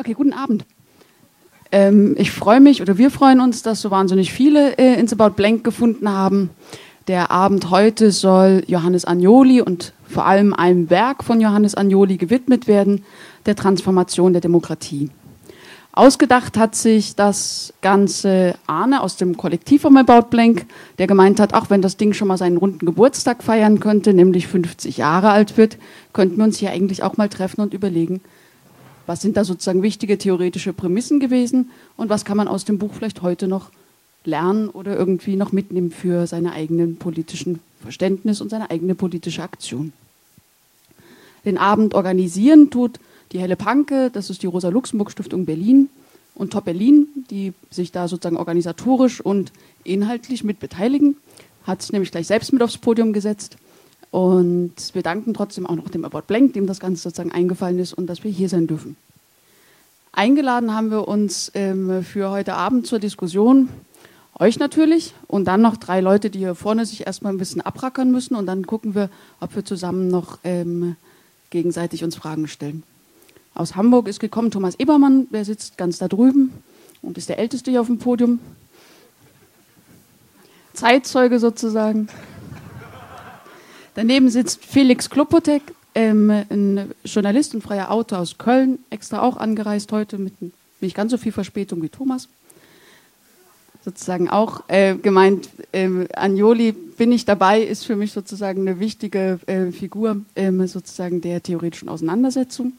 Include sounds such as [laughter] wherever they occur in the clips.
Okay, guten Abend. Ähm, ich freue mich oder wir freuen uns, dass so wahnsinnig viele äh, ins About Blank gefunden haben. Der Abend heute soll Johannes Agnoli und vor allem einem Werk von Johannes Agnoli gewidmet werden, der Transformation der Demokratie. Ausgedacht hat sich das Ganze Arne aus dem Kollektiv vom About Blank, der gemeint hat, auch wenn das Ding schon mal seinen runden Geburtstag feiern könnte, nämlich 50 Jahre alt wird, könnten wir uns hier eigentlich auch mal treffen und überlegen, was sind da sozusagen wichtige theoretische Prämissen gewesen und was kann man aus dem Buch vielleicht heute noch lernen oder irgendwie noch mitnehmen für seine eigenen politischen Verständnis und seine eigene politische Aktion. Den Abend organisieren tut die Helle Panke, das ist die Rosa-Luxemburg-Stiftung Berlin und Top Berlin, die sich da sozusagen organisatorisch und inhaltlich mit beteiligen, hat sich nämlich gleich selbst mit aufs Podium gesetzt. Und wir danken trotzdem auch noch dem About Blank, dem das Ganze sozusagen eingefallen ist und dass wir hier sein dürfen. Eingeladen haben wir uns ähm, für heute Abend zur Diskussion euch natürlich und dann noch drei Leute, die hier vorne sich erstmal ein bisschen abrackern müssen und dann gucken wir, ob wir zusammen noch ähm, gegenseitig uns Fragen stellen. Aus Hamburg ist gekommen Thomas Ebermann, der sitzt ganz da drüben und ist der Älteste hier auf dem Podium. Zeitzeuge sozusagen. Daneben sitzt Felix Klopotek, ähm, ein Journalist und freier Autor aus Köln, extra auch angereist heute mit nicht ganz so viel Verspätung wie Thomas. Sozusagen auch äh, gemeint, äh, Agnoli bin ich dabei, ist für mich sozusagen eine wichtige äh, Figur ähm, sozusagen der theoretischen Auseinandersetzung.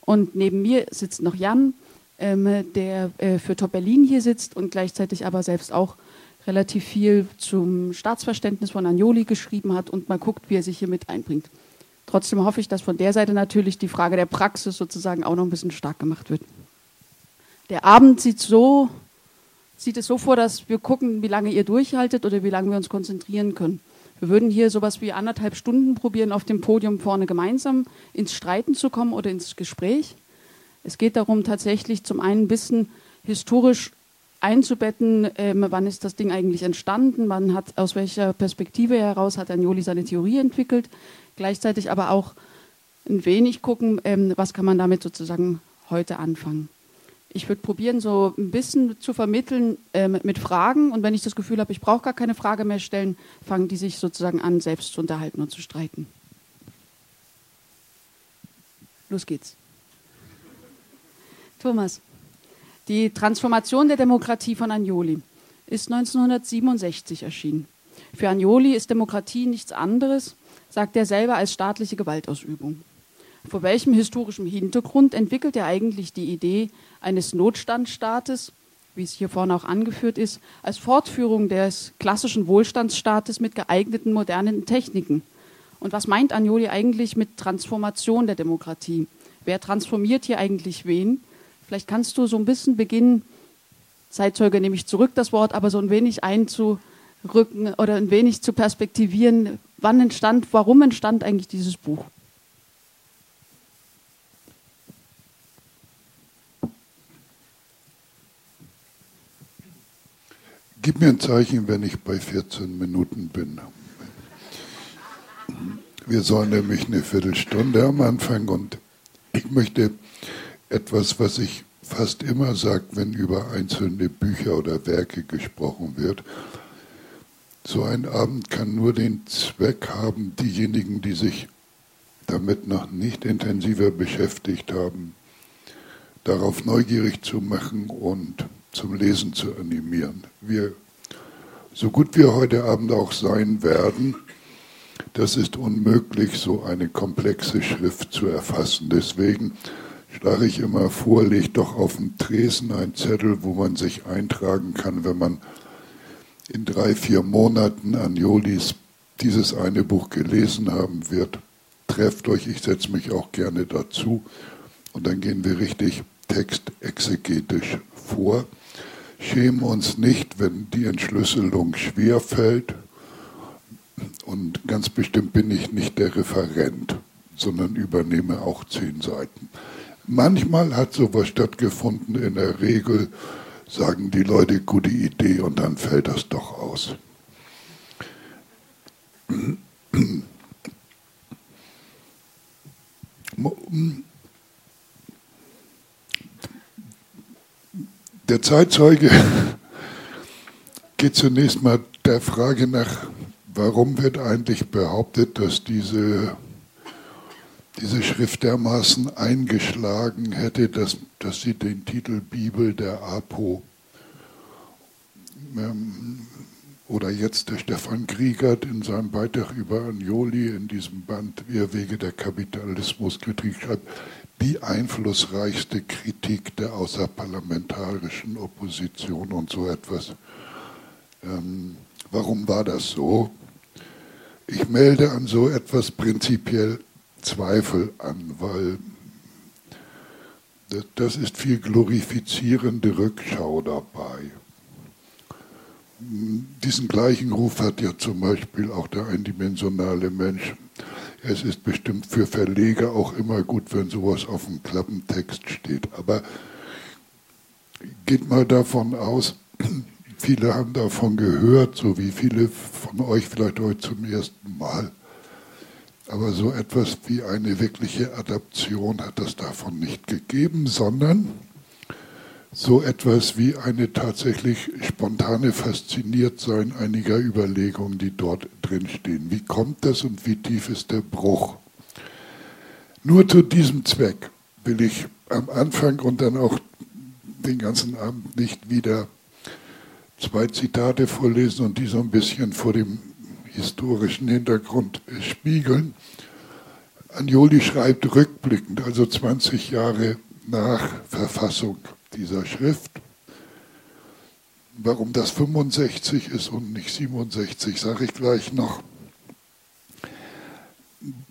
Und neben mir sitzt noch Jan, ähm, der äh, für Top Berlin hier sitzt und gleichzeitig aber selbst auch relativ viel zum Staatsverständnis von Agnoli geschrieben hat und mal guckt, wie er sich hier mit einbringt. Trotzdem hoffe ich, dass von der Seite natürlich die Frage der Praxis sozusagen auch noch ein bisschen stark gemacht wird. Der Abend sieht so sieht es so vor, dass wir gucken, wie lange ihr durchhaltet oder wie lange wir uns konzentrieren können. Wir würden hier sowas wie anderthalb Stunden probieren, auf dem Podium vorne gemeinsam ins Streiten zu kommen oder ins Gespräch. Es geht darum, tatsächlich zum einen ein bisschen historisch einzubetten, ähm, wann ist das Ding eigentlich entstanden, wann hat, aus welcher Perspektive heraus hat Agnoli seine Theorie entwickelt, gleichzeitig aber auch ein wenig gucken, ähm, was kann man damit sozusagen heute anfangen. Ich würde probieren, so ein bisschen zu vermitteln äh, mit Fragen und wenn ich das Gefühl habe, ich brauche gar keine Frage mehr stellen, fangen die sich sozusagen an, selbst zu unterhalten und zu streiten. Los geht's. Thomas. Die Transformation der Demokratie von Agnoli ist 1967 erschienen. Für Agnoli ist Demokratie nichts anderes, sagt er selber, als staatliche Gewaltausübung. Vor welchem historischen Hintergrund entwickelt er eigentlich die Idee eines Notstandsstaates, wie es hier vorne auch angeführt ist, als Fortführung des klassischen Wohlstandsstaates mit geeigneten modernen Techniken? Und was meint Agnoli eigentlich mit Transformation der Demokratie? Wer transformiert hier eigentlich wen? Vielleicht kannst du so ein bisschen beginnen, Zeitzeuge nehme ich zurück das Wort, aber so ein wenig einzurücken oder ein wenig zu perspektivieren, wann entstand, warum entstand eigentlich dieses Buch? Gib mir ein Zeichen, wenn ich bei 14 Minuten bin. Wir sollen nämlich eine Viertelstunde am Anfang und ich möchte etwas, was ich fast immer sage, wenn über einzelne Bücher oder Werke gesprochen wird. So ein Abend kann nur den Zweck haben, diejenigen, die sich damit noch nicht intensiver beschäftigt haben, darauf neugierig zu machen und zum Lesen zu animieren. Wir, so gut wir heute Abend auch sein werden, das ist unmöglich, so eine komplexe Schrift zu erfassen. Deswegen schlage ich immer vor, legt doch auf dem Tresen ein Zettel, wo man sich eintragen kann, wenn man in drei, vier Monaten an Jolis dieses eine Buch gelesen haben wird. Trefft euch, ich setze mich auch gerne dazu und dann gehen wir richtig textexegetisch vor. Schämen uns nicht, wenn die Entschlüsselung schwer fällt. Und ganz bestimmt bin ich nicht der Referent, sondern übernehme auch zehn Seiten. Manchmal hat sowas stattgefunden, in der Regel sagen die Leute gute Idee und dann fällt das doch aus. Der Zeitzeuge [laughs] geht zunächst mal der Frage nach, warum wird eigentlich behauptet, dass diese, diese Schrift dermaßen eingeschlagen hätte, dass, dass sie den Titel Bibel der APO ähm, oder jetzt der Stefan Kriegert in seinem Beitrag über Agnoli in diesem Band Wir Wege der Kapitalismuskritik schreibt, die einflussreichste Kritik der außerparlamentarischen Opposition und so etwas. Ähm, warum war das so? Ich melde an so etwas prinzipiell Zweifel an, weil das ist viel glorifizierende Rückschau dabei. Diesen gleichen Ruf hat ja zum Beispiel auch der eindimensionale Mensch. Es ist bestimmt für Verleger auch immer gut, wenn sowas auf dem Klappentext steht. Aber geht mal davon aus, viele haben davon gehört, so wie viele von euch vielleicht heute zum ersten Mal. Aber so etwas wie eine wirkliche Adaption hat es davon nicht gegeben, sondern so etwas wie eine tatsächlich spontane Fasziniertsein einiger Überlegungen, die dort drinstehen. Wie kommt das und wie tief ist der Bruch? Nur zu diesem Zweck will ich am Anfang und dann auch den ganzen Abend nicht wieder zwei Zitate vorlesen und die so ein bisschen vor dem historischen Hintergrund spiegeln. Anjoli schreibt rückblickend, also 20 Jahre nach Verfassung dieser Schrift. Warum das 65 ist und nicht 67, sage ich gleich noch.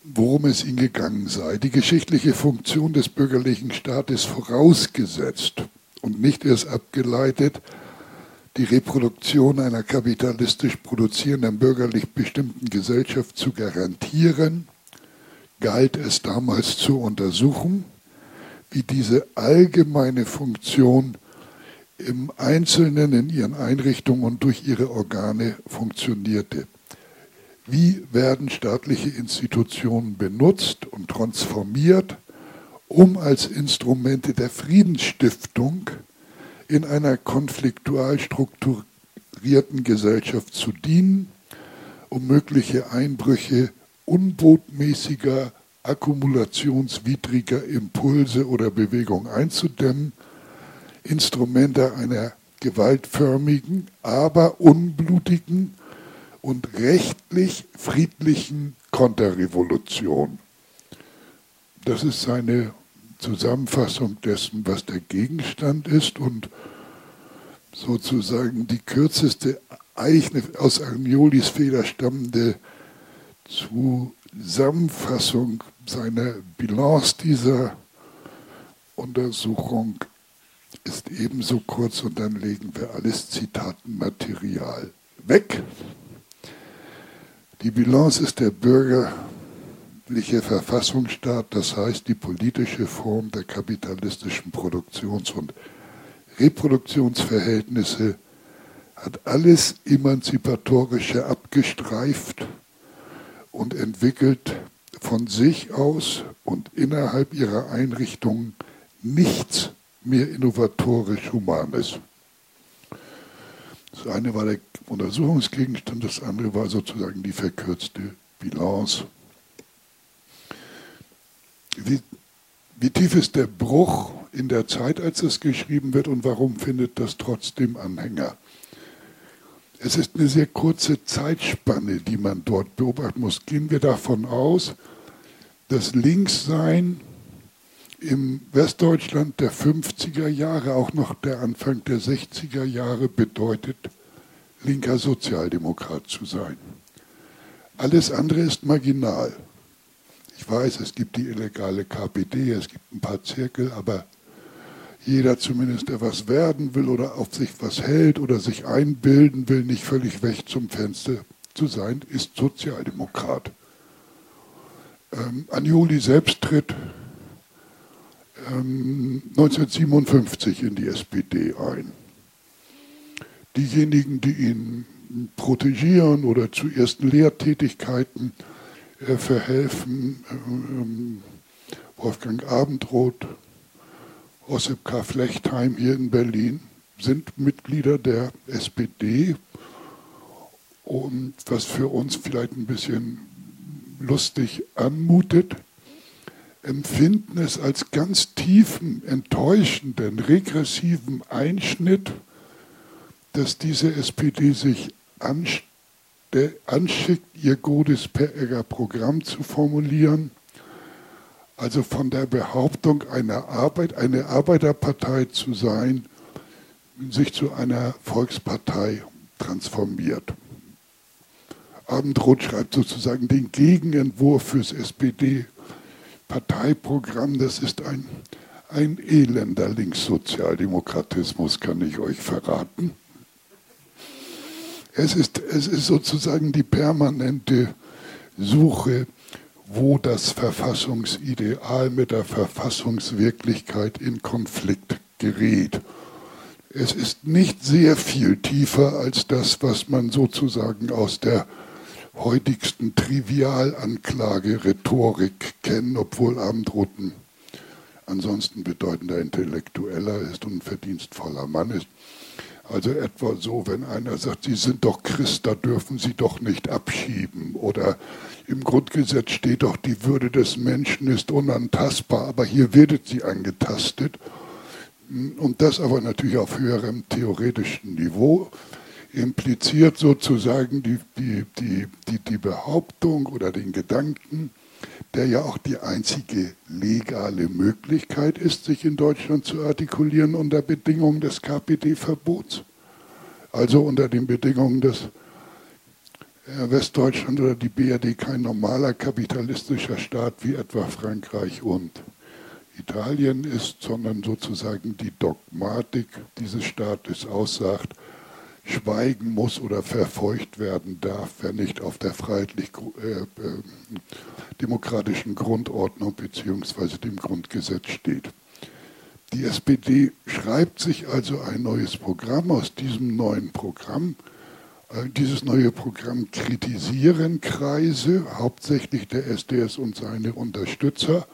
Worum es ihm gegangen sei. Die geschichtliche Funktion des bürgerlichen Staates vorausgesetzt und nicht erst abgeleitet, die Reproduktion einer kapitalistisch produzierenden bürgerlich bestimmten Gesellschaft zu garantieren, galt es damals zu untersuchen wie diese allgemeine Funktion im Einzelnen in ihren Einrichtungen und durch ihre Organe funktionierte. Wie werden staatliche Institutionen benutzt und transformiert, um als Instrumente der Friedensstiftung in einer konfliktual strukturierten Gesellschaft zu dienen, um mögliche Einbrüche unbotmäßiger akkumulationswidriger Impulse oder Bewegung einzudämmen, Instrumente einer gewaltförmigen, aber unblutigen und rechtlich friedlichen Konterrevolution. Das ist seine Zusammenfassung dessen, was der Gegenstand ist und sozusagen die kürzeste, aus Agnolis Feder stammende Zusammenfassung seine Bilanz dieser Untersuchung ist ebenso kurz und dann legen wir alles Zitatenmaterial weg. Die Bilanz ist der bürgerliche Verfassungsstaat, das heißt die politische Form der kapitalistischen Produktions- und Reproduktionsverhältnisse, hat alles Emanzipatorische abgestreift und entwickelt von sich aus und innerhalb ihrer Einrichtungen nichts mehr innovatorisch Humanes. Das eine war der Untersuchungsgegenstand, das andere war sozusagen die verkürzte Bilanz. Wie, wie tief ist der Bruch in der Zeit, als es geschrieben wird und warum findet das trotzdem Anhänger? Es ist eine sehr kurze Zeitspanne, die man dort beobachten muss. Gehen wir davon aus, dass Linkssein im Westdeutschland der 50er Jahre, auch noch der Anfang der 60er Jahre bedeutet, linker Sozialdemokrat zu sein. Alles andere ist marginal. Ich weiß, es gibt die illegale KPD, es gibt ein paar Zirkel, aber jeder zumindest, der was werden will oder auf sich was hält oder sich einbilden will, nicht völlig weg zum Fenster zu sein, ist Sozialdemokrat. Ähm, Anjoli selbst tritt ähm, 1957 in die SPD ein. Diejenigen, die ihn protegieren oder zu ersten Lehrtätigkeiten verhelfen, äh, Wolfgang Abendroth, Ossip K. Flechtheim hier in Berlin, sind Mitglieder der SPD und was für uns vielleicht ein bisschen lustig anmutet, empfinden es als ganz tiefen, enttäuschenden, regressiven Einschnitt, dass diese SPD sich anschickt, ihr Godesberger Programm zu formulieren, also von der Behauptung, eine, Arbeit, eine Arbeiterpartei zu sein, sich zu einer Volkspartei transformiert. Abendroth schreibt sozusagen den Gegenentwurf fürs SPD-Parteiprogramm. Das ist ein, ein elender Linkssozialdemokratismus, kann ich euch verraten. Es ist, es ist sozusagen die permanente Suche, wo das Verfassungsideal mit der Verfassungswirklichkeit in Konflikt gerät. Es ist nicht sehr viel tiefer als das, was man sozusagen aus der heutigsten Trivialanklage Rhetorik kennen, obwohl Abendroten ansonsten bedeutender Intellektueller ist und verdienstvoller Mann ist. Also etwa so, wenn einer sagt, Sie sind doch Christ, da dürfen Sie doch nicht abschieben. Oder im Grundgesetz steht doch, die Würde des Menschen ist unantastbar, aber hier wird sie angetastet. Und das aber natürlich auf höherem theoretischen Niveau impliziert sozusagen die, die, die, die, die Behauptung oder den Gedanken, der ja auch die einzige legale Möglichkeit ist, sich in Deutschland zu artikulieren unter Bedingungen des KPD-Verbots. Also unter den Bedingungen, dass äh, Westdeutschland oder die BRD kein normaler kapitalistischer Staat wie etwa Frankreich und Italien ist, sondern sozusagen die Dogmatik dieses Staates aussagt, schweigen muss oder verfeucht werden darf, wer nicht auf der freiheitlich-demokratischen äh, äh, Grundordnung bzw. dem Grundgesetz steht. Die SPD schreibt sich also ein neues Programm. Aus diesem neuen Programm, äh, dieses neue Programm kritisieren Kreise, hauptsächlich der SDS und seine Unterstützer.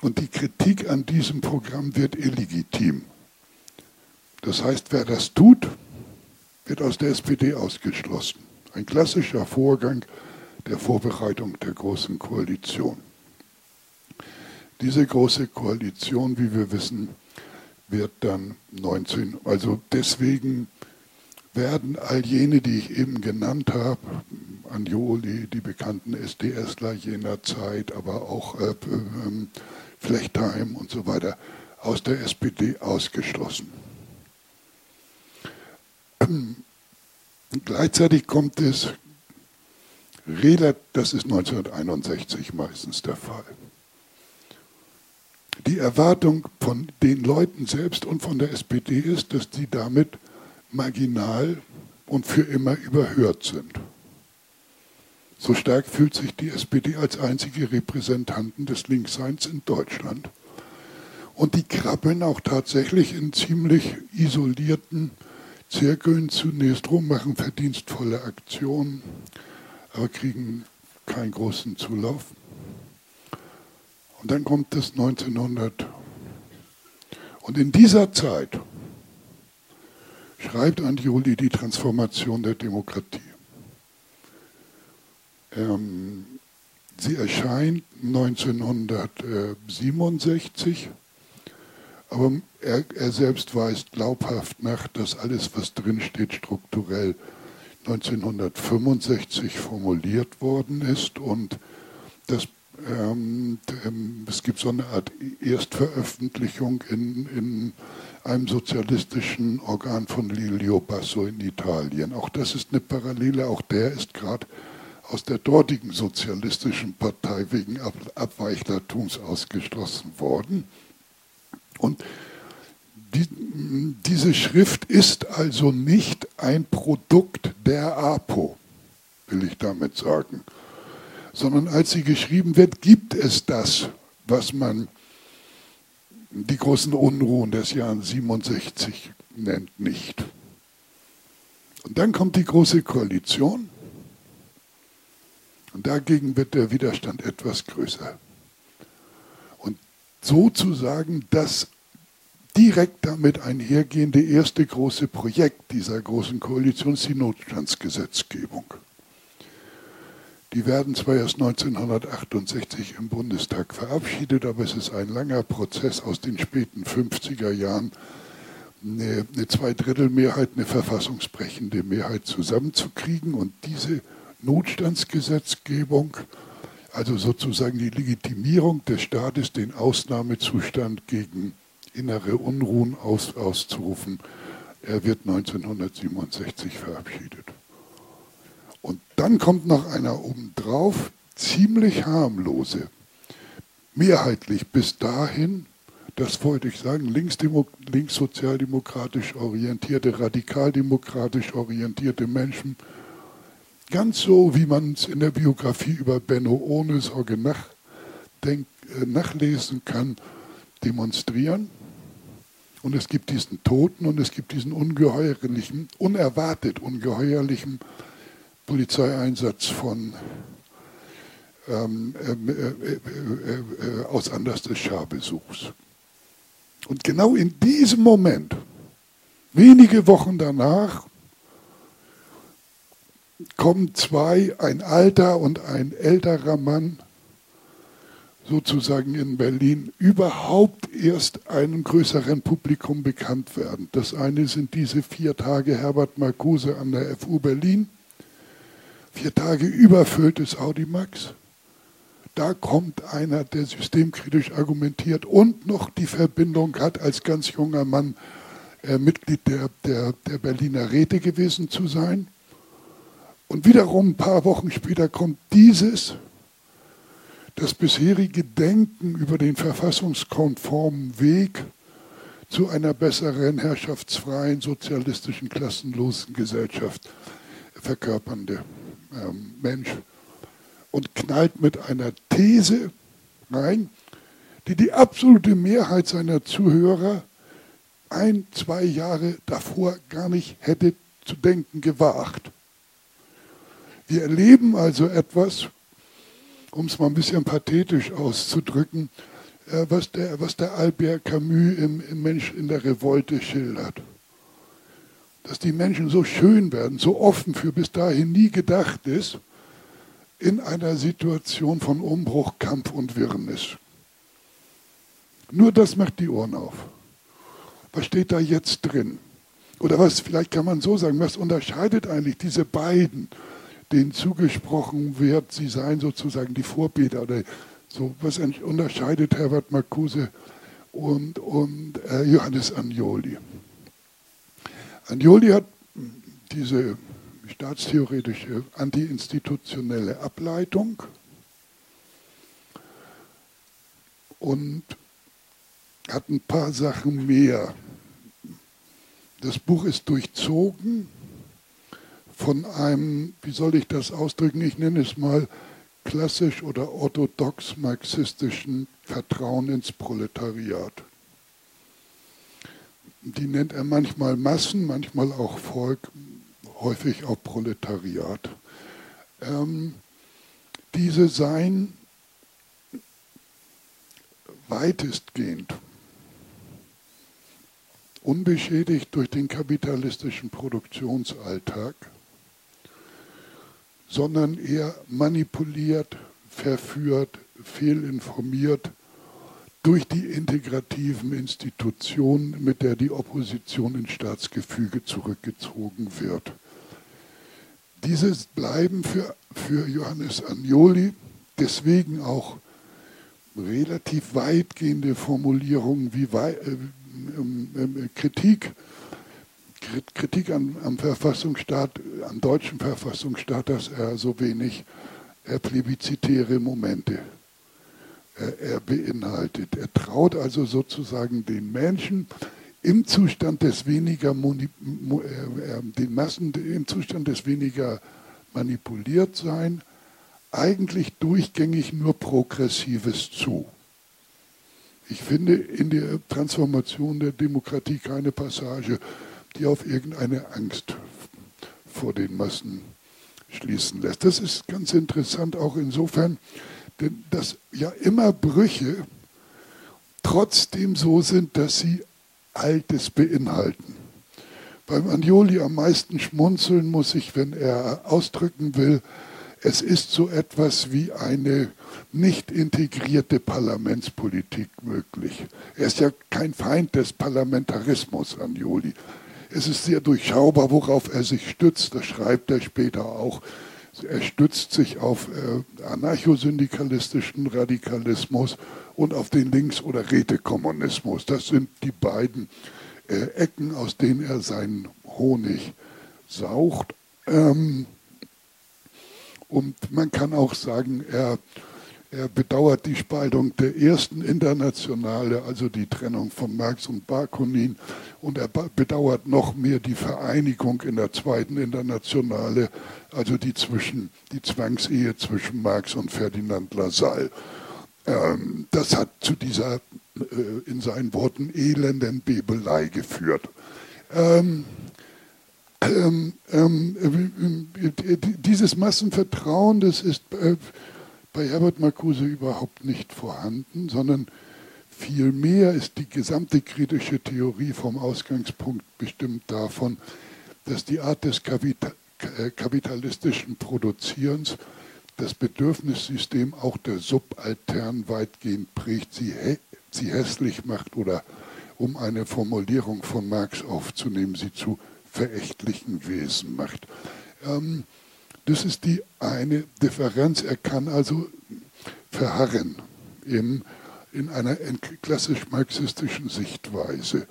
Und die Kritik an diesem Programm wird illegitim. Das heißt, wer das tut, wird aus der SPD ausgeschlossen. Ein klassischer Vorgang der Vorbereitung der Großen Koalition. Diese Große Koalition, wie wir wissen, wird dann 19, also deswegen werden all jene, die ich eben genannt habe, Anjoli, die bekannten SDSler jener Zeit, aber auch äh, Flechtheim und so weiter, aus der SPD ausgeschlossen. [clears throat] Gleichzeitig kommt es, das ist 1961 meistens der Fall. Die Erwartung von den Leuten selbst und von der SPD ist, dass sie damit marginal und für immer überhört sind. So stark fühlt sich die SPD als einzige Repräsentanten des Linksseins in Deutschland. Und die krabbeln auch tatsächlich in ziemlich isolierten Zirkeln zunächst rum, machen verdienstvolle Aktionen, aber kriegen keinen großen Zulauf. Und dann kommt das 1900. Und in dieser Zeit schreibt Andioli die Transformation der Demokratie. Ähm, sie erscheint 1967 aber er, er selbst weist glaubhaft nach, dass alles, was drinsteht, strukturell 1965 formuliert worden ist und das, ähm, ähm, es gibt so eine Art Erstveröffentlichung in, in einem sozialistischen Organ von Lilio Basso in Italien. Auch das ist eine Parallele, auch der ist gerade aus der dortigen sozialistischen Partei wegen Ab Abweichlertums ausgeschlossen worden. Und die, diese Schrift ist also nicht ein Produkt der APO, will ich damit sagen, sondern als sie geschrieben wird, gibt es das, was man die großen Unruhen des Jahres 67 nennt, nicht. Und dann kommt die große Koalition und dagegen wird der Widerstand etwas größer sozusagen das, direkt damit einhergehende erste große Projekt dieser großen Koalition ist die Notstandsgesetzgebung. Die werden zwar erst 1968 im Bundestag verabschiedet, aber es ist ein langer Prozess aus den späten 50er Jahren, eine, eine Zweidrittelmehrheit, eine verfassungsbrechende Mehrheit zusammenzukriegen und diese Notstandsgesetzgebung, also sozusagen die Legitimierung des Staates, den Ausnahmezustand gegen innere Unruhen aus, auszurufen, er wird 1967 verabschiedet. Und dann kommt noch einer obendrauf, ziemlich harmlose, mehrheitlich bis dahin, das wollte ich sagen, linkssozialdemokratisch orientierte, radikaldemokratisch orientierte Menschen, ganz so, wie man es in der Biografie über Benno Ohnesorge nachdenk, äh, nachlesen kann, demonstrieren. Und es gibt diesen Toten und es gibt diesen ungeheuerlichen, unerwartet ungeheuerlichen Polizeieinsatz von ähm, ähm, äh, äh, äh, aus Anlass des Scharbesuchs. Und genau in diesem Moment, wenige Wochen danach, kommen zwei, ein alter und ein älterer Mann, sozusagen in Berlin, überhaupt erst einem größeren Publikum bekannt werden. Das eine sind diese vier Tage Herbert Marcuse an der FU Berlin vier Tage überfülltes Audimax. Da kommt einer, der systemkritisch argumentiert und noch die Verbindung hat, als ganz junger Mann äh, Mitglied der, der, der Berliner Räte gewesen zu sein. Und wiederum ein paar Wochen später kommt dieses, das bisherige Denken über den verfassungskonformen Weg zu einer besseren, herrschaftsfreien, sozialistischen, klassenlosen Gesellschaft verkörpernde ähm, Mensch und knallt mit einer These rein, die die absolute Mehrheit seiner Zuhörer ein, zwei Jahre davor gar nicht hätte zu denken gewagt. Wir erleben also etwas, um es mal ein bisschen pathetisch auszudrücken, äh, was der, was der Albert Camus im, im Mensch in der Revolte schildert dass die Menschen so schön werden, so offen für bis dahin nie gedacht ist, in einer Situation von Umbruch, Kampf und Wirrnis. Nur das macht die Ohren auf. Was steht da jetzt drin? Oder was, vielleicht kann man so sagen, was unterscheidet eigentlich diese beiden, denen zugesprochen wird, sie seien sozusagen die Vorbeter oder so, was unterscheidet Herbert Marcuse und, und äh, Johannes Agnoli? Anjoli hat diese staatstheoretische antiinstitutionelle Ableitung und hat ein paar Sachen mehr. Das Buch ist durchzogen von einem, wie soll ich das ausdrücken, ich nenne es mal klassisch oder orthodox marxistischen Vertrauen ins Proletariat die nennt er manchmal Massen, manchmal auch Volk, häufig auch Proletariat. Ähm, diese seien weitestgehend unbeschädigt durch den kapitalistischen Produktionsalltag, sondern eher manipuliert, verführt, fehlinformiert durch die integrativen Institutionen, mit der die Opposition ins Staatsgefüge zurückgezogen wird. Dieses bleiben für, für Johannes Agnoli deswegen auch relativ weitgehende Formulierungen wie wei äh, äh, Kritik, Kritik am, am, Verfassungsstaat, am deutschen Verfassungsstaat, dass er so wenig äh, plebiszitäre Momente er beinhaltet. Er traut also sozusagen den Menschen im Zustand des weniger den Massen im Zustand des weniger manipuliert sein eigentlich durchgängig nur Progressives zu. Ich finde in der Transformation der Demokratie keine Passage, die auf irgendeine Angst vor den Massen schließen lässt. Das ist ganz interessant auch insofern, denn dass ja immer Brüche trotzdem so sind, dass sie Altes beinhalten. Beim Anjoli am meisten schmunzeln muss ich, wenn er ausdrücken will, es ist so etwas wie eine nicht integrierte Parlamentspolitik möglich. Er ist ja kein Feind des Parlamentarismus, Anjoli. Es ist sehr durchschaubar, worauf er sich stützt. Das schreibt er später auch. Er stützt sich auf äh, anarchosyndikalistischen Radikalismus und auf den Links- oder Rätekommunismus. Das sind die beiden äh, Ecken, aus denen er seinen Honig saugt. Ähm, und man kann auch sagen, er, er bedauert die Spaltung der ersten Internationale, also die Trennung von Marx und Bakunin. Und er bedauert noch mehr die Vereinigung in der zweiten Internationale, also die, zwischen, die Zwangsehe zwischen Marx und Ferdinand Lassalle. Ähm, das hat zu dieser, äh, in seinen Worten, elenden Bebelei geführt. Ähm, ähm, ähm, äh, dieses Massenvertrauen, das ist äh, bei Herbert Marcuse überhaupt nicht vorhanden, sondern vielmehr ist die gesamte kritische Theorie vom Ausgangspunkt bestimmt davon, dass die Art des äh, kapitalistischen Produzierens das Bedürfnissystem auch der Subaltern weitgehend prägt, sie, hä sie hässlich macht oder um eine Formulierung von Marx aufzunehmen, sie zu verächtlichen Wesen macht. Ähm, das ist die eine Differenz. Er kann also verharren im, in einer klassisch marxistischen Sichtweise.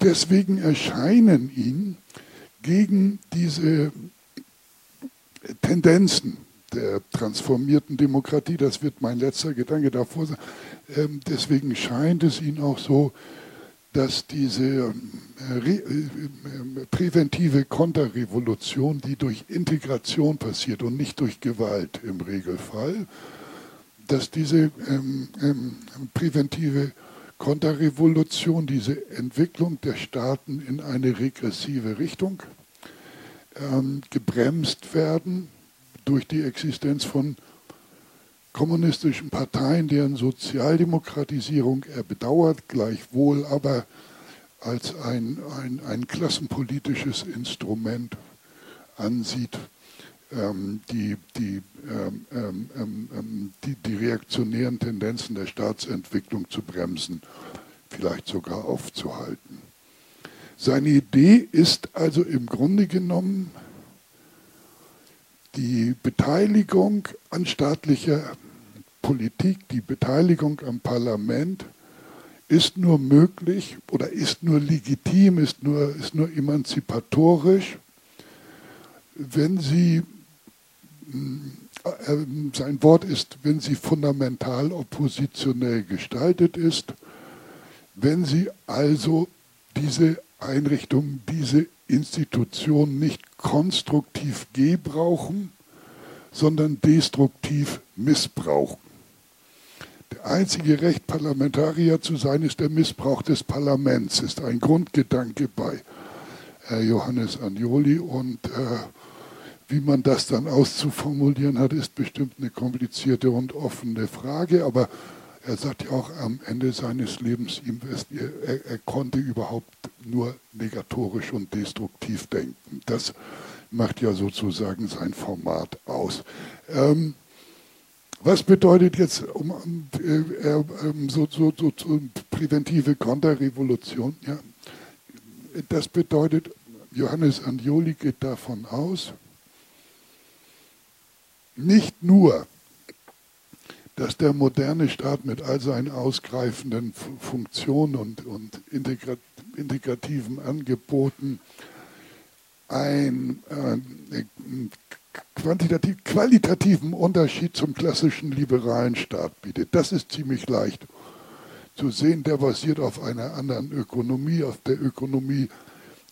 Deswegen erscheinen ihn gegen diese Tendenzen der transformierten Demokratie, das wird mein letzter Gedanke davor sein, ähm, deswegen scheint es ihn auch so, dass diese äh, äh, präventive Konterrevolution, die durch Integration passiert und nicht durch Gewalt im Regelfall, dass diese ähm, ähm, präventive Konterrevolution, diese Entwicklung der Staaten in eine regressive Richtung ähm, gebremst werden durch die Existenz von kommunistischen Parteien, deren Sozialdemokratisierung er bedauert, gleichwohl aber als ein, ein, ein klassenpolitisches Instrument ansieht, ähm, die, die, ähm, ähm, ähm, ähm die, die reaktionären Tendenzen der Staatsentwicklung zu bremsen, vielleicht sogar aufzuhalten. Seine Idee ist also im Grunde genommen die Beteiligung an staatlicher Politik, die Beteiligung am Parlament ist nur möglich oder ist nur legitim, ist nur, ist nur emanzipatorisch, wenn sie, äh, sein Wort ist, wenn sie fundamental oppositionell gestaltet ist, wenn sie also diese Einrichtung, diese Institution nicht konstruktiv gebrauchen, sondern destruktiv missbrauchen. Der einzige Recht, Parlamentarier zu sein, ist der Missbrauch des Parlaments, ist ein Grundgedanke bei Herr Johannes Agnoli. Und äh, wie man das dann auszuformulieren hat, ist bestimmt eine komplizierte und offene Frage. Aber er sagt ja auch am Ende seines Lebens, er, er konnte überhaupt nur negatorisch und destruktiv denken. Das macht ja sozusagen sein Format aus. Ähm, was bedeutet jetzt um, äh, äh, so, so, so, so, präventive Konterrevolution? Ja, das bedeutet, Johannes Anjoli geht davon aus, nicht nur, dass der moderne Staat mit all seinen ausgreifenden Funktionen und, und integrativen Angeboten einen äh, quantitativ, qualitativen Unterschied zum klassischen liberalen Staat bietet. Das ist ziemlich leicht zu sehen. Der basiert auf einer anderen Ökonomie, auf der Ökonomie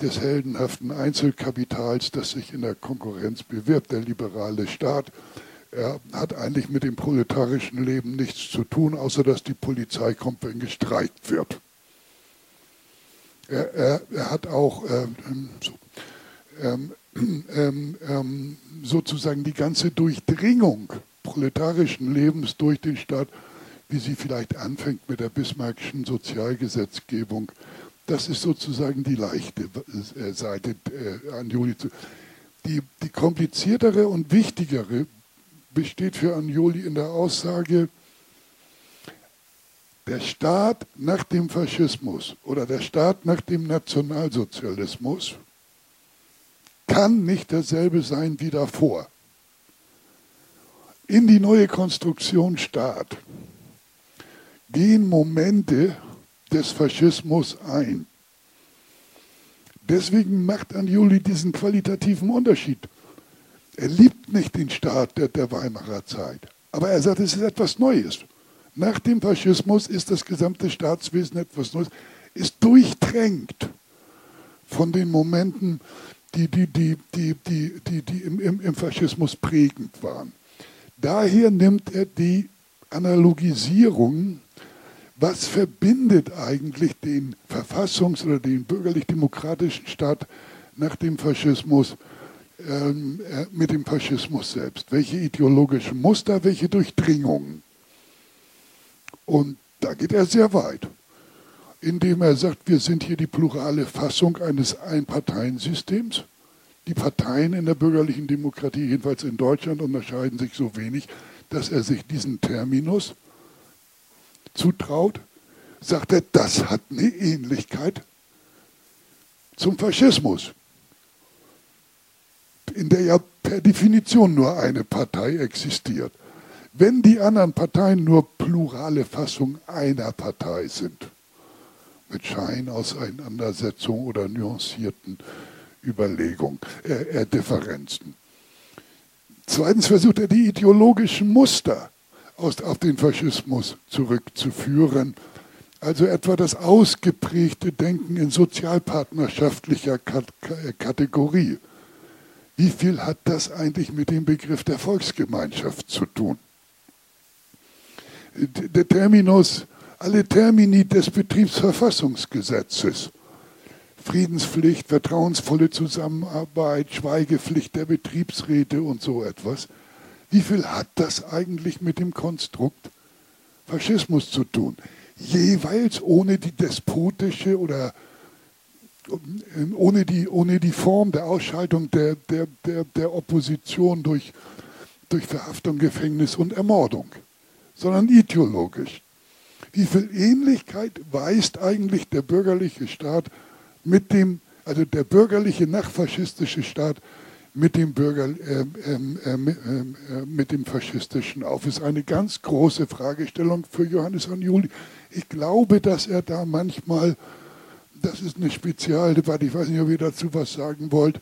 des heldenhaften Einzelkapitals, das sich in der Konkurrenz bewirbt. Der liberale Staat er hat eigentlich mit dem proletarischen Leben nichts zu tun, außer dass die Polizei kommt, wenn gestreikt wird. Er, er, er hat auch ähm, so, ähm, [clears throat] ähm, ähm, sozusagen die ganze Durchdringung proletarischen Lebens durch den Staat wie sie vielleicht anfängt mit der bismarckischen Sozialgesetzgebung. Das ist sozusagen die leichte äh, Seite äh, Anjoli. Die, die kompliziertere und wichtigere besteht für Anjoli in der Aussage, der Staat nach dem Faschismus oder der Staat nach dem Nationalsozialismus kann nicht derselbe sein wie davor. In die neue Konstruktion Staat gehen Momente des Faschismus ein. Deswegen macht Anjuli diesen qualitativen Unterschied. Er liebt nicht den Staat der, der Weimarer Zeit, aber er sagt, es ist etwas Neues. Nach dem Faschismus ist das gesamte Staatswesen etwas Neues, ist durchtränkt von den Momenten, die, die, die, die, die, die, die im, im, Faschismus prägend waren. Daher nimmt er die Analogisierung, was verbindet eigentlich den Verfassungs- oder den bürgerlich-demokratischen Staat nach dem Faschismus ähm, äh, mit dem Faschismus selbst? Welche ideologischen Muster, welche Durchdringungen? Und da geht er sehr weit, indem er sagt, wir sind hier die plurale Fassung eines Einparteiensystems. Die Parteien in der bürgerlichen Demokratie, jedenfalls in Deutschland, unterscheiden sich so wenig, dass er sich diesen Terminus zutraut. Sagt er, das hat eine Ähnlichkeit zum Faschismus, in der ja per Definition nur eine Partei existiert. Wenn die anderen Parteien nur plurale Fassung einer Partei sind, mit Scheinauseinandersetzung oder nuancierten Überlegungen, äh, äh, Differenzen. Zweitens versucht er die ideologischen Muster aus, auf den Faschismus zurückzuführen, also etwa das ausgeprägte Denken in sozialpartnerschaftlicher Kategorie. Wie viel hat das eigentlich mit dem Begriff der Volksgemeinschaft zu tun? Der Terminus, alle Termini des Betriebsverfassungsgesetzes Friedenspflicht, vertrauensvolle Zusammenarbeit, Schweigepflicht der Betriebsräte und so etwas. Wie viel hat das eigentlich mit dem Konstrukt Faschismus zu tun? Jeweils ohne die despotische oder ähm, ohne die, ohne die Form der Ausschaltung der, der, der, der Opposition durch, durch Verhaftung, Gefängnis und Ermordung, sondern ideologisch. Wie viel Ähnlichkeit weist eigentlich der bürgerliche Staat mit dem, also der bürgerliche nachfaschistische Staat mit dem, Bürger, äh, äh, äh, mit dem faschistischen auf. Ist eine ganz große Fragestellung für Johannes Anjuli. Ich glaube, dass er da manchmal, das ist eine Spezialdebatte, ich weiß nicht, ob ihr dazu was sagen wollt,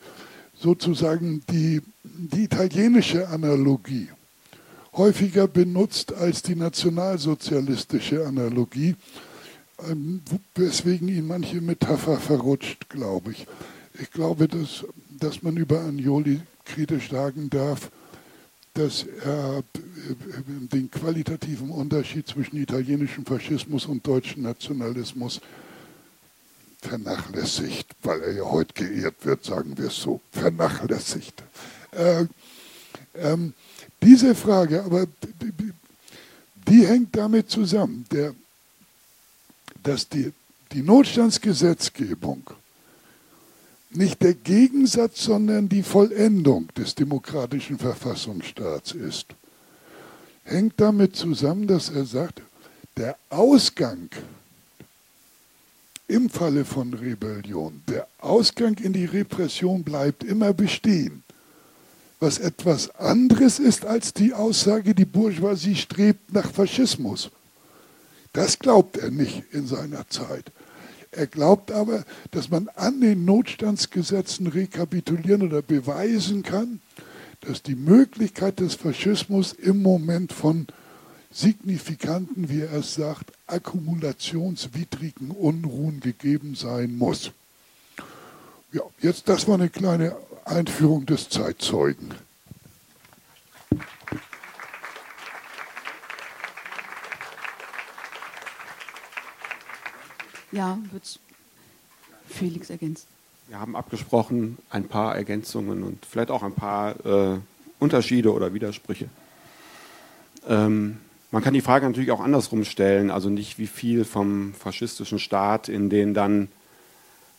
sozusagen die, die italienische Analogie häufiger benutzt als die nationalsozialistische Analogie ähm, weswegen ihn manche Metapher verrutscht, glaube ich. Ich glaube, dass, dass man über Agnoli kritisch sagen darf, dass er äh, den qualitativen Unterschied zwischen italienischem Faschismus und deutschem Nationalismus vernachlässigt, weil er ja heute geehrt wird, sagen wir es so, vernachlässigt. Äh, ähm, diese Frage, aber die, hängt damit zusammen. Der dass die, die Notstandsgesetzgebung nicht der Gegensatz, sondern die Vollendung des demokratischen Verfassungsstaats ist, hängt damit zusammen, dass er sagt, der Ausgang im Falle von Rebellion, der Ausgang in die Repression bleibt immer bestehen. Was etwas anderes ist als die Aussage, die Bourgeoisie strebt nach Faschismus. Das glaubt er nicht in seiner Zeit. Er glaubt aber, dass man an den Notstandsgesetzen rekapitulieren oder beweisen kann, dass die Möglichkeit des Faschismus im Moment von signifikanten, wie er es sagt, akkumulationswidrigen Unruhen gegeben sein muss. Ja, jetzt das war eine kleine Einführung des Zeitzeugen. Ja, wird Felix ergänzen. Wir haben abgesprochen, ein paar Ergänzungen und vielleicht auch ein paar äh, Unterschiede oder Widersprüche. Ähm, Man kann die Frage natürlich auch andersrum stellen, also nicht wie viel vom faschistischen Staat in den dann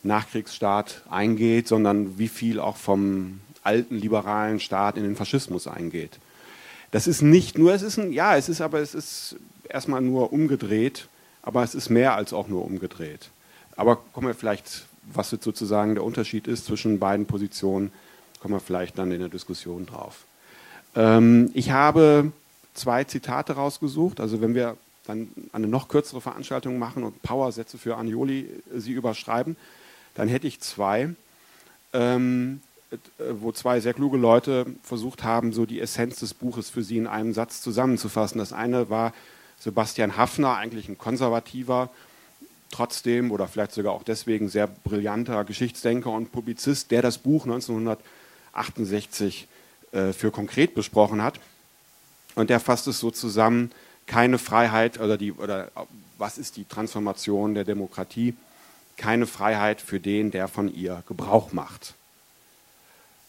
Nachkriegsstaat eingeht, sondern wie viel auch vom alten liberalen Staat in den Faschismus eingeht. Das ist nicht nur, es ist ein, ja, es ist aber, es ist erstmal nur umgedreht, aber es ist mehr als auch nur umgedreht. Aber kommen wir vielleicht, was jetzt sozusagen der Unterschied ist zwischen beiden Positionen, kommen wir vielleicht dann in der Diskussion drauf. Ähm, ich habe zwei Zitate rausgesucht. Also wenn wir dann eine noch kürzere Veranstaltung machen und Powersätze für Anioli äh, sie überschreiben, dann hätte ich zwei, ähm, äh, wo zwei sehr kluge Leute versucht haben, so die Essenz des Buches für sie in einem Satz zusammenzufassen. Das eine war Sebastian Hafner, eigentlich ein konservativer, trotzdem oder vielleicht sogar auch deswegen sehr brillanter Geschichtsdenker und Publizist, der das Buch 1968 äh, für konkret besprochen hat. Und der fasst es so zusammen, keine Freiheit oder, die, oder was ist die Transformation der Demokratie? Keine Freiheit für den, der von ihr Gebrauch macht.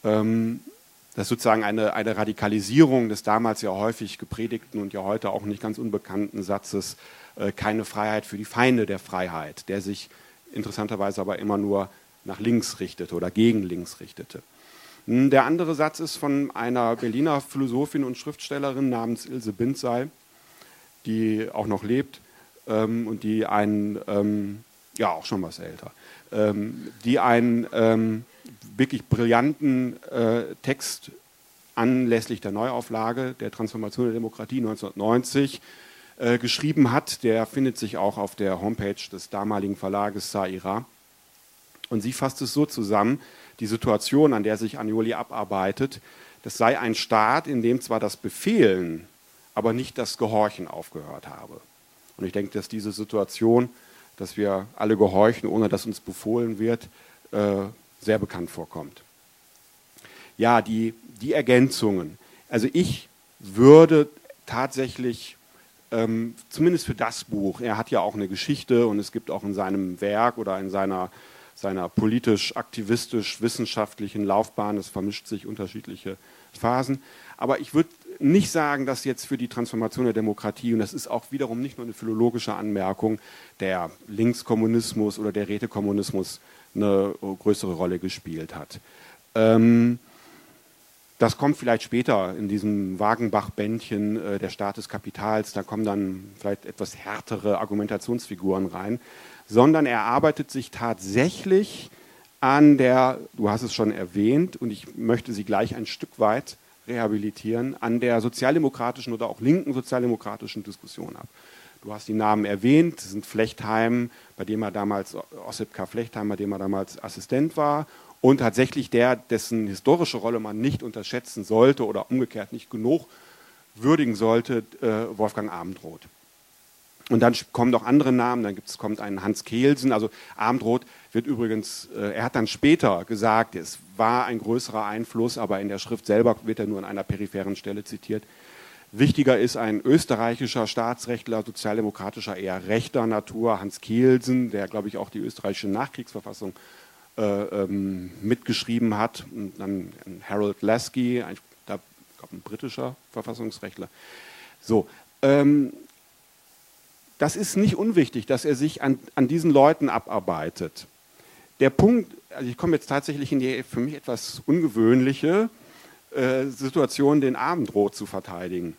Ähm, das ist sozusagen eine, eine Radikalisierung des damals ja häufig gepredigten und ja heute auch nicht ganz unbekannten Satzes, äh, keine Freiheit für die Feinde der Freiheit, der sich interessanterweise aber immer nur nach links richtete oder gegen links richtete. Hm, der andere Satz ist von einer Berliner Philosophin und Schriftstellerin namens Ilse Bindzei, die auch noch lebt ähm, und die einen, ähm, ja auch schon was älter, ähm, die einen ähm, wirklich brillanten äh, Text anlässlich der Neuauflage der Transformation der Demokratie 1990 äh, geschrieben hat. Der findet sich auch auf der Homepage des damaligen Verlages Saira. Und sie fasst es so zusammen, die Situation, an der sich Agnoli abarbeitet, das sei ein Staat, in dem zwar das Befehlen, aber nicht das Gehorchen aufgehört habe. Und ich denke, dass diese Situation, dass wir alle gehorchen, ohne dass uns befohlen wird, äh, sehr bekannt vorkommt. Ja, die, die Ergänzungen. Also ich würde tatsächlich, ähm, zumindest für das Buch, er hat ja auch eine Geschichte und es gibt auch in seinem Werk oder in seiner seiner politisch-aktivistisch-wissenschaftlichen Laufbahn. Es vermischt sich unterschiedliche Phasen. Aber ich würde nicht sagen, dass jetzt für die Transformation der Demokratie, und das ist auch wiederum nicht nur eine philologische Anmerkung, der Linkskommunismus oder der Rätekommunismus eine größere Rolle gespielt hat. Ähm, das kommt vielleicht später in diesem Wagenbach-Bändchen äh, der Staat des Kapitals. Da kommen dann vielleicht etwas härtere Argumentationsfiguren rein sondern er arbeitet sich tatsächlich an der, du hast es schon erwähnt, und ich möchte sie gleich ein Stück weit rehabilitieren, an der sozialdemokratischen oder auch linken sozialdemokratischen Diskussion ab. Du hast die Namen erwähnt, das sind Flechtheim, bei dem er damals, Ossip K. Flechtheim, bei dem er damals Assistent war, und tatsächlich der, dessen historische Rolle man nicht unterschätzen sollte oder umgekehrt nicht genug würdigen sollte, äh, Wolfgang Abendroth. Und dann kommen noch andere Namen, dann gibt's, kommt ein Hans Kehlsen, also Abendroth wird übrigens, äh, er hat dann später gesagt, es war ein größerer Einfluss, aber in der Schrift selber wird er nur an einer peripheren Stelle zitiert. Wichtiger ist ein österreichischer Staatsrechtler, sozialdemokratischer, eher rechter Natur, Hans Kehlsen, der, glaube ich, auch die österreichische Nachkriegsverfassung äh, ähm, mitgeschrieben hat. Und dann Harold Lasky, ein, da, glaub, ein britischer Verfassungsrechtler. So, ähm, das ist nicht unwichtig, dass er sich an, an diesen Leuten abarbeitet. Der Punkt, also ich komme jetzt tatsächlich in die für mich etwas ungewöhnliche äh, Situation, den Abendrot zu verteidigen.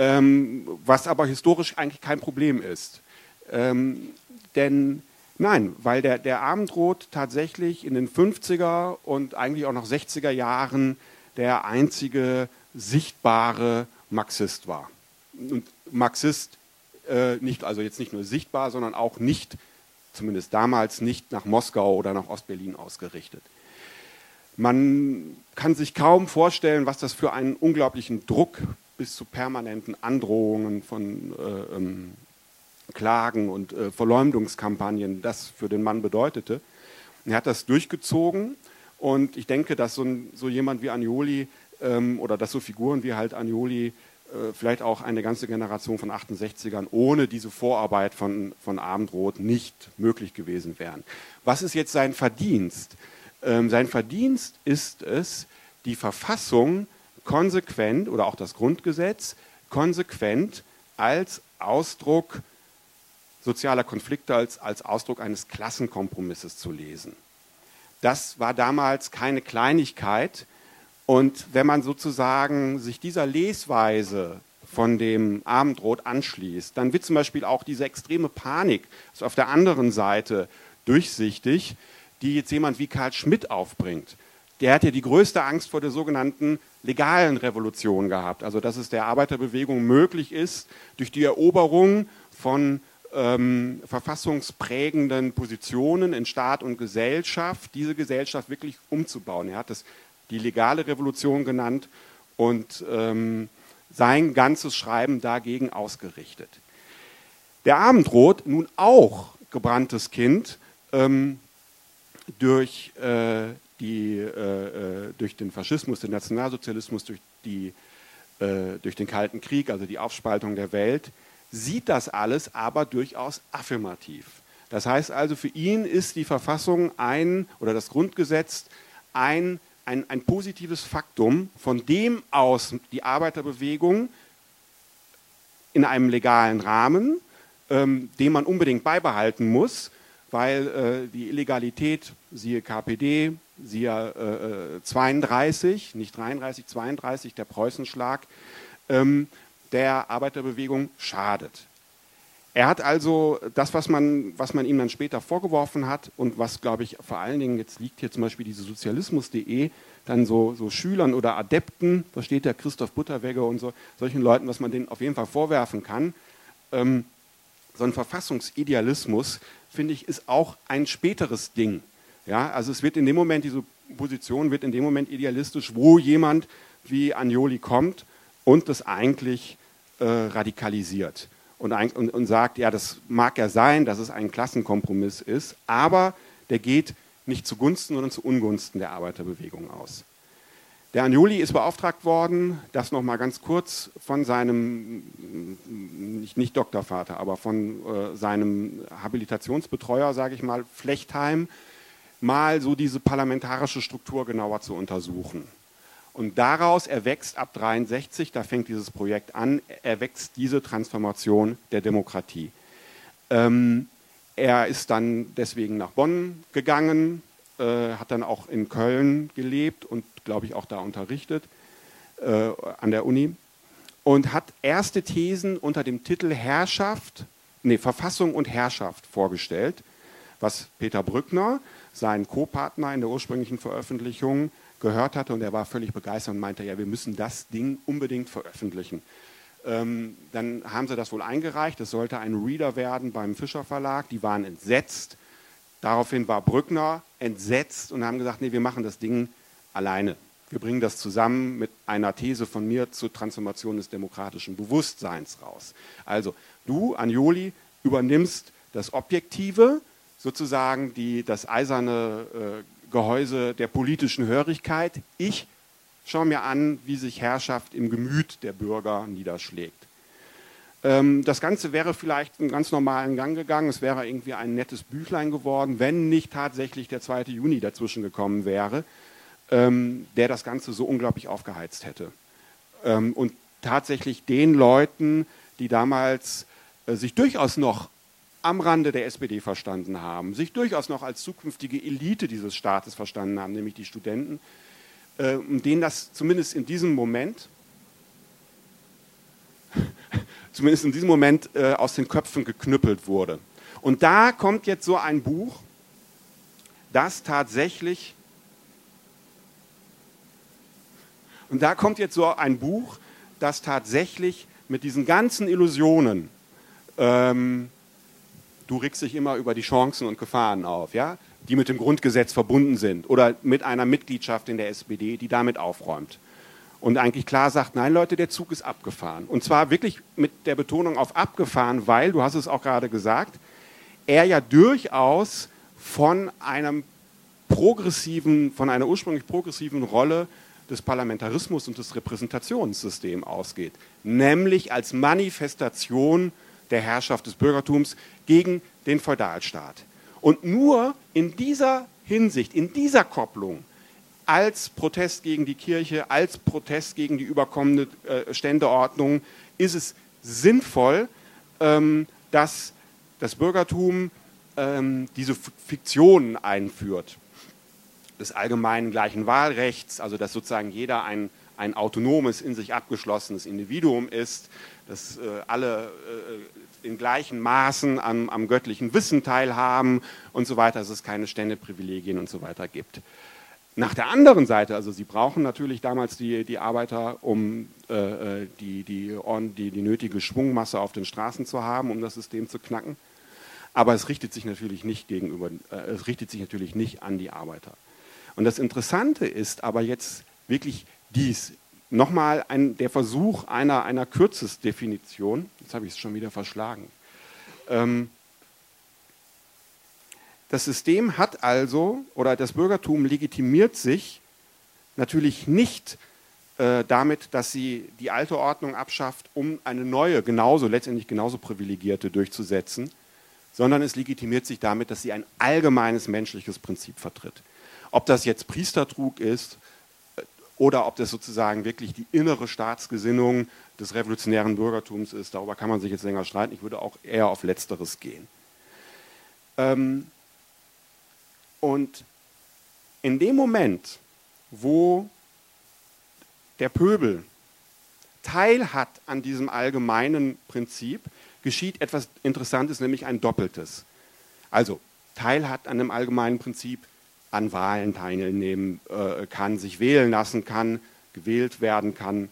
Ähm, was aber historisch eigentlich kein Problem ist. Ähm, denn nein, weil der, der Abendrot tatsächlich in den 50er und eigentlich auch noch 60er Jahren der einzige sichtbare Marxist war. Und Marxist äh, nicht, also jetzt nicht nur sichtbar, sondern auch nicht, zumindest damals nicht nach Moskau oder nach Ostberlin ausgerichtet. Man kann sich kaum vorstellen, was das für einen unglaublichen Druck bis zu permanenten Androhungen von äh, ähm, Klagen und äh, Verleumdungskampagnen das für den Mann bedeutete. Er hat das durchgezogen und ich denke, dass so, ein, so jemand wie Agnoli ähm, oder dass so Figuren wie halt Agnoli vielleicht auch eine ganze Generation von 68ern ohne diese Vorarbeit von, von Abendrot nicht möglich gewesen wären. Was ist jetzt sein Verdienst? Ähm, sein Verdienst ist es, die Verfassung konsequent oder auch das Grundgesetz konsequent als Ausdruck sozialer Konflikte, als, als Ausdruck eines Klassenkompromisses zu lesen. Das war damals keine Kleinigkeit. Und wenn man sozusagen sich dieser Lesweise von dem Abendrot anschließt, dann wird zum Beispiel auch diese extreme Panik also auf der anderen Seite durchsichtig, die jetzt jemand wie Karl Schmidt aufbringt. Der hat ja die größte Angst vor der sogenannten legalen Revolution gehabt. Also dass es der Arbeiterbewegung möglich ist, durch die Eroberung von ähm, verfassungsprägenden Positionen in Staat und Gesellschaft, diese Gesellschaft wirklich umzubauen. Er hat es die legale Revolution genannt und ähm, sein ganzes Schreiben dagegen ausgerichtet. Der Abendrot, nun auch gebranntes Kind, ähm, durch, äh, die, äh, äh, durch den Faschismus, den Nationalsozialismus, durch, die, äh, durch den Kalten Krieg, also die Aufspaltung der Welt, sieht das alles aber durchaus affirmativ. Das heißt also, für ihn ist die Verfassung ein oder das Grundgesetz ein, ein, ein positives Faktum, von dem aus die Arbeiterbewegung in einem legalen Rahmen, ähm, den man unbedingt beibehalten muss, weil äh, die Illegalität, siehe KPD, siehe äh, 32, äh, nicht 33, 32, der Preußenschlag, ähm, der Arbeiterbewegung schadet. Er hat also das, was man, was man ihm dann später vorgeworfen hat und was, glaube ich, vor allen Dingen, jetzt liegt hier zum Beispiel diese Sozialismus.de, dann so, so, Schülern oder Adepten, da steht der Christoph Butterwegge und so, solchen Leuten, was man denen auf jeden Fall vorwerfen kann. Ähm, so ein Verfassungsidealismus, finde ich, ist auch ein späteres Ding. Ja, also es wird in dem Moment, diese Position wird in dem Moment idealistisch, wo jemand wie Agnoli kommt und das eigentlich äh, radikalisiert und, und, und sagt, ja, das mag ja sein, dass es ein Klassenkompromiss ist, aber der geht nicht zugunsten, sondern zu Ungunsten der Arbeiterbewegung aus. Der Agnoli ist beauftragt worden, das nochmal ganz kurz von seinem, nicht, nicht Doktorvater, aber von äh, seinem Habilitationsbetreuer, sage ich mal, Flechtheim, mal so diese parlamentarische Struktur genauer zu untersuchen. Und daraus erwächst ab 63, da fängt dieses Projekt an, erwächst diese Transformation der Demokratie. Ähm, er ist dann deswegen nach Bonn gegangen, äh, hat dann auch in Köln gelebt und, glaube ich, auch da unterrichtet äh, an der Uni und hat erste Thesen unter dem Titel Herrschaft, nee, Verfassung und Herrschaft vorgestellt, was Peter Brückner, sein Co-Partner in der ursprünglichen Veröffentlichung, gehört hatte und er war völlig begeistert und meinte, ja, wir müssen das Ding unbedingt veröffentlichen. Ähm, dann haben sie das wohl eingereicht, es sollte ein Reader werden beim Fischer Verlag, die waren entsetzt. Daraufhin war Brückner entsetzt und haben gesagt, nee, wir machen das Ding alleine. Wir bringen das zusammen mit einer These von mir zur Transformation des demokratischen Bewusstseins raus. Also du, Anjoli, übernimmst das Objektive, sozusagen die, das eiserne äh, Gehäuse der politischen Hörigkeit. Ich schaue mir an, wie sich Herrschaft im Gemüt der Bürger niederschlägt. Ähm, das Ganze wäre vielleicht einen ganz normalen Gang gegangen. Es wäre irgendwie ein nettes Büchlein geworden, wenn nicht tatsächlich der 2. Juni dazwischen gekommen wäre, ähm, der das Ganze so unglaublich aufgeheizt hätte. Ähm, und tatsächlich den Leuten, die damals äh, sich durchaus noch am Rande der SPD verstanden haben, sich durchaus noch als zukünftige Elite dieses Staates verstanden haben, nämlich die Studenten, äh, denen das zumindest in diesem Moment, [laughs] zumindest in diesem Moment äh, aus den Köpfen geknüppelt wurde. Und da kommt jetzt so ein Buch, das tatsächlich, und da kommt jetzt so ein Buch, das tatsächlich mit diesen ganzen Illusionen ähm, du regst dich immer über die Chancen und Gefahren auf, ja, die mit dem Grundgesetz verbunden sind oder mit einer Mitgliedschaft in der SPD, die damit aufräumt. Und eigentlich klar sagt, nein Leute, der Zug ist abgefahren. Und zwar wirklich mit der Betonung auf abgefahren, weil, du hast es auch gerade gesagt, er ja durchaus von einem progressiven, von einer ursprünglich progressiven Rolle des Parlamentarismus und des Repräsentationssystems ausgeht, nämlich als Manifestation der Herrschaft des Bürgertums gegen den Feudalstaat. Und nur in dieser Hinsicht, in dieser Kopplung als Protest gegen die Kirche, als Protest gegen die überkommene äh, Ständeordnung ist es sinnvoll, ähm, dass das Bürgertum ähm, diese Fiktionen einführt. Des allgemeinen gleichen Wahlrechts, also dass sozusagen jeder ein, ein autonomes, in sich abgeschlossenes Individuum ist, dass äh, alle äh, in gleichen Maßen am, am, göttlichen Wissen teilhaben und so weiter, dass es keine Ständeprivilegien und so weiter gibt. Nach der anderen Seite, also sie brauchen natürlich damals die, die Arbeiter, um äh, äh die, die, die, die nötige Schwungmasse auf den Straßen zu haben, um das System zu knacken. Aber es richtet sich natürlich nicht gegenüber, äh, es richtet sich natürlich nicht an die Arbeiter. Und das Interessante ist aber jetzt wirklich dies. Nochmal ein, der Versuch einer, einer Kürzesdefinition. Jetzt habe ich es schon wieder verschlagen. Ähm, das System hat also, oder das Bürgertum legitimiert sich natürlich nicht äh, damit, dass sie die alte Ordnung abschafft, um eine neue, genauso, letztendlich genauso privilegierte durchzusetzen, sondern es legitimiert sich damit, dass sie ein allgemeines menschliches Prinzip vertritt. Ob das jetzt Priestertrug ist oder ob das sozusagen wirklich die innere Staatsgesinnung des revolutionären Bürgertums ist, darüber kann man sich jetzt länger streiten. Ich würde auch eher auf Letzteres gehen. Ähm, und in dem Moment, wo der Pöbel Teil hat an diesem allgemeinen Prinzip, geschieht etwas Interessantes, nämlich ein Doppeltes. Also Teil hat an dem allgemeinen Prinzip, an Wahlen teilnehmen äh, kann, sich wählen lassen kann, gewählt werden kann,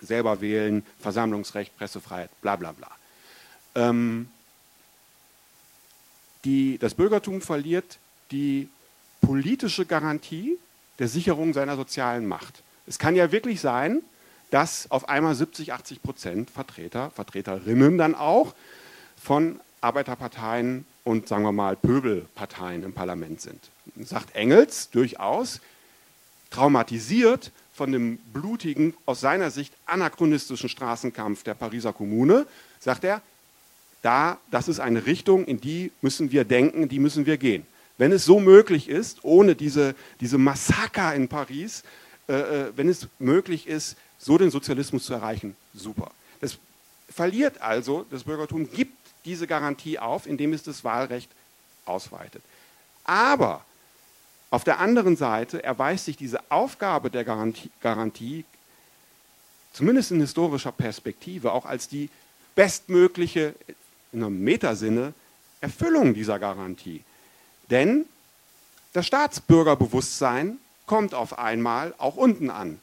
selber wählen, Versammlungsrecht, Pressefreiheit, bla bla bla. Ähm, die, das Bürgertum verliert die politische Garantie der Sicherung seiner sozialen Macht. Es kann ja wirklich sein, dass auf einmal 70, 80 Prozent Vertreter, Vertreterinnen dann auch von Arbeiterparteien und sagen wir mal Pöbelparteien im Parlament sind. Sagt Engels durchaus, traumatisiert von dem blutigen, aus seiner Sicht anachronistischen Straßenkampf der Pariser Kommune, sagt er, da, das ist eine Richtung, in die müssen wir denken, die müssen wir gehen. Wenn es so möglich ist, ohne diese, diese Massaker in Paris, äh, äh, wenn es möglich ist, so den Sozialismus zu erreichen, super. Das verliert also, das Bürgertum gibt diese Garantie auf, indem es das Wahlrecht ausweitet. Aber auf der anderen Seite erweist sich diese Aufgabe der Garantie, Garantie zumindest in historischer Perspektive, auch als die bestmögliche, in einem Metasinne, Erfüllung dieser Garantie. Denn das Staatsbürgerbewusstsein kommt auf einmal auch unten an.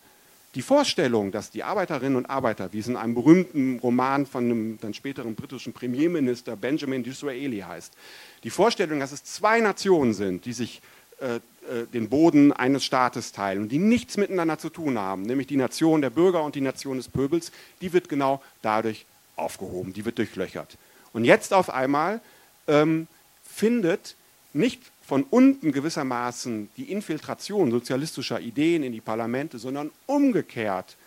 Die Vorstellung, dass die Arbeiterinnen und Arbeiter, wie es in einem berühmten Roman von einem dann späteren britischen Premierminister Benjamin Disraeli heißt, die Vorstellung, dass es zwei Nationen sind, die sich den Boden eines Staates teilen und die nichts miteinander zu tun haben, nämlich die Nation der Bürger und die Nation des Pöbels, die wird genau dadurch aufgehoben, die wird durchlöchert. Und jetzt auf einmal ähm, findet nicht von unten gewissermaßen die Infiltration sozialistischer Ideen in die Parlamente, sondern umgekehrt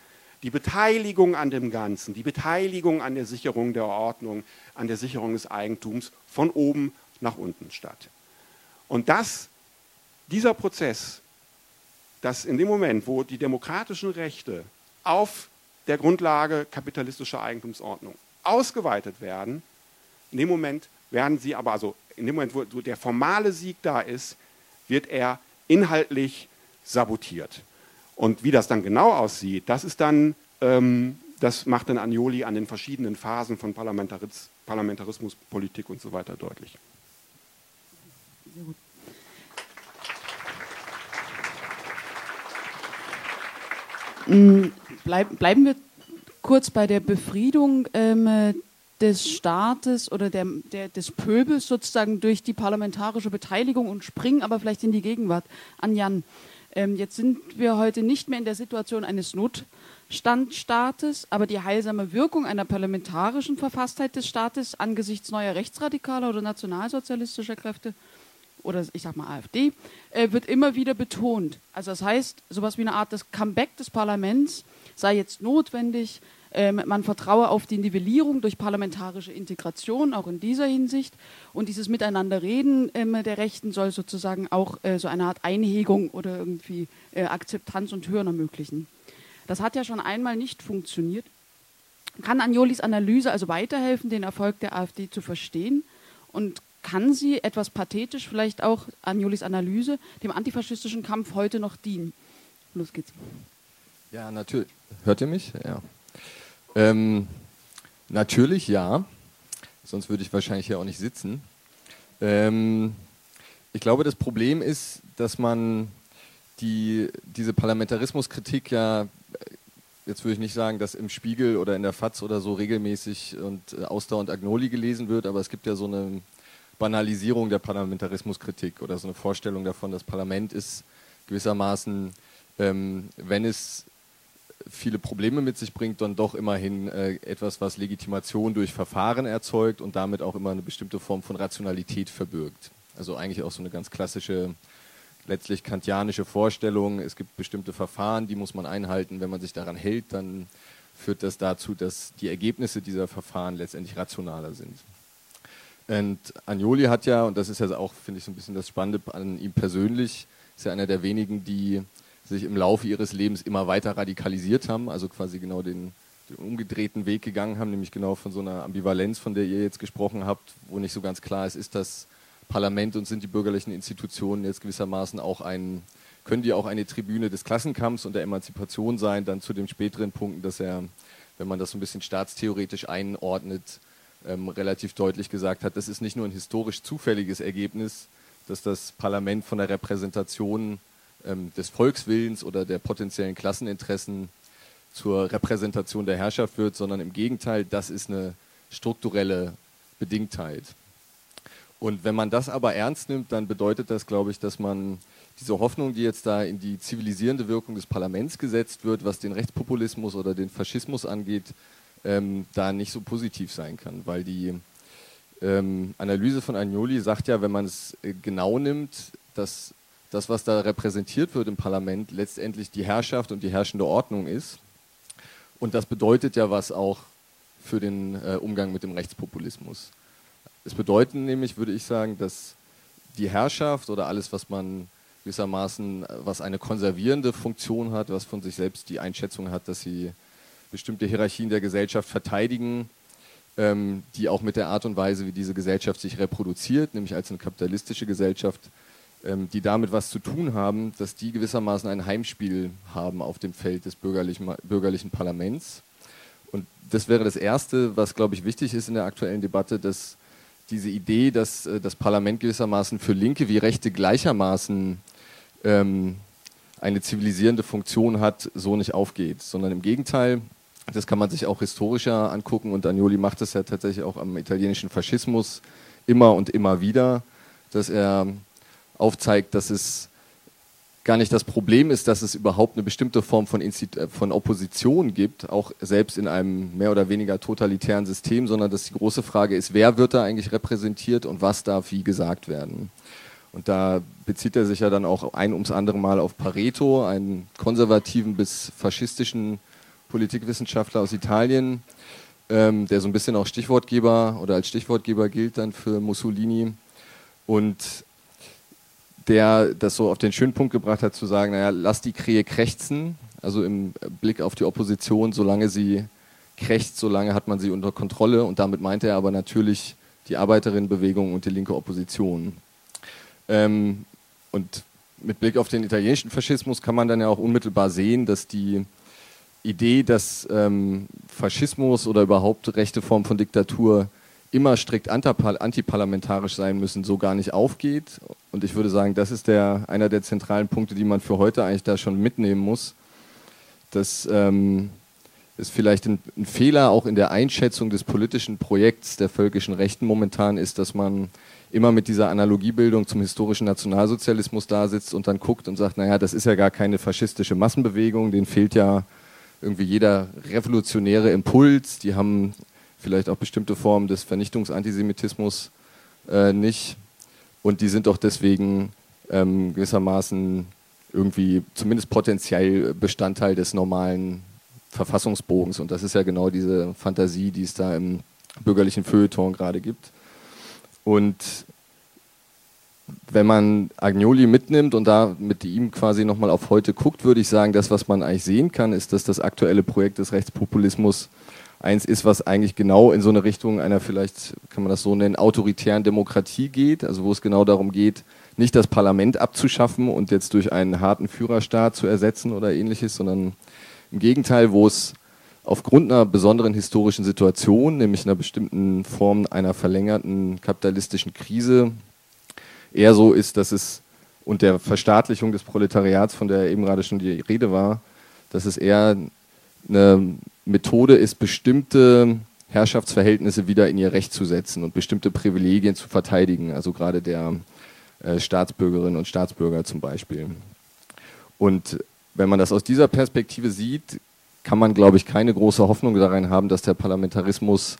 die Beteiligung an dem Ganzen, die Beteiligung an der Sicherung der Ordnung, an der Sicherung des Eigentums von oben nach unten statt. Und das, dieser Prozess, dass in dem Moment, wo die demokratischen Rechte auf der Grundlage kapitalistischer Eigentumsordnung ausgeweitet werden, in dem Moment werden sie aber, also in dem Moment, wo der formale Sieg da ist, wird er inhaltlich sabotiert. Und wie das dann genau aussieht, das ist dann, ähm, das macht dann Agnoli an den verschiedenen Phasen von Parlamentaris Parlamentarismus, Politik und so weiter deutlich. Sehr gut. Bleib, bleiben wir kurz bei der Befriedung ähm, des Staates oder der, der, des Pöbels sozusagen durch die parlamentarische Beteiligung und springen aber vielleicht in die Gegenwart. An Jan, ähm, jetzt sind wir heute nicht mehr in der Situation eines Notstandstaates, aber die heilsame Wirkung einer parlamentarischen Verfasstheit des Staates angesichts neuer rechtsradikaler oder nationalsozialistischer Kräfte oder ich sag mal AfD, äh, wird immer wieder betont. Also das heißt, sowas wie eine Art des Comeback des Parlaments sei jetzt notwendig, Ähm, man vertraue auf die Nivellierung durch parlamentarische Integration, auch in dieser Hinsicht. Und dieses Miteinanderreden ähm, der Rechten soll sozusagen auch äh, so eine Art Einhegung oder irgendwie äh, Akzeptanz und Hören ermöglichen. Das hat ja schon einmal nicht funktioniert. Kann Agnolis Analyse also weiterhelfen, den Erfolg der AfD zu verstehen? Und kann sie etwas pathetisch vielleicht auch Agnolis Analyse dem antifaschistischen Kampf heute noch dienen? Los geht's. Ja, natürlich. Hört ihr mich? Ja. Ähm, natürlich ja. Sonst würde ich wahrscheinlich hier auch nicht sitzen. Ähm, ich glaube, das Problem ist, dass man die, diese Parlamentarismuskritik ja jetzt würde ich nicht sagen, dass im Spiegel oder in der FAZ oder so regelmäßig und äh, ausdauernd Agnoli gelesen wird, aber es gibt ja so eine Banalisierung der Parlamentarismuskritik oder so eine Vorstellung davon, das Parlament ist gewissermaßen, ähm, wenn es viele Probleme mit sich bringt, dann doch immerhin äh, etwas, was Legitimation durch Verfahren erzeugt und damit auch immer eine bestimmte Form von Rationalität verbirgt. Also eigentlich auch so eine ganz klassische letztlich kantianische Vorstellung, es gibt bestimmte Verfahren, die muss man einhalten. Wenn man sich daran hält, dann führt das dazu, dass die Ergebnisse dieser Verfahren letztendlich rationaler sind. Und Agnoli hat ja, und das ist ja auch, finde ich, so ein bisschen das Spannende an ihm persönlich, ist ja einer der wenigen, die sich im Laufe ihres Lebens immer weiter radikalisiert haben, also quasi genau den, den umgedrehten Weg gegangen haben, nämlich genau von so einer Ambivalenz, von der ihr jetzt gesprochen habt, wo nicht so ganz klar ist, ist das Parlament und sind die bürgerlichen Institutionen jetzt gewissermaßen auch ein, können die auch eine Tribüne des Klassenkampfs und der Emanzipation sein, dann zu den späteren Punkten, dass er, wenn man das so ein bisschen staatstheoretisch einordnet, ähm, relativ deutlich gesagt hat, das ist nicht nur ein historisch zufälliges Ergebnis, dass das Parlament von der Repräsentation ähm, des Volkswillens oder der potenziellen Klasseninteressen zur Repräsentation der Herrschaft wird, sondern im Gegenteil, das ist eine strukturelle Bedingtheit. Und wenn man das aber ernst nimmt, dann bedeutet das, glaube ich, dass man diese Hoffnung, die jetzt da in die zivilisierende Wirkung des Parlaments gesetzt wird, was den Rechtspopulismus oder den Faschismus angeht, ähm, da nicht so positiv sein kann. Weil die ähm, Analyse von Agnoli sagt ja, wenn man es äh, genau nimmt, dass das, was da repräsentiert wird im Parlament, letztendlich die Herrschaft und die herrschende Ordnung ist. Und das bedeutet ja was auch für den äh, Umgang mit dem Rechtspopulismus. Es bedeutet nämlich, würde ich sagen, dass die Herrschaft oder alles, was man gewissermaßen, was eine konservierende Funktion hat, was von sich selbst die Einschätzung hat, dass sie bestimmte Hierarchien der Gesellschaft verteidigen, ähm, die auch mit der Art und Weise, wie diese Gesellschaft sich reproduziert, nämlich als eine kapitalistische Gesellschaft, ähm, die damit was zu tun haben, dass die gewissermaßen ein Heimspiel haben auf dem Feld des bürgerlichen, bürgerlichen Parlaments. Und das wäre das Erste, was, glaube ich, wichtig ist in der aktuellen Debatte, dass diese Idee, dass äh, das Parlament gewissermaßen für Linke wie Rechte gleichermaßen ähm, eine zivilisierende Funktion hat, so nicht aufgeht, sondern im Gegenteil, das kann man sich auch historischer angucken und Agnoli macht das ja tatsächlich auch am italienischen Faschismus immer und immer wieder, dass er aufzeigt, dass es gar nicht das Problem ist, dass es überhaupt eine bestimmte Form von, Institu äh, von Opposition gibt, auch selbst in einem mehr oder weniger totalitären System, sondern dass die große Frage ist, wer wird da eigentlich repräsentiert und was darf wie gesagt werden. Und da bezieht er sich ja dann auch ein ums andere Mal auf Pareto, einen konservativen bis faschistischen Politikwissenschaftler aus Italien, ähm, der so ein bisschen auch Stichwortgeber oder als Stichwortgeber gilt dann für Mussolini. Und der das so auf den schönen Punkt gebracht hat, zu sagen, naja, lass die Krähe krächzen, also im Blick auf die Opposition, solange sie krächzt, solange hat man sie unter Kontrolle und damit meinte er aber natürlich die Arbeiterinnenbewegung und die linke Opposition. Ähm, und mit Blick auf den italienischen Faschismus kann man dann ja auch unmittelbar sehen, dass die Idee, dass ähm, Faschismus oder überhaupt rechte Form von Diktatur immer strikt antiparlamentarisch sein müssen, so gar nicht aufgeht. Und ich würde sagen, das ist der, einer der zentralen Punkte, die man für heute eigentlich da schon mitnehmen muss. Dass ähm, es vielleicht ein, ein, Fehler auch in der Einschätzung des politischen Projekts der völkischen Rechten momentan ist, dass man immer mit dieser Analogiebildung zum historischen Nationalsozialismus da sitzt und dann guckt und sagt, naja, das ist ja gar keine faschistische Massenbewegung, denen fehlt ja irgendwie jeder revolutionäre Impuls, die haben vielleicht auch bestimmte Formen des Vernichtungsantisemitismus äh, nicht. Und die sind doch deswegen ähm, gewissermaßen irgendwie zumindest potenziell Bestandteil des normalen Verfassungsbogens. Und das ist ja genau diese Fantasie, die es da im bürgerlichen Feuilleton gerade gibt. Und wenn man Agnoli mitnimmt und da mit ihm quasi nochmal auf heute guckt, würde ich sagen, das, was man eigentlich sehen kann, ist, dass das aktuelle Projekt des Rechtspopulismus eins ist, was eigentlich genau in so eine Richtung einer vielleicht, kann man das so nennen, autoritären Demokratie geht, also wo es genau darum geht, nicht das Parlament abzuschaffen und jetzt durch einen harten Führerstaat zu ersetzen oder ähnliches, sondern im Gegenteil, wo es aufgrund einer besonderen historischen Situation, nämlich einer bestimmten Form einer verlängerten kapitalistischen Krise, eher so ist, dass es und der Verstaatlichung des Proletariats, von der eben gerade schon die Rede war, dass es eher eine Methode ist, bestimmte Herrschaftsverhältnisse wieder in ihr Recht zu setzen und bestimmte Privilegien zu verteidigen, also gerade der äh, Staatsbürgerinnen und Staatsbürger zum Beispiel. Und wenn man das aus dieser Perspektive sieht, kann man, glaube ich, keine große Hoffnung darin haben, dass der Parlamentarismus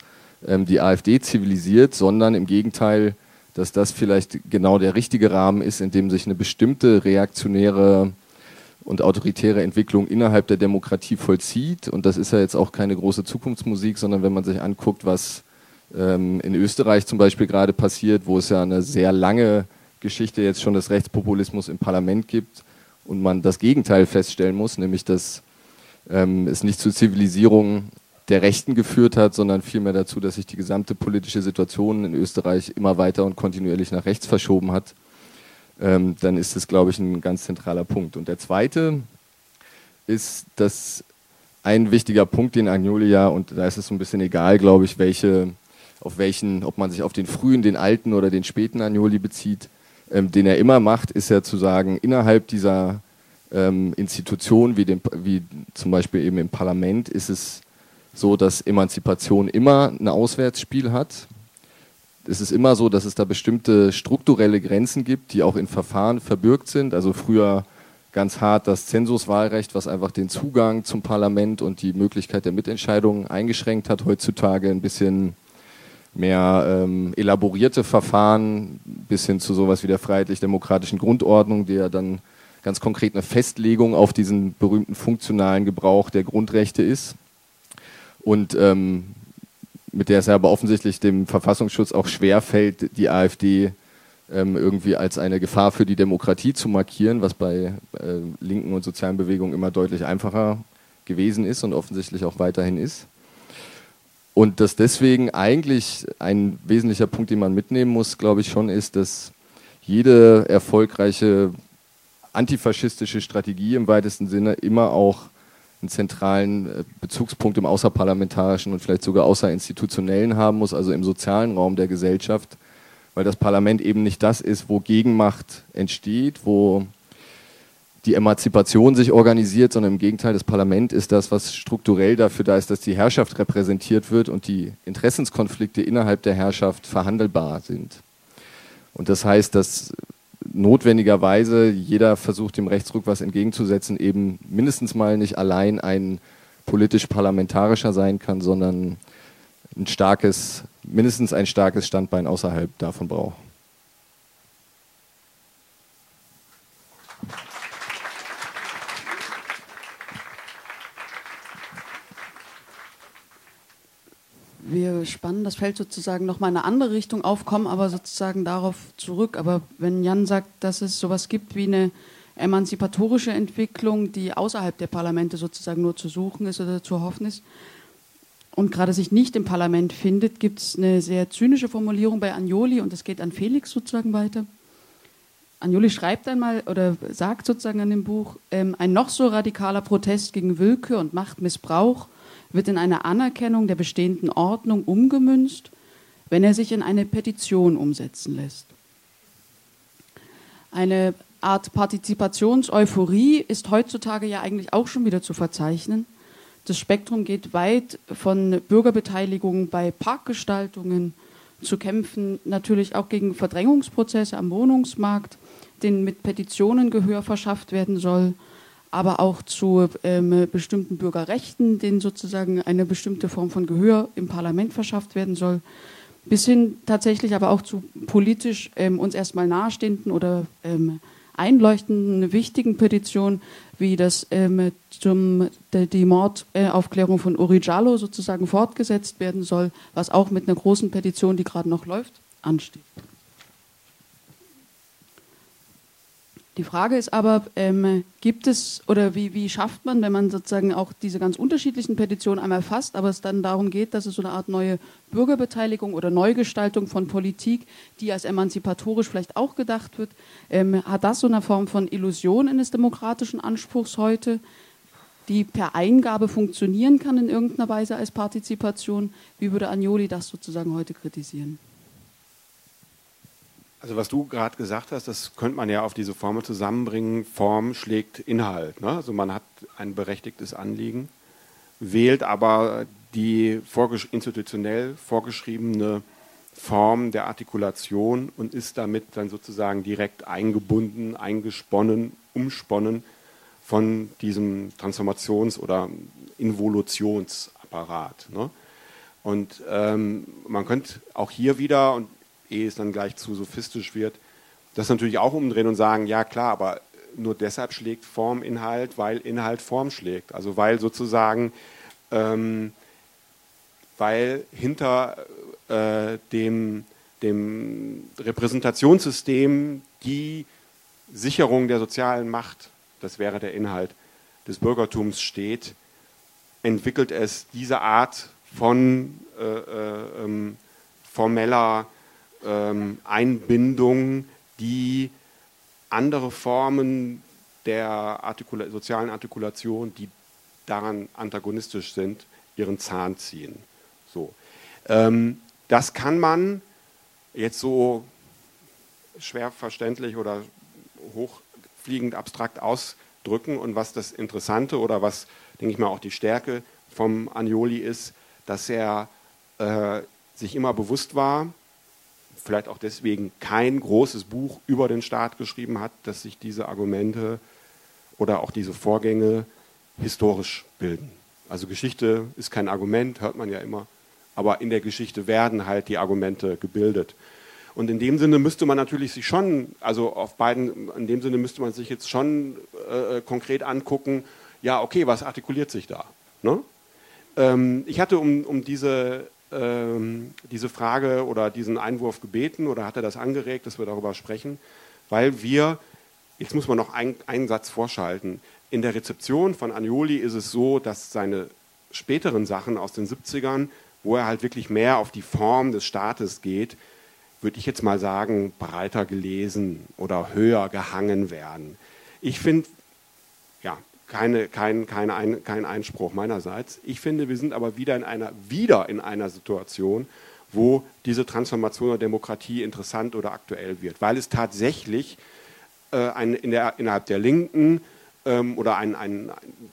ähm, die AfD zivilisiert, sondern im Gegenteil, dass das vielleicht genau der richtige Rahmen ist, in dem sich eine bestimmte reaktionäre und autoritäre Entwicklung innerhalb der Demokratie vollzieht. Und das ist ja jetzt auch keine große Zukunftsmusik, sondern wenn man sich anguckt, was ähm, in Österreich zum Beispiel gerade passiert, wo es ja eine sehr lange Geschichte jetzt schon des Rechtspopulismus im Parlament gibt und man das Gegenteil feststellen muss, nämlich dass ähm, es nicht zur Zivilisierung der Rechten geführt hat, sondern vielmehr dazu, dass sich die gesamte politische Situation in Österreich immer weiter und kontinuierlich nach rechts verschoben hat, ähm, dann ist das, glaube ich, ein ganz zentraler Punkt. Und der zweite ist, dass ein wichtiger Punkt, den Agnoli ja, und da ist es so ein bisschen egal, glaube ich, welche, auf welchen, ob man sich auf den frühen, den alten oder den späten Agnoli bezieht, ähm, den er immer macht, ist ja zu sagen, innerhalb dieser ähm, Institutionen wie, wie zum Beispiel eben im Parlament ist es so, dass Emanzipation immer ein Auswärtsspiel hat. Es ist immer so, dass es da bestimmte strukturelle Grenzen gibt, die auch in Verfahren verbürgt sind. Also früher ganz hart das Zensuswahlrecht, was einfach den Zugang zum Parlament und die Möglichkeit der Mitentscheidung eingeschränkt hat. Heutzutage ein bisschen mehr ähm, elaborierte Verfahren bis hin zu sowas wie der freiheitlich-demokratischen Grundordnung, die ja dann ganz konkret eine Festlegung auf diesen berühmten funktionalen Gebrauch der Grundrechte ist. Und ähm, mit der es aber offensichtlich dem Verfassungsschutz auch schwer fällt, die AfD ähm, irgendwie als eine Gefahr für die Demokratie zu markieren, was bei äh, linken und sozialen Bewegungen immer deutlich einfacher gewesen ist und offensichtlich auch weiterhin ist. Und dass deswegen eigentlich ein wesentlicher Punkt, den man mitnehmen muss, glaube ich schon, ist, dass jede erfolgreiche antifaschistische Strategie im weitesten Sinne immer auch einen zentralen äh, Bezugspunkt im außerparlamentarischen und vielleicht sogar außerinstitutionellen haben muss, also im sozialen Raum der Gesellschaft, weil das Parlament eben nicht das ist, wo Gegenmacht entsteht, wo die Emanzipation sich organisiert, sondern im Gegenteil, das Parlament ist das, was strukturell dafür da ist, dass die Herrschaft repräsentiert wird und die Interessenskonflikte innerhalb der Herrschaft verhandelbar sind. Und das heißt, dass notwendigerweise jeder versucht, dem Rechtsruck was entgegenzusetzen, eben mindestens mal nicht allein ein politisch-parlamentarischer sein kann, sondern ein starkes, mindestens ein starkes Standbein außerhalb davon braucht. Wir spannen das Feld sozusagen nochmal in eine andere Richtung auf, kommen aber sozusagen darauf zurück. Aber wenn Jan sagt, dass es sowas gibt wie eine emanzipatorische Entwicklung, die außerhalb der Parlamente sozusagen nur zu suchen ist oder zu hoffen ist, und gerade sich nicht im Parlament findet, gibt es eine sehr zynische Formulierung bei Agnoli und das geht an Felix sozusagen weiter. Agnoli schreibt einmal oder sagt sozusagen an dem Buch, ähm, ein noch so radikaler Protest gegen Willkür und Machtmissbrauch wird in eine Anerkennung der bestehenden Ordnung umgemünzt, wenn er sich in eine Petition umsetzen lässt. Eine Art Partizipationseuphorie ist heutzutage ja eigentlich auch schon wieder zu verzeichnen. Das Spektrum geht weit von Bürgerbeteiligung bei Parkgestaltungen zu Kämpfen, natürlich auch gegen Verdrängungsprozesse am Wohnungsmarkt, denen mit Petitionen Gehör verschafft werden soll, aber auch zu ähm, bestimmten Bürgerrechten, denen sozusagen eine bestimmte Form von Gehör im Parlament verschafft werden soll, bis hin tatsächlich aber auch zu politisch ähm, uns erstmal nahestehenden oder ähm, einleuchtenden, wichtigen Petitionen, wie das ähm, zum, de, die Mordaufklärung von Uri Jallo sozusagen fortgesetzt werden soll, was auch mit einer großen Petition, die gerade noch läuft, ansteht. Die Frage ist aber, ähm, gibt es oder wie, wie schafft man, wenn man sozusagen auch diese ganz unterschiedlichen Petitionen einmal fasst, aber es dann darum geht, dass es so eine Art neue Bürgerbeteiligung oder Neugestaltung von Politik, die als emanzipatorisch vielleicht auch gedacht wird, ähm, hat das so eine Form von Illusion eines demokratischen Anspruchs heute, die per Eingabe funktionieren kann in irgendeiner Weise als Partizipation? Wie würde Agnoli das sozusagen heute kritisieren? Also was du gerade gesagt hast, das könnte man ja auf diese Formel zusammenbringen. Form schlägt Inhalt. Ne? Also man hat ein berechtigtes Anliegen, wählt aber die vorgesch institutionell vorgeschriebene Form der Artikulation und ist damit dann sozusagen direkt eingebunden, eingesponnen, umsponnen von diesem Transformations- oder Involutionsapparat. Ne? Und ähm, man könnte auch hier wieder, und ehe es dann gleich zu sophistisch wird, das natürlich auch umdrehen und sagen, ja klar, aber nur deshalb schlägt Form Inhalt, weil Inhalt Form schlägt. Also weil sozusagen, ähm, weil hinter äh, dem, dem Repräsentationssystem die Sicherung der sozialen Macht, das wäre der Inhalt des Bürgertums steht, entwickelt es diese Art von äh, äh, ähm, formeller ähm, Einbindung, die andere Formen der Artikula sozialen Artikulation, die daran antagonistisch sind, ihren Zahn ziehen. So. Ähm, das kann man jetzt so schwer verständlich oder hochfliegend abstrakt ausdrücken. Und was das Interessante oder was, denke ich mal, auch die Stärke vom Agnoli ist, dass er äh, sich immer bewusst war, vielleicht auch deswegen kein großes Buch über den Staat geschrieben hat, dass sich diese Argumente oder auch diese Vorgänge historisch bilden. Also Geschichte ist kein Argument, hört man ja immer, aber in der Geschichte werden halt die Argumente gebildet. Und in dem Sinne müsste man natürlich sich schon, also auf beiden, in dem Sinne müsste man sich jetzt schon äh, konkret angucken, ja, okay, was artikuliert sich da? Ne? Ähm, ich hatte um, um diese diese Frage oder diesen Einwurf gebeten oder hat er das angeregt, dass wir darüber sprechen, weil wir, jetzt muss man noch ein, einen Satz vorschalten, in der Rezeption von Agnoli ist es so, dass seine späteren Sachen aus den 70ern, wo er halt wirklich mehr auf die Form des Staates geht, würde ich jetzt mal sagen, breiter gelesen oder höher gehangen werden. Ich finde, ja, keine, kein, keine ein, kein Einspruch meinerseits. Ich finde, wir sind aber wieder in einer, wieder in einer Situation, wo diese Transformation der Demokratie interessant oder aktuell wird, weil es tatsächlich äh, ein, in der, innerhalb der Linken ähm, oder ein, ein,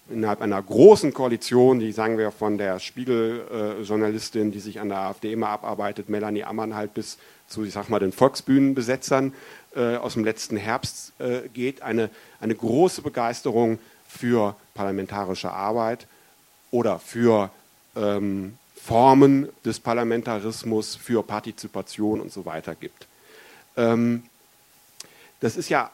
innerhalb einer großen Koalition, die sagen wir von der Spiegel-Journalistin, äh, die sich an der AfD immer abarbeitet, Melanie Ammann halt bis zu, ich sag mal, den Volksbühnenbesetzern äh, aus dem letzten Herbst äh, geht, eine, eine große Begeisterung für parlamentarische Arbeit oder für ähm, Formen des Parlamentarismus, für Partizipation und so weiter gibt. Ähm, das ist ja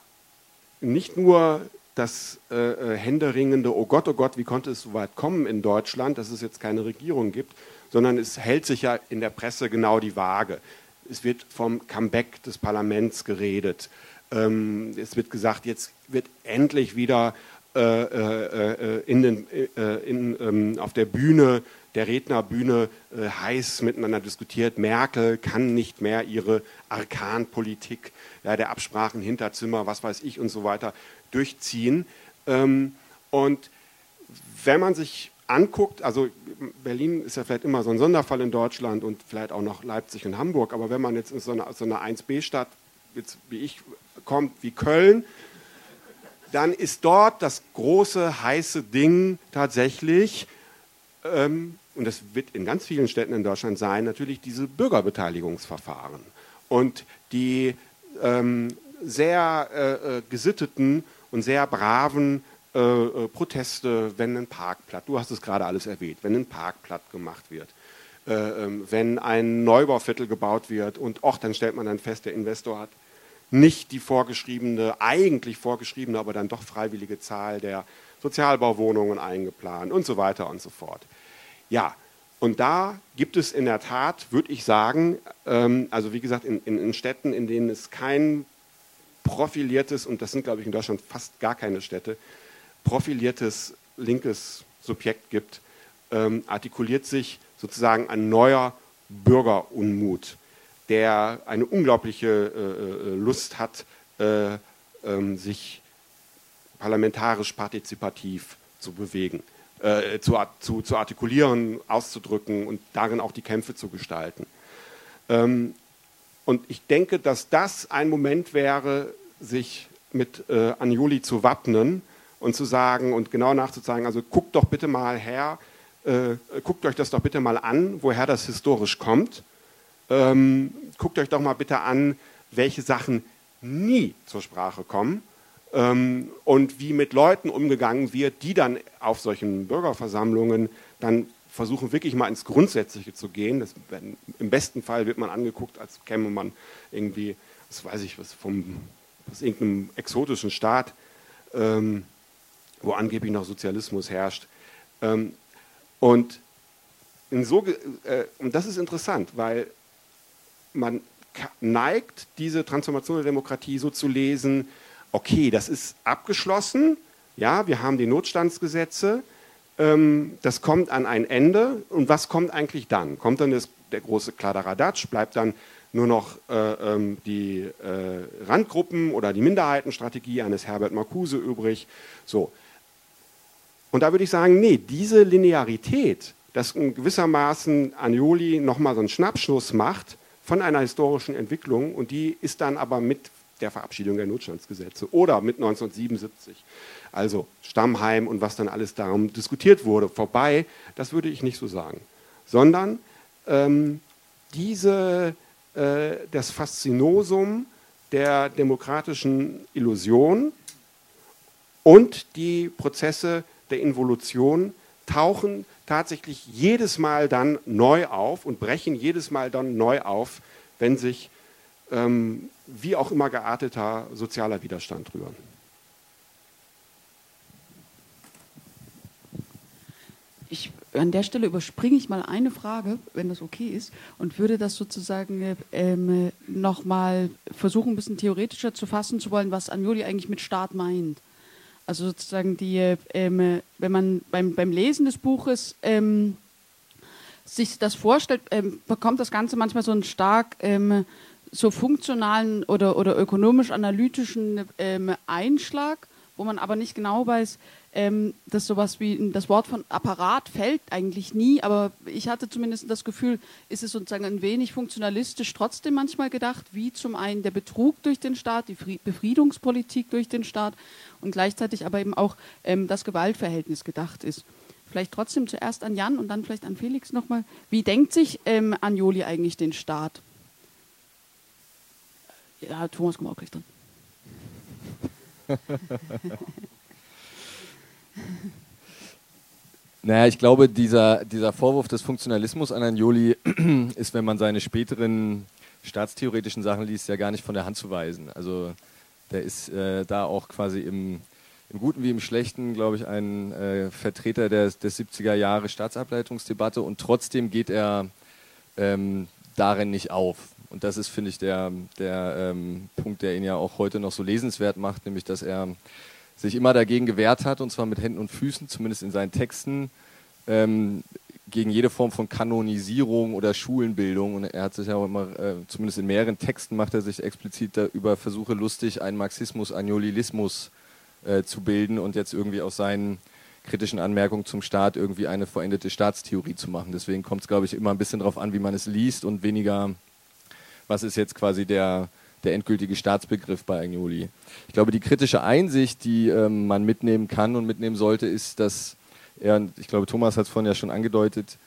nicht nur das äh, äh, händeringende, oh Gott, oh Gott, wie konnte es so weit kommen in Deutschland, dass es jetzt keine Regierung gibt, sondern es hält sich ja in der Presse genau die Waage. Es wird vom Comeback des Parlaments geredet. Ähm, es wird gesagt, jetzt wird endlich wieder in den, in, ähm, auf der Bühne, der Rednerbühne heiß miteinander diskutiert. Merkel kann nicht mehr ihre Arkanpolitik ja, der Absprachen, Hinterzimmer, was weiß ich und so weiter durchziehen. Ähm, und wenn man sich anguckt, also Berlin ist ja vielleicht immer so ein Sonderfall in Deutschland und vielleicht auch noch Leipzig und Hamburg, aber wenn man jetzt in so einer, so einer 1b-Stadt, wie ich, kommt, wie Köln, dann ist dort das große heiße Ding tatsächlich, ähm, und das wird in ganz vielen Städten in Deutschland sein, natürlich diese Bürgerbeteiligungsverfahren. Und die ähm, sehr äh, äh gesitteten und sehr braven äh, äh, Proteste, wenn ein Parkplatz, du hast es gerade alles erwähnt, wenn ein Parkplatz gemacht wird, äh, ähm, wenn ein Neubauviertel gebaut wird und auch dann stellt man dann fest, der Investor hat nicht die vorgeschriebene, eigentlich vorgeschriebene, aber dann doch freiwillige Zahl der Sozialbauwohnungen eingeplant und so weiter und so fort. Ja, und da gibt es in der Tat, würde ich sagen, ähm, also wie gesagt, in, in, in, Städten, in denen es kein profiliertes, und das sind, glaube ich, in Deutschland fast gar keine Städte, profiliertes linkes Subjekt gibt, ähm, artikuliert sich sozusagen ein neuer Bürgerunmut, der eine unglaubliche äh, äh Lust hat, äh, äh, sich parlamentarisch partizipativ zu bewegen äh, zu, zu, zu, artikulieren, auszudrücken und darin auch die Kämpfe zu gestalten. Ähm, und ich denke, dass das ein Moment wäre, sich mit äh, Anjuli zu wappnen und zu sagen und genau nachzuzeigen, also guckt doch bitte mal her, äh, guckt euch das doch bitte mal an, woher das historisch kommt. Ähm, guckt euch doch mal bitte an, welche Sachen nie zur Sprache kommen ähm, und wie mit Leuten umgegangen wird, die dann auf solchen Bürgerversammlungen dann versuchen wirklich mal ins Grundsätzliche zu gehen. Das, Im besten Fall wird man angeguckt, als käme man irgendwie, was weiß ich, was vom, aus irgendeinem exotischen Staat, ähm, wo angeblich noch Sozialismus herrscht. Ähm, und, so, äh, und das ist interessant, weil man neigt, diese Transformation der Demokratie so zu lesen, okay, das ist abgeschlossen, ja, wir haben die Notstandsgesetze, ähm, das kommt an ein Ende und was kommt eigentlich dann? Kommt dann das, der große Kladderadatsch, bleibt dann nur noch äh, ähm, die äh, Randgruppen oder die Minderheitenstrategie eines Herbert Marcuse übrig? So. Und da würde ich sagen, nee, diese Linearität, dass gewissermaßen Anjoli nochmal so einen Schnappschuss macht von einer historischen Entwicklung und die ist dann aber mit der Verabschiedung der Notstandsgesetze oder mit 1977. Also Stammheim und was dann alles darum diskutiert wurde, vorbei, das würde ich nicht so sagen. Sondern ähm, diese, äh, das Faszinosum der demokratischen Illusion und die Prozesse der Involution tauchen tatsächlich jedes Mal dann neu auf und brechen jedes Mal dann neu auf, wenn sich ähm, wie auch immer gearteter sozialer Widerstand rühren. Ich, an der Stelle überspringe ich mal eine Frage, wenn das okay ist, und würde das sozusagen ähm, nochmal versuchen, ein bisschen theoretischer zu fassen zu wollen, was Anjoli eigentlich mit Staat meint. Also sozusagen die, ähm, wenn man beim, beim Lesen des Buches ähm, sich das vorstellt, ähm, bekommt das Ganze manchmal so einen stark ähm, so funktionalen oder, oder ökonomisch-analytischen ähm, Einschlag, wo man aber nicht genau weiß, ähm, dass sowas wie das Wort von Apparat fällt eigentlich nie, aber ich hatte zumindest das Gefühl, ist es sozusagen ein wenig funktionalistisch trotzdem manchmal gedacht, wie zum einen der Betrug durch den Staat, die Befriedungspolitik durch den Staat und gleichzeitig aber eben auch ähm, das Gewaltverhältnis gedacht ist. Vielleicht trotzdem zuerst an Jan und dann vielleicht an Felix nochmal. Wie denkt sich ähm, Anjoli eigentlich den Staat? Ja, Thomas kommt auch gleich dran. [laughs] [laughs] Naja, ich glaube, dieser, dieser Vorwurf des Funktionalismus an Anjoli [clears throat] ist, wenn man seine späteren staatstheoretischen Sachen liest, ja gar nicht von der Hand zu weisen. Also der ist äh, da auch quasi im, im Guten wie im Schlechten, glaube ich, ein äh, Vertreter der, der 70er Jahre Staatsableitungsdebatte und trotzdem geht er ähm, darin nicht auf. Und das ist, finde ich, der, der ähm, Punkt, der ihn ja auch heute noch so lesenswert macht, nämlich dass er sich immer dagegen gewehrt hat, und zwar mit Händen und Füßen, zumindest in seinen Texten, ähm, gegen jede Form von Kanonisierung oder Schulenbildung. Und er hat sich ja auch immer, äh, zumindest in mehreren Texten macht er sich explizit über Versuche lustig, einen Marxismus, Agnolilismus äh, zu bilden und jetzt irgendwie aus seinen kritischen Anmerkungen zum Staat irgendwie eine verendete Staatstheorie zu machen. Deswegen kommt es, glaube ich, immer ein bisschen darauf an, wie man es liest und weniger was ist jetzt quasi der, der endgültige Staatsbegriff bei Agnoli. Ich glaube, die kritische Einsicht, die ähm, man mitnehmen kann und mitnehmen sollte, ist, dass er, ich glaube, Thomas hat es vorhin ja schon angedeutet,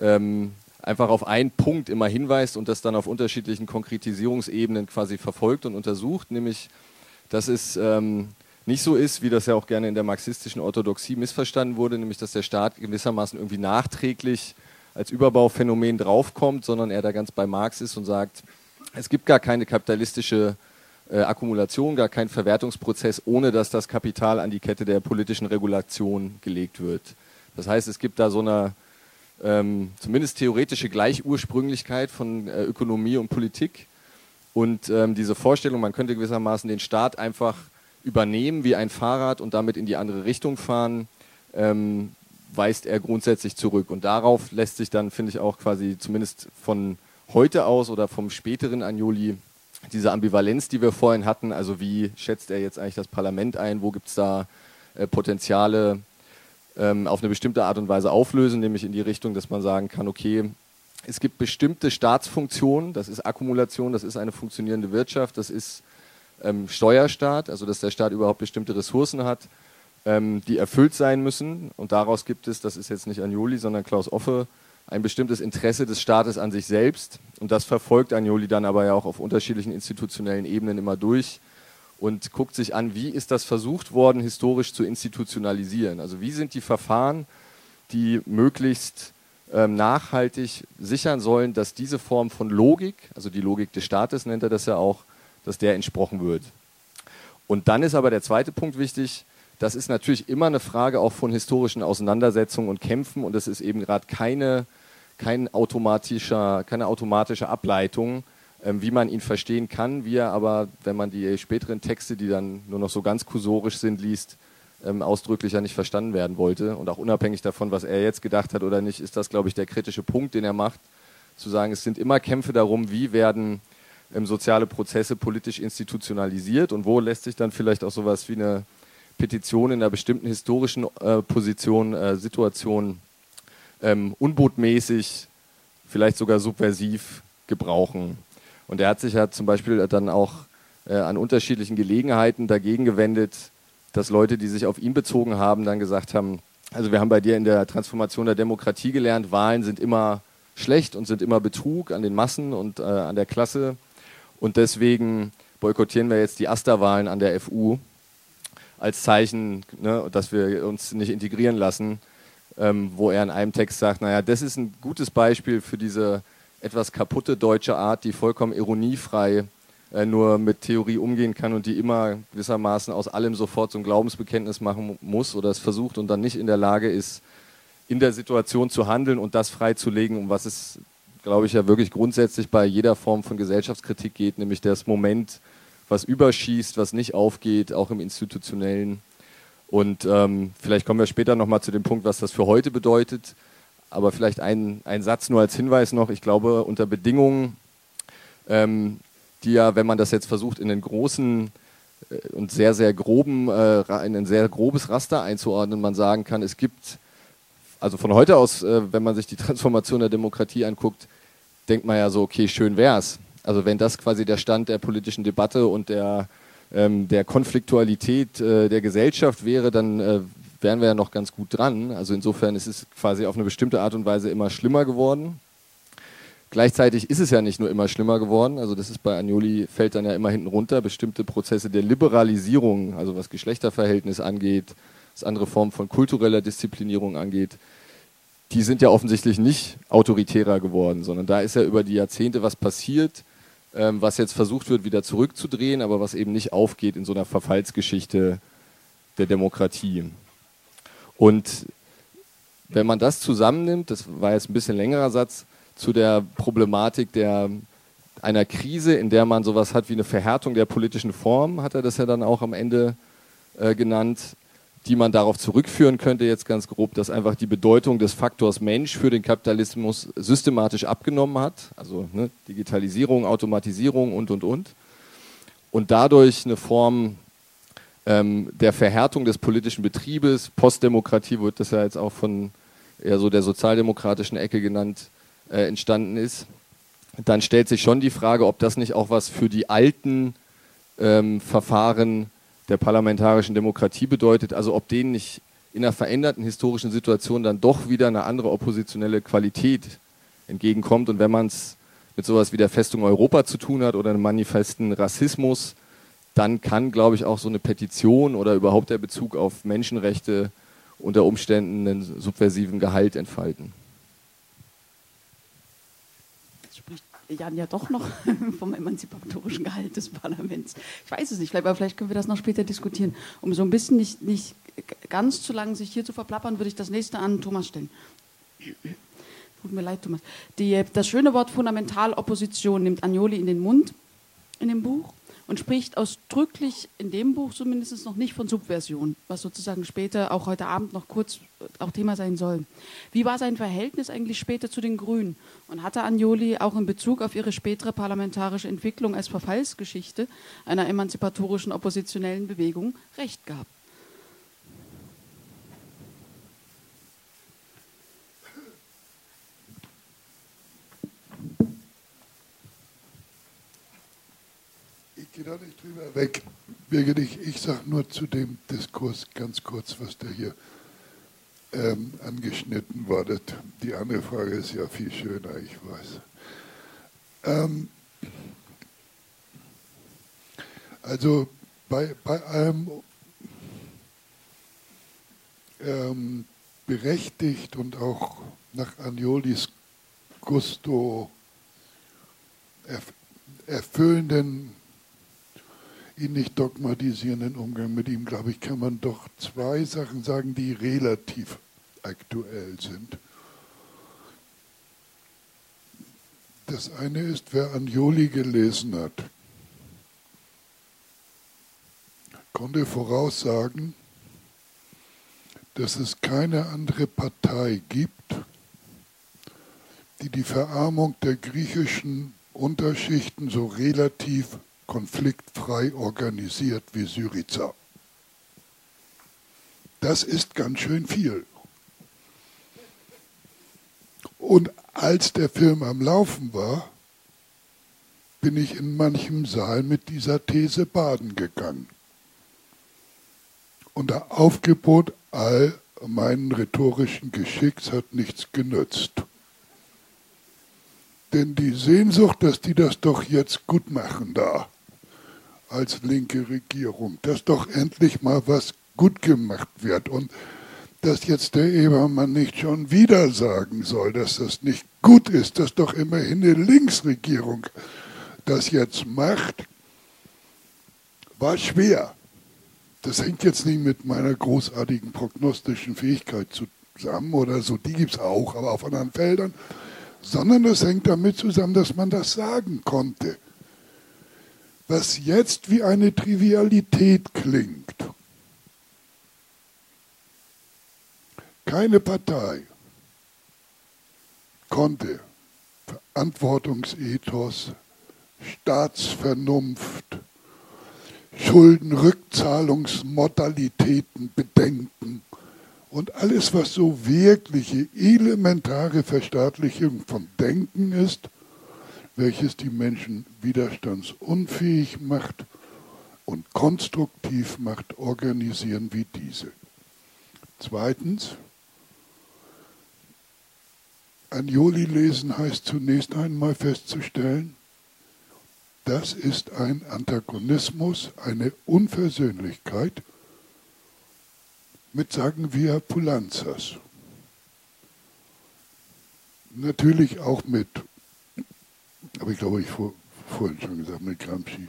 ähm, einfach auf einen Punkt immer hinweist und das dann auf unterschiedlichen Konkretisierungsebenen quasi verfolgt und untersucht, nämlich, dass es ähm, nicht so ist, wie das ja auch gerne in der marxistischen Orthodoxie missverstanden wurde, nämlich dass der Staat gewissermaßen irgendwie nachträglich als Überbauphänomen draufkommt, sondern er da ganz bei Marx ist und sagt, es gibt gar keine kapitalistische äh, Akkumulation, gar kein Verwertungsprozess, ohne dass das Kapital an die Kette der politischen Regulation gelegt wird. Das heißt, es gibt da so eine ähm, zumindest theoretische Gleichursprünglichkeit von äh, Ökonomie und Politik. Und ähm, diese Vorstellung, man könnte gewissermaßen den Staat einfach übernehmen wie ein Fahrrad und damit in die andere Richtung fahren, ähm, weist er grundsätzlich zurück. Und darauf lässt sich dann, finde ich, auch quasi zumindest von heute aus oder vom späteren Anjoli diese Ambivalenz, die wir vorhin hatten, also wie schätzt er jetzt eigentlich das Parlament ein, wo gibt es da äh, Potenziale ähm, auf eine bestimmte Art und Weise auflösen, nämlich in die Richtung, dass man sagen kann, okay, es gibt bestimmte Staatsfunktionen, das ist Akkumulation, das ist eine funktionierende Wirtschaft, das ist ähm, Steuerstaat, also dass der Staat überhaupt bestimmte Ressourcen hat, ähm, die erfüllt sein müssen. Und daraus gibt es, das ist jetzt nicht Anjoli, sondern Klaus Offe, ein bestimmtes Interesse des Staates an sich selbst. Und das verfolgt Agnoli dann aber ja auch auf unterschiedlichen institutionellen Ebenen immer durch und guckt sich an, wie ist das versucht worden, historisch zu institutionalisieren. Also wie sind die Verfahren, die möglichst ähm, nachhaltig sichern sollen, dass diese Form von Logik, also die Logik des Staates nennt er das ja auch, dass der entsprochen wird. Und dann ist aber der zweite Punkt wichtig, das ist natürlich immer eine Frage auch von historischen Auseinandersetzungen und Kämpfen und es ist eben gerade keine kein automatischer, keine automatische Ableitung, ähm, wie man ihn verstehen kann, wie er aber, wenn man die späteren Texte, die dann nur noch so ganz kursorisch sind, liest, ähm, ausdrücklicher nicht verstanden werden wollte. Und auch unabhängig davon, was er jetzt gedacht hat oder nicht, ist das, glaube ich, der kritische Punkt, den er macht, zu sagen, es sind immer Kämpfe darum, wie werden ähm, soziale Prozesse politisch institutionalisiert und wo lässt sich dann vielleicht auch sowas wie eine Petition in einer bestimmten historischen äh, Position, äh, Situation ähm, unbotmäßig, vielleicht sogar subversiv gebrauchen. Und er hat sich ja zum Beispiel dann auch äh, an unterschiedlichen Gelegenheiten dagegen gewendet, dass Leute, die sich auf ihn bezogen haben, dann gesagt haben, also wir haben bei dir in der Transformation der Demokratie gelernt, Wahlen sind immer schlecht und sind immer Betrug an den Massen und äh, an der Klasse. Und deswegen boykottieren wir jetzt die AStA-Wahlen an der FU als Zeichen, ne, dass wir uns nicht integrieren lassen ähm, wo er in einem Text sagt, naja, das ist ein gutes Beispiel für diese etwas kaputte deutsche Art, die vollkommen ironiefrei äh, nur mit Theorie umgehen kann und die immer gewissermaßen aus allem sofort so ein Glaubensbekenntnis machen muss oder es versucht und dann nicht in der Lage ist, in der Situation zu handeln und das freizulegen, um was es, glaube ich, ja wirklich grundsätzlich bei jeder Form von Gesellschaftskritik geht, nämlich das Moment, was überschießt, was nicht aufgeht, auch im institutionellen und ähm, vielleicht kommen wir später nochmal zu dem Punkt, was das für heute bedeutet. Aber vielleicht ein, ein Satz nur als Hinweis noch. Ich glaube, unter Bedingungen, ähm, die ja, wenn man das jetzt versucht, in den großen äh, und sehr, sehr groben, äh, in ein sehr grobes Raster einzuordnen, man sagen kann, es gibt, also von heute aus, äh, wenn man sich die [laughs] Transformation der Demokratie anguckt, denkt man ja so, okay, schön wär's. Also wenn das quasi der Stand der politischen Debatte und der ähm, der Konfliktualität äh, der Gesellschaft wäre, dann äh, wären wir ja noch ganz gut dran. Also insofern ist es quasi auf eine bestimmte Art und Weise immer schlimmer geworden. Gleichzeitig ist es ja nicht nur immer schlimmer geworden, also das ist bei Agnoli fällt dann ja immer hinten runter, bestimmte Prozesse der Liberalisierung, also was Geschlechterverhältnis angeht, was andere Formen von kultureller Disziplinierung angeht, die sind ja offensichtlich nicht autoritärer geworden, sondern da ist ja über die Jahrzehnte was passiert, ähm, was jetzt versucht wird, wieder zurückzudrehen, aber was eben nicht aufgeht in so einer Verfallsgeschichte der Demokratie. Und wenn man das zusammennimmt, das war jetzt ein bisschen längerer Satz, zu der Problematik der, einer Krise, in der man sowas hat wie eine Verhärtung der politischen Form, hat er das ja dann auch am Ende äh, genannt, die man darauf zurückführen könnte, jetzt ganz grob, dass einfach die Bedeutung des Faktors Mensch für den Kapitalismus systematisch abgenommen hat. Also ne, Digitalisierung, Automatisierung und, und, und. Und dadurch eine Form ähm, der Verhärtung des politischen Betriebes, Postdemokratie wird das ja jetzt auch von eher so der sozialdemokratischen Ecke genannt, äh, entstanden ist. Dann stellt sich schon die Frage, ob das nicht auch was für die alten ähm, Verfahren der parlamentarischen Demokratie bedeutet, also ob denen nicht in einer veränderten historischen Situation dann doch wieder eine andere oppositionelle Qualität entgegenkommt. Und wenn man es mit sowas wie der Festung Europa zu tun hat oder einem manifesten Rassismus, dann kann, glaube ich, auch so eine Petition oder überhaupt der Bezug auf Menschenrechte unter Umständen einen subversiven Gehalt entfalten. Jan ja doch noch [laughs] vom emanzipatorischen Gehalt des Parlaments. Ich weiß es nicht, aber vielleicht können wir das noch später diskutieren. Um so ein bisschen nicht, nicht ganz zu lang sich hier zu verplappern, würde ich das nächste an Thomas stellen. Tut mir leid, Thomas. Die, das schöne Wort Fundamentalopposition nimmt Agnoli in den Mund in dem Buch und spricht ausdrücklich in dem Buch zumindest noch nicht von Subversion, was sozusagen später auch heute Abend noch kurz äh, auch Thema sein soll. Wie war sein Verhältnis eigentlich später zu den Grünen? Und hatte Agnoli auch in Bezug auf ihre spätere parlamentarische Entwicklung als Verfallsgeschichte einer emanzipatorischen oppositionellen Bewegung recht gehabt? gehe da nicht drüber weg. Birgit, ich, ich sage nur zu dem Diskurs ganz kurz, was da hier ähm, angeschnitten wurde. Die andere Frage ist ja viel schöner, ich weiß. Ähm, also bei, bei allem ähm, berechtigt und auch nach Agnolis Gusto erfüllenden ihn nicht dogmatisierenden Umgang mit ihm, glaube ich, kann man doch zwei Sachen sagen, die relativ aktuell sind. Das eine ist, wer Anjoli gelesen hat, konnte voraussagen, dass es keine andere Partei gibt, die die Verarmung der griechischen Unterschichten so relativ konfliktfrei organisiert wie Syriza. Das ist ganz schön viel. Und als der Film am Laufen war, bin ich in manchem Saal mit dieser These baden gegangen. Und der Aufgebot all meinen rhetorischen Geschicks hat nichts genützt. Denn die Sehnsucht, dass die das doch jetzt gut machen da, als linke Regierung, dass doch endlich mal was gut gemacht wird und dass jetzt der Ebermann nicht schon wieder sagen soll, dass das nicht gut ist, dass doch immerhin eine Linksregierung das jetzt macht, war schwer. Das hängt jetzt nicht mit meiner großartigen prognostischen Fähigkeit zusammen oder so, die gibt es auch, aber auf anderen Feldern, sondern das hängt damit zusammen, dass man das sagen konnte was jetzt wie eine Trivialität klingt. Keine Partei konnte Verantwortungsethos, Staatsvernunft, Schuldenrückzahlungsmodalitäten bedenken und alles, was so wirkliche elementare Verstaatlichung von Denken ist, welches die Menschen widerstandsunfähig macht und konstruktiv macht, organisieren wie diese. Zweitens, Anjoli lesen heißt zunächst einmal festzustellen, das ist ein Antagonismus, eine Unversöhnlichkeit mit, sagen wir, Pulanzas. Natürlich auch mit aber ich glaube, ich vor, vorhin schon gesagt, mit Gramsci.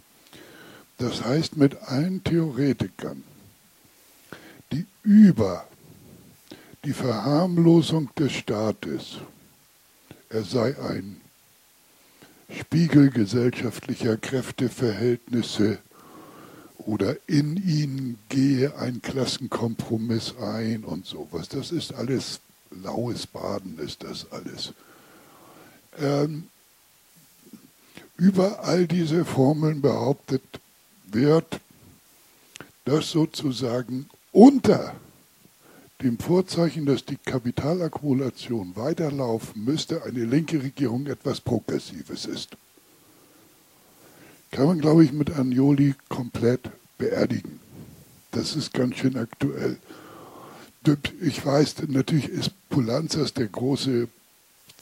Das heißt, mit allen Theoretikern, die über die Verharmlosung des Staates, er sei ein Spiegel gesellschaftlicher Kräfteverhältnisse oder in ihnen gehe ein Klassenkompromiss ein und sowas. Das ist alles laues Baden, ist das alles. Ähm, über all diese Formeln behauptet wird, dass sozusagen unter dem Vorzeichen, dass die Kapitalakkumulation weiterlaufen müsste, eine linke Regierung etwas Progressives ist. Kann man, glaube ich, mit Agnoli komplett beerdigen. Das ist ganz schön aktuell. Ich weiß, natürlich ist Pulanzas der große,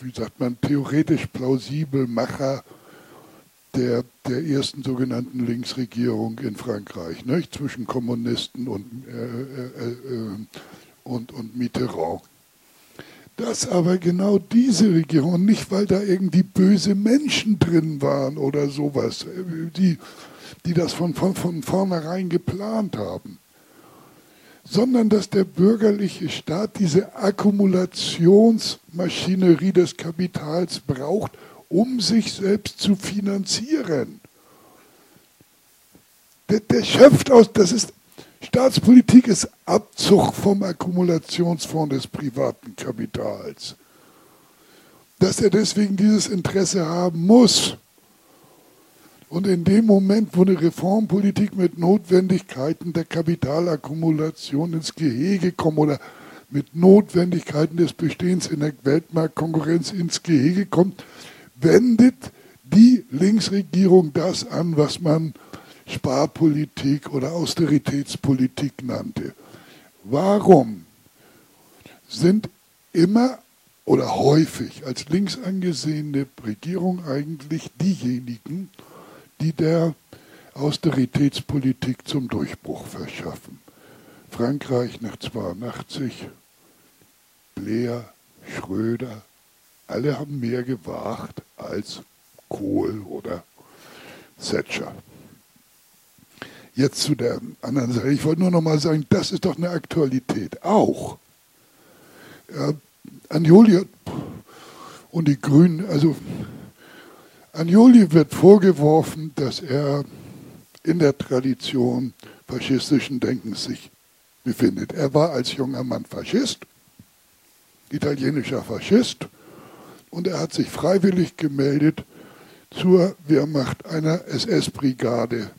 wie sagt man, theoretisch plausibel Macher der, der ersten sogenannten Linksregierung in Frankreich, nicht? zwischen Kommunisten und, äh, äh, äh, und, und Mitterrand. dass aber genau diese Regierung, nicht weil da irgendwie böse Menschen drin waren oder sowas, die, die das von, von, von vornherein geplant haben, sondern dass der bürgerliche Staat diese Akkumulationsmaschinerie des Kapitals braucht, um sich selbst zu finanzieren. Der, der schöpft aus, das ist, Staatspolitik ist Abzug vom Akkumulationsfonds des privaten Kapitals. Dass er deswegen dieses Interesse haben muss, und in dem Moment, wo eine Reformpolitik mit Notwendigkeiten der Kapitalakkumulation ins Gehege kommt oder mit Notwendigkeiten des Bestehens in der Weltmarktkonkurrenz ins Gehege kommt, wendet die Linksregierung das an, was man Sparpolitik oder Austeritätspolitik nannte. Warum sind immer oder häufig als links angesehene Regierung eigentlich diejenigen, die der Austeritätspolitik zum Durchbruch verschaffen. Frankreich nach 82, Blair, Schröder, alle haben mehr gewagt als Kohl oder Thatcher. Jetzt zu der anderen Sache. Ich wollte nur noch mal sagen, das ist doch eine Aktualität. Auch. Ja, Anjoli und die Grünen, also Agnoli wird vorgeworfen, dass er in der Tradition faschistischen Denkens sich befindet. Er war als junger Mann Faschist, italienischer Faschist, und er hat sich freiwillig gemeldet zur Wehrmacht einer SS-Brigade,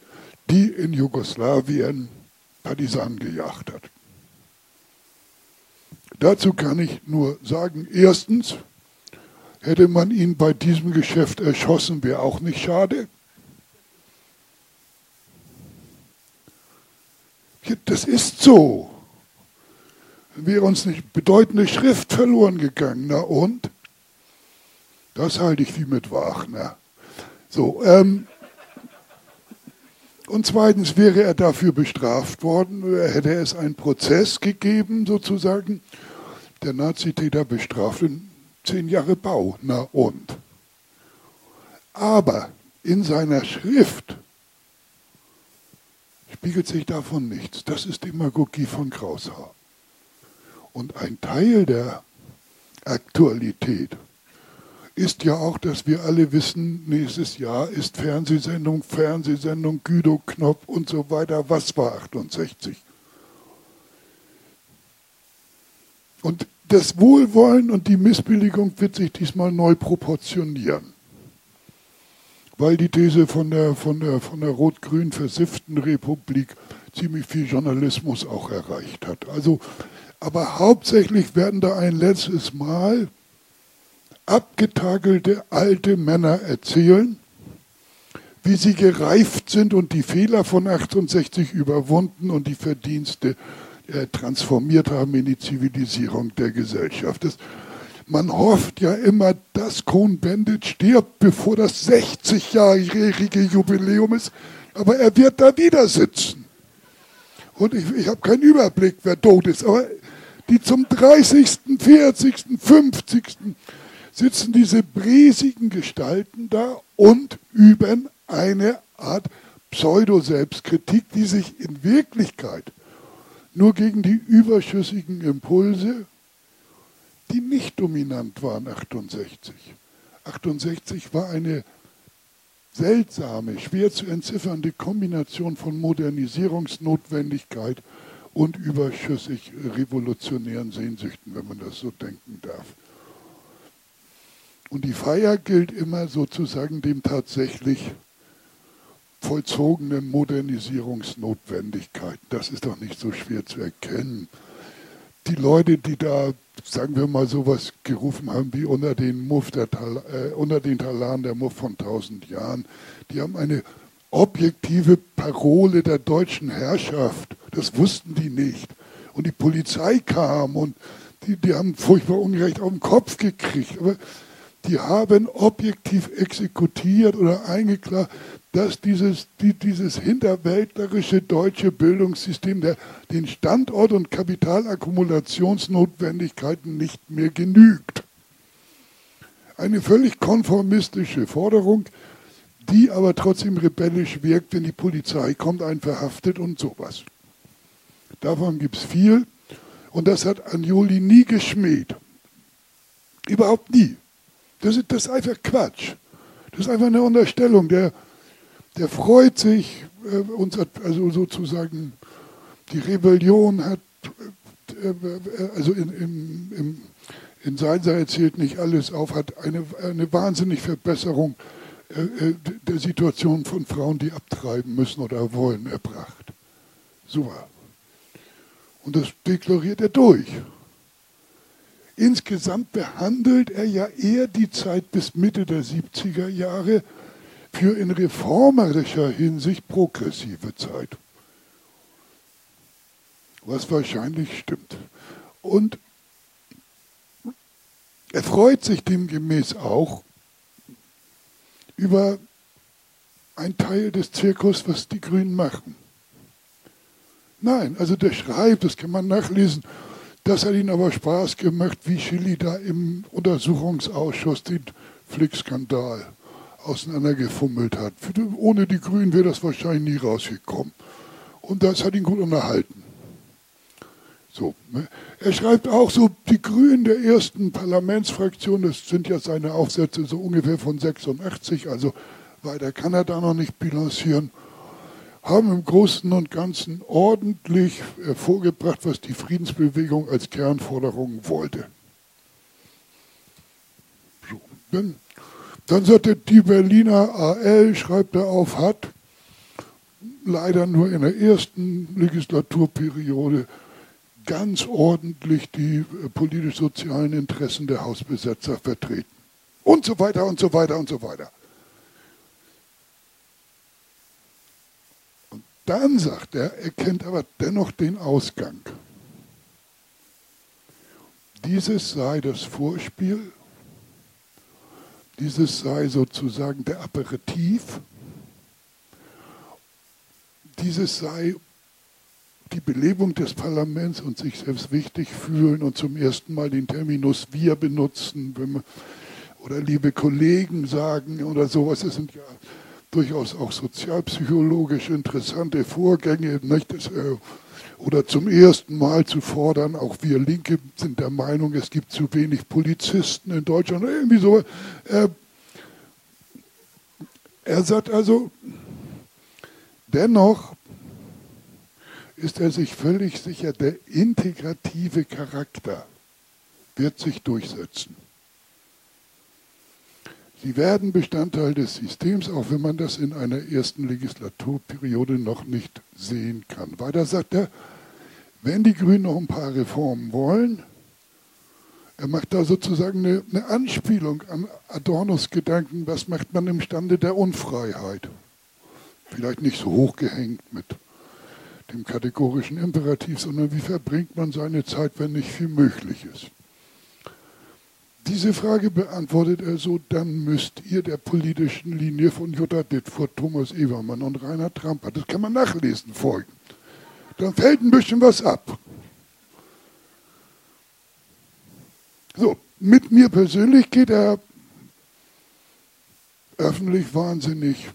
die in Jugoslawien Partisanen gejagt hat. Dazu kann ich nur sagen, erstens, Hätte man ihn bei diesem Geschäft erschossen, wäre auch nicht schade. Das ist so. Wäre uns nicht bedeutende Schrift verloren gegangen. Na und? Das halte ich wie mit Wagner. So, ähm, und zweitens wäre er dafür bestraft worden, hätte es einen Prozess gegeben, sozusagen, der Nazitäter bestraft zehn Jahre Bau, na und? Aber in seiner Schrift spiegelt sich davon nichts. Das ist Demagogie von Kraushaar. Und ein Teil der Aktualität ist ja auch, dass wir alle wissen, nächstes Jahr ist Fernsehsendung, Fernsehsendung, Güdo Knopf und so weiter. Was war 68? Und das Wohlwollen und die Missbilligung wird sich diesmal neu proportionieren. Weil die These von der, von der, von der rot-grün versifften Republik ziemlich viel Journalismus auch erreicht hat. Also, aber hauptsächlich werden da ein letztes Mal abgetakelte alte Männer erzählen, wie sie gereift sind und die Fehler von 68 überwunden und die Verdienste äh, transformiert haben in die Zivilisierung der Gesellschaft. Das, man hofft ja immer, dass Cohn-Bendit stirbt, bevor das 60-jährige Jubiläum ist, aber er wird da wieder sitzen. Und ich, ich habe keinen Überblick, wer tot ist, aber die zum 30., 40., 50. sitzen diese briesigen Gestalten da und üben eine Art Pseudo-Selbstkritik, die sich in Wirklichkeit nur gegen die überschüssigen Impulse, die nicht dominant waren 68. 68 war eine seltsame, schwer zu entziffernde Kombination von Modernisierungsnotwendigkeit und überschüssig revolutionären Sehnsüchten, wenn man das so denken darf. Und die Feier gilt immer sozusagen dem tatsächlich vollzogenen Modernisierungsnotwendigkeiten. Das ist doch nicht so schwer zu erkennen. Die Leute, die da, sagen wir mal, sowas gerufen haben wie unter den, Muff der äh, den Talaren der Muff von tausend Jahren, die haben eine objektive Parole der deutschen Herrschaft. Das wussten die nicht. Und die Polizei kam und die, die haben furchtbar Unrecht auf den Kopf gekriegt. Aber die haben objektiv exekutiert oder eingeklagt, dass dieses, die, dieses hinterwäldlerische deutsche Bildungssystem der, den Standort- und Kapitalakkumulationsnotwendigkeiten nicht mehr genügt. Eine völlig konformistische Forderung, die aber trotzdem rebellisch wirkt, wenn die Polizei kommt, einen verhaftet und sowas. Davon gibt es viel und das hat Anjoli nie geschmäht. Überhaupt nie. Das ist, das ist einfach Quatsch. Das ist einfach eine Unterstellung. Der, der freut sich, äh, uns hat, also sozusagen die Rebellion hat, äh, äh, also in, in, in, in Seinser erzählt nicht alles auf, hat eine, eine wahnsinnige Verbesserung äh, äh, der Situation von Frauen, die abtreiben müssen oder wollen, erbracht. Super. Und das deklariert er durch. Insgesamt behandelt er ja eher die Zeit bis Mitte der 70er Jahre für in reformerischer Hinsicht progressive Zeit. Was wahrscheinlich stimmt. Und er freut sich demgemäß auch über einen Teil des Zirkus, was die Grünen machen. Nein, also der schreibt, das kann man nachlesen, das hat ihnen aber Spaß gemacht, wie Chili da im Untersuchungsausschuss den Flick-Skandal auseinandergefummelt hat. Ohne die Grünen wäre das wahrscheinlich nie rausgekommen. Und das hat ihn gut unterhalten. So, ne? Er schreibt auch so, die Grünen der ersten Parlamentsfraktion, das sind ja seine Aufsätze so ungefähr von 86, also weiter kann er da noch nicht bilancieren haben im Großen und Ganzen ordentlich hervorgebracht, was die Friedensbewegung als Kernforderung wollte. So, dann, dann sagte die Berliner AL, schreibt er auf, hat leider nur in der ersten Legislaturperiode ganz ordentlich die äh, politisch-sozialen Interessen der Hausbesetzer vertreten. Und so weiter und so weiter und so weiter. Dann sagt er, er kennt aber dennoch den Ausgang. Dieses sei das Vorspiel, dieses sei sozusagen der Aperitif, dieses sei die Belebung des Parlaments und sich selbst wichtig fühlen und zum ersten Mal den Terminus wir benutzen, man, oder liebe Kollegen sagen oder sowas. Das sind ja durchaus auch sozialpsychologisch interessante Vorgänge, nicht? Das, äh, oder zum ersten Mal zu fordern, auch wir Linke sind der Meinung, es gibt zu wenig Polizisten in Deutschland, irgendwie so. Äh, er sagt also, dennoch ist er sich völlig sicher, der integrative Charakter wird sich durchsetzen. Sie werden Bestandteil des Systems, auch wenn man das in einer ersten Legislaturperiode noch nicht sehen kann. Weiter sagt er, wenn die Grünen noch ein paar Reformen wollen, er macht da sozusagen eine, eine Anspielung an Adornos Gedanken, was macht man im Stande der Unfreiheit. Vielleicht nicht so hochgehängt mit dem kategorischen Imperativ, sondern wie verbringt man seine Zeit, wenn nicht viel möglich ist. Diese Frage beantwortet er so, dann müsst ihr der politischen Linie von Jutta Dittfurt, Thomas Evermann und Rainer Tramper, das kann man nachlesen, folgen. Dann fällt ein bisschen was ab. So, mit mir persönlich geht er öffentlich wahnsinnig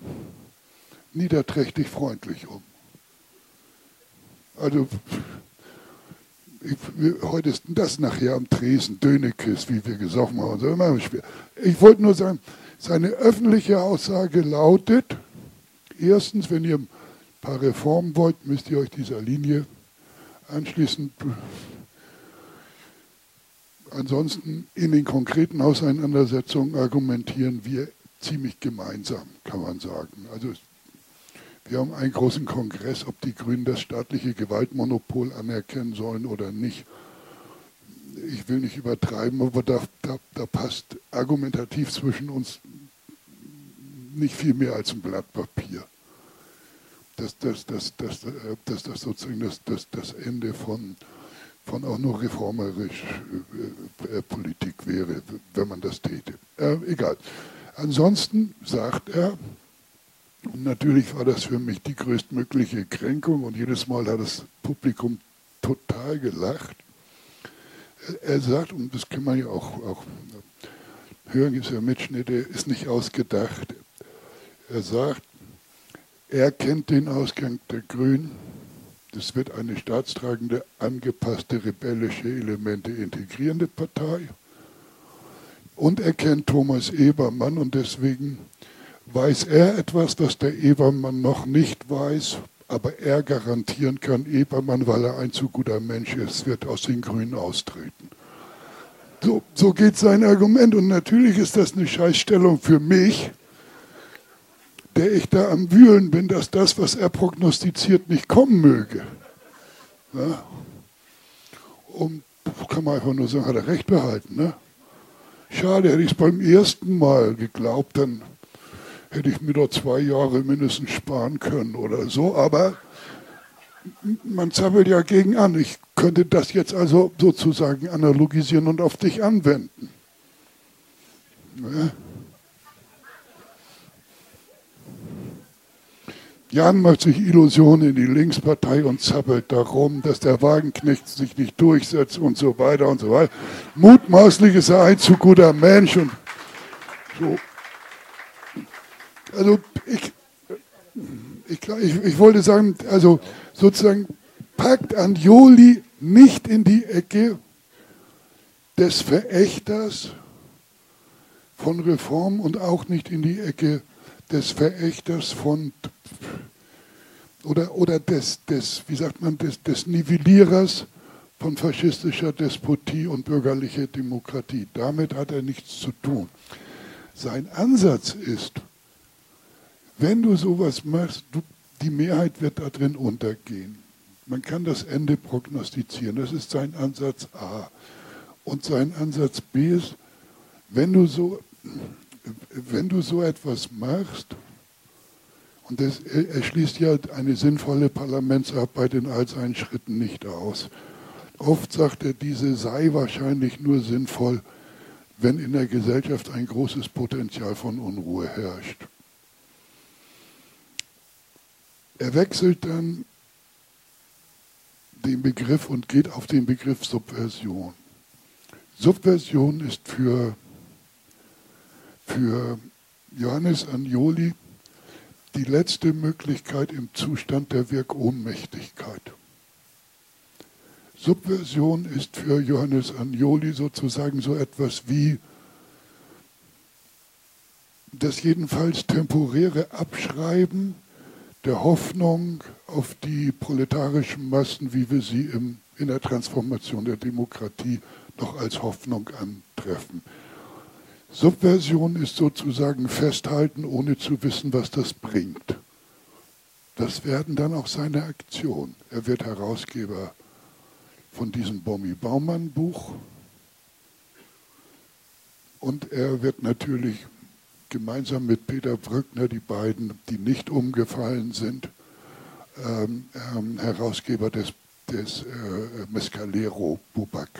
niederträchtig freundlich um. Also ich, heute ist das nachher am Tresen, Dönekes, wie wir gesoffen haben. So immer. Ich wollte nur sagen, seine öffentliche Aussage lautet, erstens, wenn ihr ein paar Reformen wollt, müsst ihr euch dieser Linie anschließen. Ansonsten in den konkreten Auseinandersetzungen argumentieren wir ziemlich gemeinsam, kann man sagen. Also wir haben einen großen Kongress, ob die Grünen das staatliche Gewaltmonopol anerkennen sollen oder nicht. Ich will nicht übertreiben, aber da, da, da passt argumentativ zwischen uns nicht viel mehr als ein Blatt Papier. Dass das, das, das, das, das sozusagen das, das, das Ende von, von auch nur reformerisch äh, äh, Politik wäre, wenn man das täte. Äh, egal. Ansonsten sagt er, natürlich war das für mich die größtmögliche Kränkung und jedes Mal hat das Publikum total gelacht. Er sagt, und das kann man ja auch, auch hören, ist ja Mitschnitte, ist nicht ausgedacht. Er sagt, er kennt den Ausgang der Grünen. Das wird eine staatstragende, angepasste, rebellische Elemente integrierende Partei. Und er kennt Thomas Ebermann und deswegen weiß er etwas, was der Ebermann noch nicht weiß, aber er garantieren kann, Ebermann, weil er ein zu guter Mensch ist, wird aus den Grünen austreten. So, so geht sein Argument und natürlich ist das eine Scheißstellung für mich, der ich da am Wühlen bin, dass das, was er prognostiziert, nicht kommen möge. Ja? Und kann man einfach nur sagen, hat er recht behalten. Ne? Schade, hätte ich es beim ersten Mal geglaubt, dann hätte ich mir doch zwei Jahre mindestens sparen können oder so. Aber man zappelt ja gegen an. Ich könnte das jetzt also sozusagen analogisieren und auf dich anwenden. Ja? Jan macht sich Illusionen in die Linkspartei und zappelt darum, dass der Wagenknecht sich nicht durchsetzt und so weiter und so weiter. Mutmaßlich ist er ein zu guter Mensch und so. Also ich, ich, ich, ich wollte sagen, also sozusagen packt Anjoli nicht in die Ecke des Verächters von Reform und auch nicht in die Ecke des Verächters von oder, oder des, des, wie sagt man, des, des Nivellierers von faschistischer Despotie und bürgerlicher Demokratie. Damit hat er nichts zu tun. Sein Ansatz ist, wenn du sowas machst, du, die Mehrheit wird da drin untergehen. Man kann das Ende prognostizieren. Das ist sein Ansatz A. Und sein Ansatz B ist, wenn du so, wenn du so etwas machst, und das, er schließt ja eine sinnvolle Parlamentsarbeit in all seinen Schritten nicht aus. Oft sagt er, diese sei wahrscheinlich nur sinnvoll, wenn in der Gesellschaft ein großes Potenzial von Unruhe herrscht. Er wechselt dann den Begriff und geht auf den Begriff Subversion. Subversion ist für, für Johannes Agnoli die letzte Möglichkeit im Zustand der Wirkohnmächtigkeit. Subversion ist für Johannes Agnoli sozusagen so etwas wie das jedenfalls temporäre Abschreiben der Hoffnung auf die proletarischen Massen, wie wir sie im, in der Transformation der Demokratie noch als Hoffnung antreffen. Subversion ist sozusagen Festhalten, ohne zu wissen, was das bringt. Das werden dann auch seine Aktionen. Er wird Herausgeber von diesem Bommi Baumann Buch und er wird natürlich gemeinsam mit Peter Brückner, die beiden, die nicht umgefallen sind, ähm, ähm, Herausgeber des, des äh, Mescalero Bubak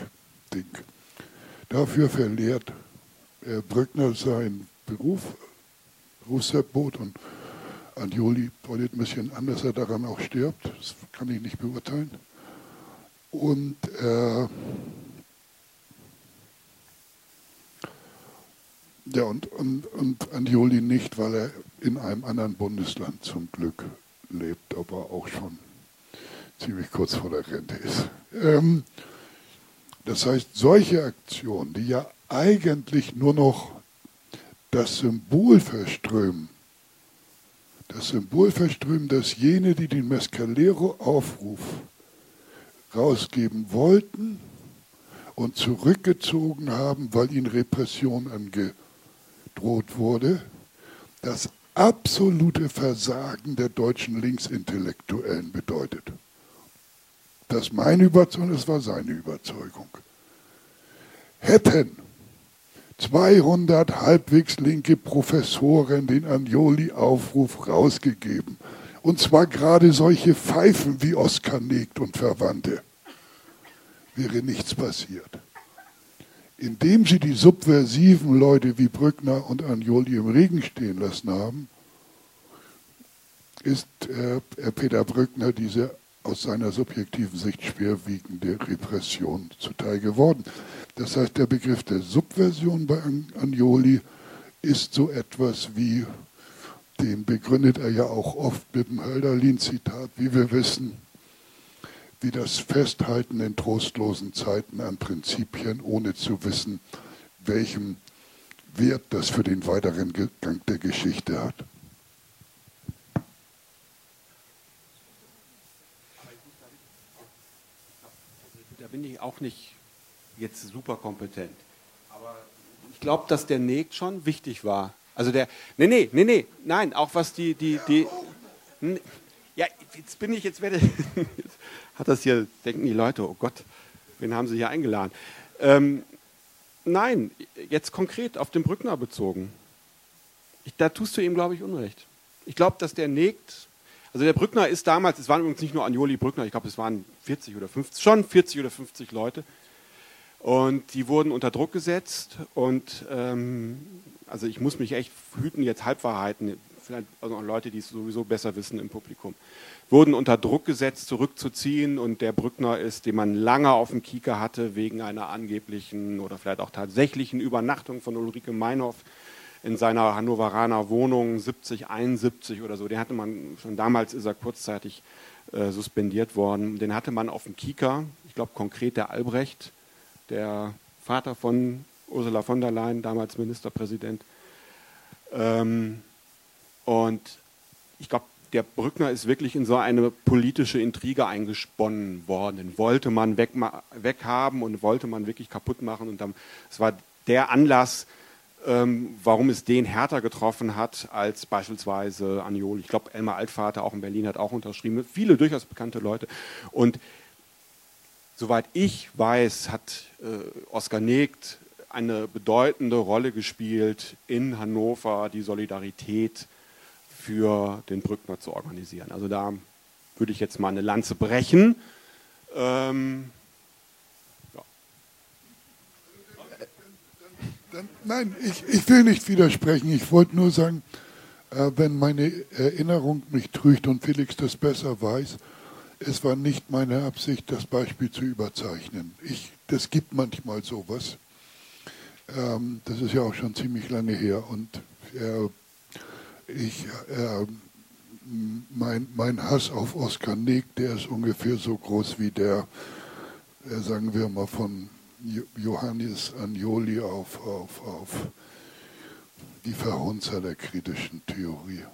Ding. Dafür verlehrt äh, Brückner sein Beruf, Berufsverbot und Anjoli wollte ein bisschen an, dass er daran auch stirbt. Das kann ich nicht beurteilen. Und äh, ja, und, und, und Anjoli nicht, weil er in einem anderen Bundesland zum Glück lebt, aber auch schon ziemlich kurz vor der Rente ist. Ähm, das heißt, solche Aktionen, die ja eigentlich nur noch das Symbol verströmen. Das Symbol verströmen, dass jene, die den Mescalero-Aufruf rausgeben wollten und zurückgezogen haben, weil ihnen Repression angedroht wurde, das absolute Versagen der deutschen Linksintellektuellen bedeutet. Das ist meine Überzeugung, das war seine Überzeugung. Hätten 200 halbwegs linke Professoren den Anjoli-Aufruf rausgegeben. Und zwar gerade solche Pfeifen wie Oskar Negt und Verwandte. Wäre nichts passiert. Indem sie die subversiven Leute wie Brückner und Anjoli im Regen stehen lassen haben, ist äh, Peter Brückner diese aus seiner subjektiven Sicht schwerwiegende Repression zuteil geworden. Das heißt, der Begriff der Subversion bei Agnoli ist so etwas wie, den begründet er ja auch oft mit dem Hölderlin-Zitat, wie wir wissen, wie das Festhalten in trostlosen Zeiten an Prinzipien, ohne zu wissen, welchem Wert das für den weiteren Gang der Geschichte hat. Da bin ich auch nicht jetzt super kompetent. Aber ich glaube, dass der Neg schon wichtig war. Also der, nee, nee, nee, nee, nein, auch was die, die, die, ja, jetzt bin ich, jetzt werde, [laughs] jetzt hat das hier, denken die Leute, oh Gott, wen haben sie hier eingeladen? Ähm, nein, jetzt konkret auf den Brückner bezogen. Ich, da tust du ihm, glaube ich, Unrecht. Ich glaube, dass der Negt, also der Brückner ist damals, es waren übrigens nicht nur Anjoli Brückner, ich glaube, es waren 40 oder 50, schon 40 oder 50 Leute, und die wurden unter Druck gesetzt und ähm, also ich muss mich echt hüten, jetzt Halbwahrheiten, vielleicht also Leute, die es sowieso besser wissen im Publikum, wurden unter Druck gesetzt, zurückzuziehen und der Brückner ist, den man lange auf dem Kieker hatte, wegen einer angeblichen oder vielleicht auch tatsächlichen Übernachtung von Ulrike Meinhoff in seiner Hannoveraner Wohnung 70, 71 oder so. Den hatte man, schon damals ist er kurzzeitig äh, suspendiert worden. Den hatte man auf dem Kieker, ich glaube konkret der Albrecht, der Vater von Ursula von der Leyen, damals Ministerpräsident. Ähm, und ich glaube, der Brückner ist wirklich in so eine politische Intrige eingesponnen worden. Den wollte man weg, weghaben und wollte man wirklich kaputt machen. Und es war der Anlass, ähm, warum es den härter getroffen hat als beispielsweise Aniol. Ich glaube, Elmar Altvater auch in Berlin hat auch unterschrieben. Viele durchaus bekannte Leute. Und Soweit ich weiß, hat äh, Oskar Negt eine bedeutende Rolle gespielt, in Hannover die Solidarität für den Brückner zu organisieren. Also da würde ich jetzt mal eine Lanze brechen. Ähm, ja. Nein, ich, ich, will nicht widersprechen. Ich wollte nur sagen, äh, wenn meine Erinnerung mich trügt und Felix das besser weiß, es war nicht meine Absicht, das Beispiel zu überzeichnen. Ich, das gibt manchmal sowas. Ähm, das ist ja auch schon ziemlich lange her. Und ich, äh, mein, mein Hass auf Oskar Neg, der ist ungefähr so groß wie der, äh, sagen wir mal, von Johannes Agnoli auf, auf, auf die Verhunzer der kritischen Theorie.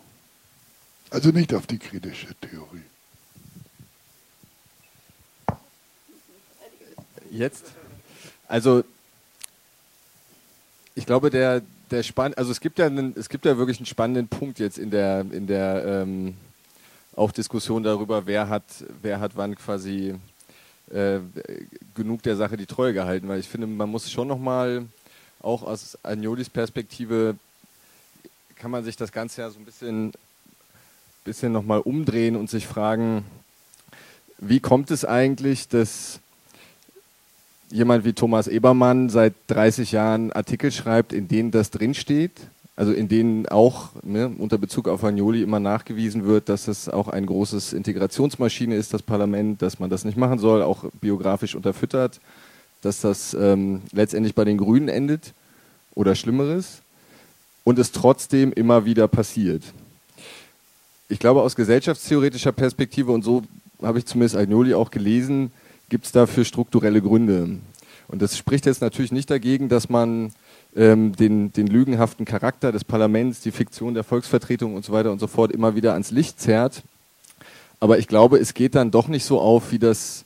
Also nicht auf die kritische Theorie. Jetzt? Also, ich glaube, der, der spann also es gibt ja einen, es gibt ja wirklich einen spannenden Punkt jetzt in der, in der ähm, auch Diskussion darüber, wer hat, wer hat wann quasi äh, genug der Sache die Treue gehalten, weil ich finde, man muss schon nochmal, auch aus Agnolis Perspektive, kann man sich das Ganze ja so ein bisschen, bisschen nochmal umdrehen und sich fragen, wie kommt es eigentlich, dass jemand wie Thomas Ebermann seit 30 Jahren Artikel schreibt, in denen das drinsteht, also in denen auch ne, unter Bezug auf Agnoli immer nachgewiesen wird, dass es auch ein großes Integrationsmaschine ist, das Parlament, dass man das nicht machen soll, auch biografisch unterfüttert, dass das ähm, letztendlich bei den Grünen endet oder Schlimmeres und es trotzdem immer wieder passiert. Ich glaube, aus gesellschaftstheoretischer Perspektive, und so habe ich zumindest Agnoli auch gelesen, gibt es dafür strukturelle Gründe. Und das spricht jetzt natürlich nicht dagegen, dass man ähm, den, den lügenhaften Charakter des Parlaments, die Fiktion der Volksvertretung und so weiter und so fort immer wieder ans Licht zerrt. Aber ich glaube, es geht dann doch nicht so auf, wie das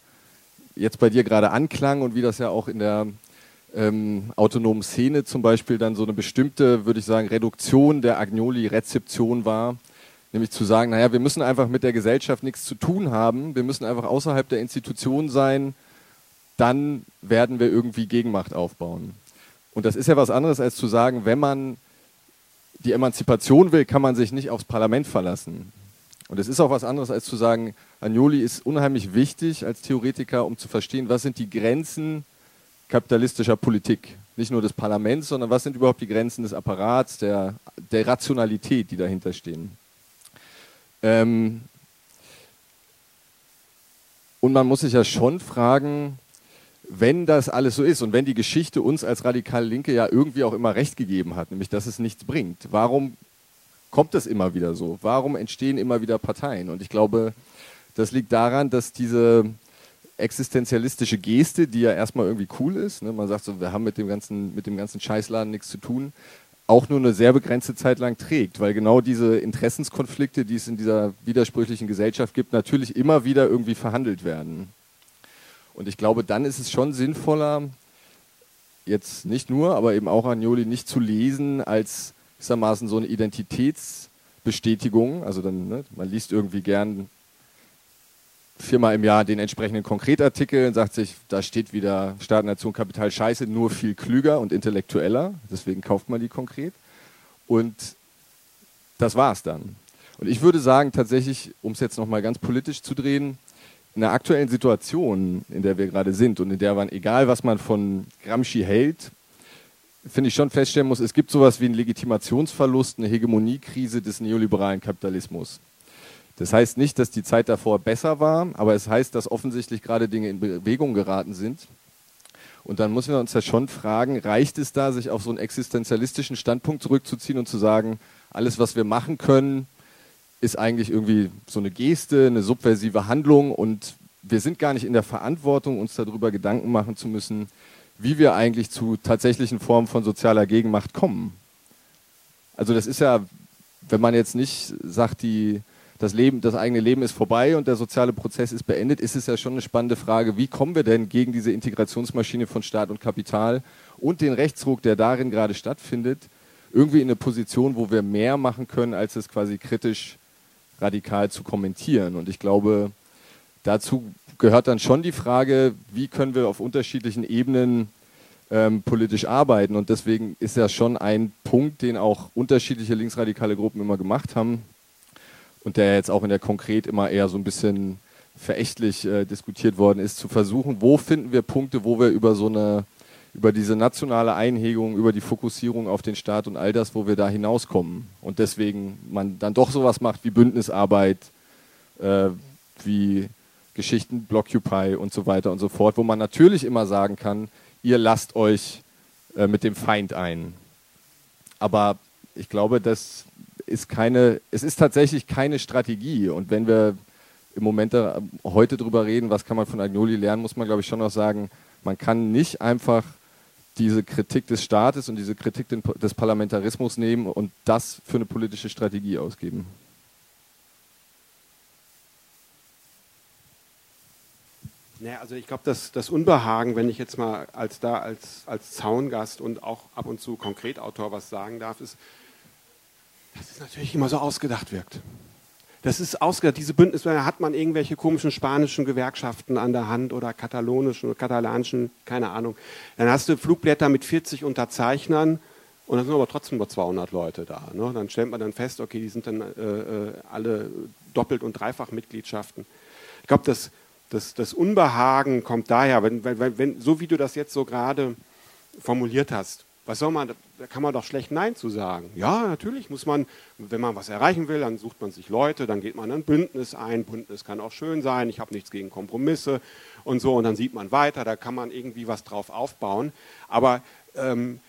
jetzt bei dir gerade anklang und wie das ja auch in der ähm, autonomen Szene zum Beispiel dann so eine bestimmte, würde ich sagen, Reduktion der Agnoli-Rezeption war Nämlich zu sagen, naja, wir müssen einfach mit der Gesellschaft nichts zu tun haben, wir müssen einfach außerhalb der Institution sein, dann werden wir irgendwie Gegenmacht aufbauen. Und das ist ja was anderes, als zu sagen, wenn man die Emanzipation will, kann man sich nicht aufs Parlament verlassen. Und es ist auch was anderes, als zu sagen, Agnoli ist unheimlich wichtig als Theoretiker, um zu verstehen, was sind die Grenzen kapitalistischer Politik. Nicht nur des Parlaments, sondern was sind überhaupt die Grenzen des Apparats, der, der Rationalität, die dahinter stehen. Ähm, und man muss sich ja schon fragen, wenn das alles so ist und wenn die Geschichte uns als radikale Linke ja irgendwie auch immer recht gegeben hat, nämlich dass es nichts bringt, warum kommt es immer wieder so? Warum entstehen immer wieder Parteien? Und ich glaube, das liegt daran, dass diese existenzialistische Geste, die ja erstmal irgendwie cool ist, ne, man sagt so, wir haben mit dem ganzen, mit dem ganzen Scheißladen nichts zu tun, auch nur eine sehr begrenzte Zeit lang trägt, weil genau diese Interessenskonflikte, die es in dieser widersprüchlichen Gesellschaft gibt, natürlich immer wieder irgendwie verhandelt werden. Und ich glaube, dann ist es schon sinnvoller, jetzt nicht nur, aber eben auch Agnoli nicht zu lesen als gewissermaßen so eine Identitätsbestätigung. Also dann, ne, man liest irgendwie gern viermal im Jahr den entsprechenden Konkretartikel und sagt sich, da steht wieder Staat, Nation, Kapital, Scheiße, nur viel klüger und intellektueller. Deswegen kauft man die konkret. Und das war es dann. Und ich würde sagen, tatsächlich, um es jetzt nochmal ganz politisch zu drehen, in der aktuellen Situation, in der wir gerade sind und in der man, egal was man von Gramsci hält, finde ich schon feststellen muss, es gibt sowas wie einen Legitimationsverlust, eine Hegemoniekrise des neoliberalen Kapitalismus. Das heißt nicht, dass die Zeit davor besser war, aber es heißt, dass offensichtlich gerade Dinge in Bewegung geraten sind. Und dann müssen wir uns ja schon fragen, reicht es da, sich auf so einen existenzialistischen Standpunkt zurückzuziehen und zu sagen, alles, was wir machen können, ist eigentlich irgendwie so eine Geste, eine subversive Handlung und wir sind gar nicht in der Verantwortung, uns darüber Gedanken machen zu müssen, wie wir eigentlich zu tatsächlichen Formen von sozialer Gegenmacht kommen. Also das ist ja, wenn man jetzt nicht sagt, die, das, Leben, das eigene Leben ist vorbei und der soziale Prozess ist beendet, ist es ja schon eine spannende Frage, wie kommen wir denn gegen diese Integrationsmaschine von Staat und Kapital und den Rechtsruck, der darin gerade stattfindet, irgendwie in eine Position, wo wir mehr machen können, als es quasi kritisch radikal zu kommentieren. Und ich glaube, dazu gehört dann schon die Frage, wie können wir auf unterschiedlichen Ebenen ähm, politisch arbeiten. Und deswegen ist ja schon ein Punkt, den auch unterschiedliche linksradikale Gruppen immer gemacht haben und der jetzt auch in der Konkret immer eher so ein bisschen verächtlich äh, diskutiert worden ist, zu versuchen, wo finden wir Punkte, wo wir über so eine über diese nationale Einhegung, über die Fokussierung auf den Staat und all das, wo wir da hinauskommen. Und deswegen man dann doch sowas macht wie Bündnisarbeit, äh, wie Geschichten, Blockupy und so weiter und so fort, wo man natürlich immer sagen kann, ihr lasst euch äh, mit dem Feind ein. Aber ich glaube, das ist keine, es ist tatsächlich keine Strategie. Und wenn wir im Moment da, heute darüber reden, was kann man von Agnoli lernen, muss man, glaube ich, schon noch sagen, man kann nicht einfach diese Kritik des Staates und diese Kritik des Parlamentarismus nehmen und das für eine politische Strategie ausgeben. Naja, also ich glaube, das, das Unbehagen, wenn ich jetzt mal als da als, als Zaungast und auch ab und zu Konkretautor was sagen darf, ist, dass es natürlich immer so ausgedacht wirkt. Das ist ausgedacht. Diese Bündnismänner hat man irgendwelche komischen spanischen Gewerkschaften an der Hand oder katalonischen oder katalanischen, keine Ahnung. Dann hast du Flugblätter mit 40 Unterzeichnern und dann sind aber trotzdem nur 200 Leute da. Ne? Dann stellt man dann fest, okay, die sind dann äh, äh alle doppelt und dreifach Mitgliedschaften. Ich glaube, das, das, das Unbehagen kommt daher, wenn, wenn, wenn, so wie du das jetzt so gerade formuliert hast. Was soll man, da kann man doch schlecht Nein zu sagen. Ja, natürlich muss man, wenn man was erreichen will, dann sucht man sich Leute, dann geht man ein Bündnis ein. Bündnis kann auch schön sein, ich habe nichts gegen Kompromisse und so. Und dann sieht man weiter, da kann man irgendwie was drauf aufbauen. Aber ähm,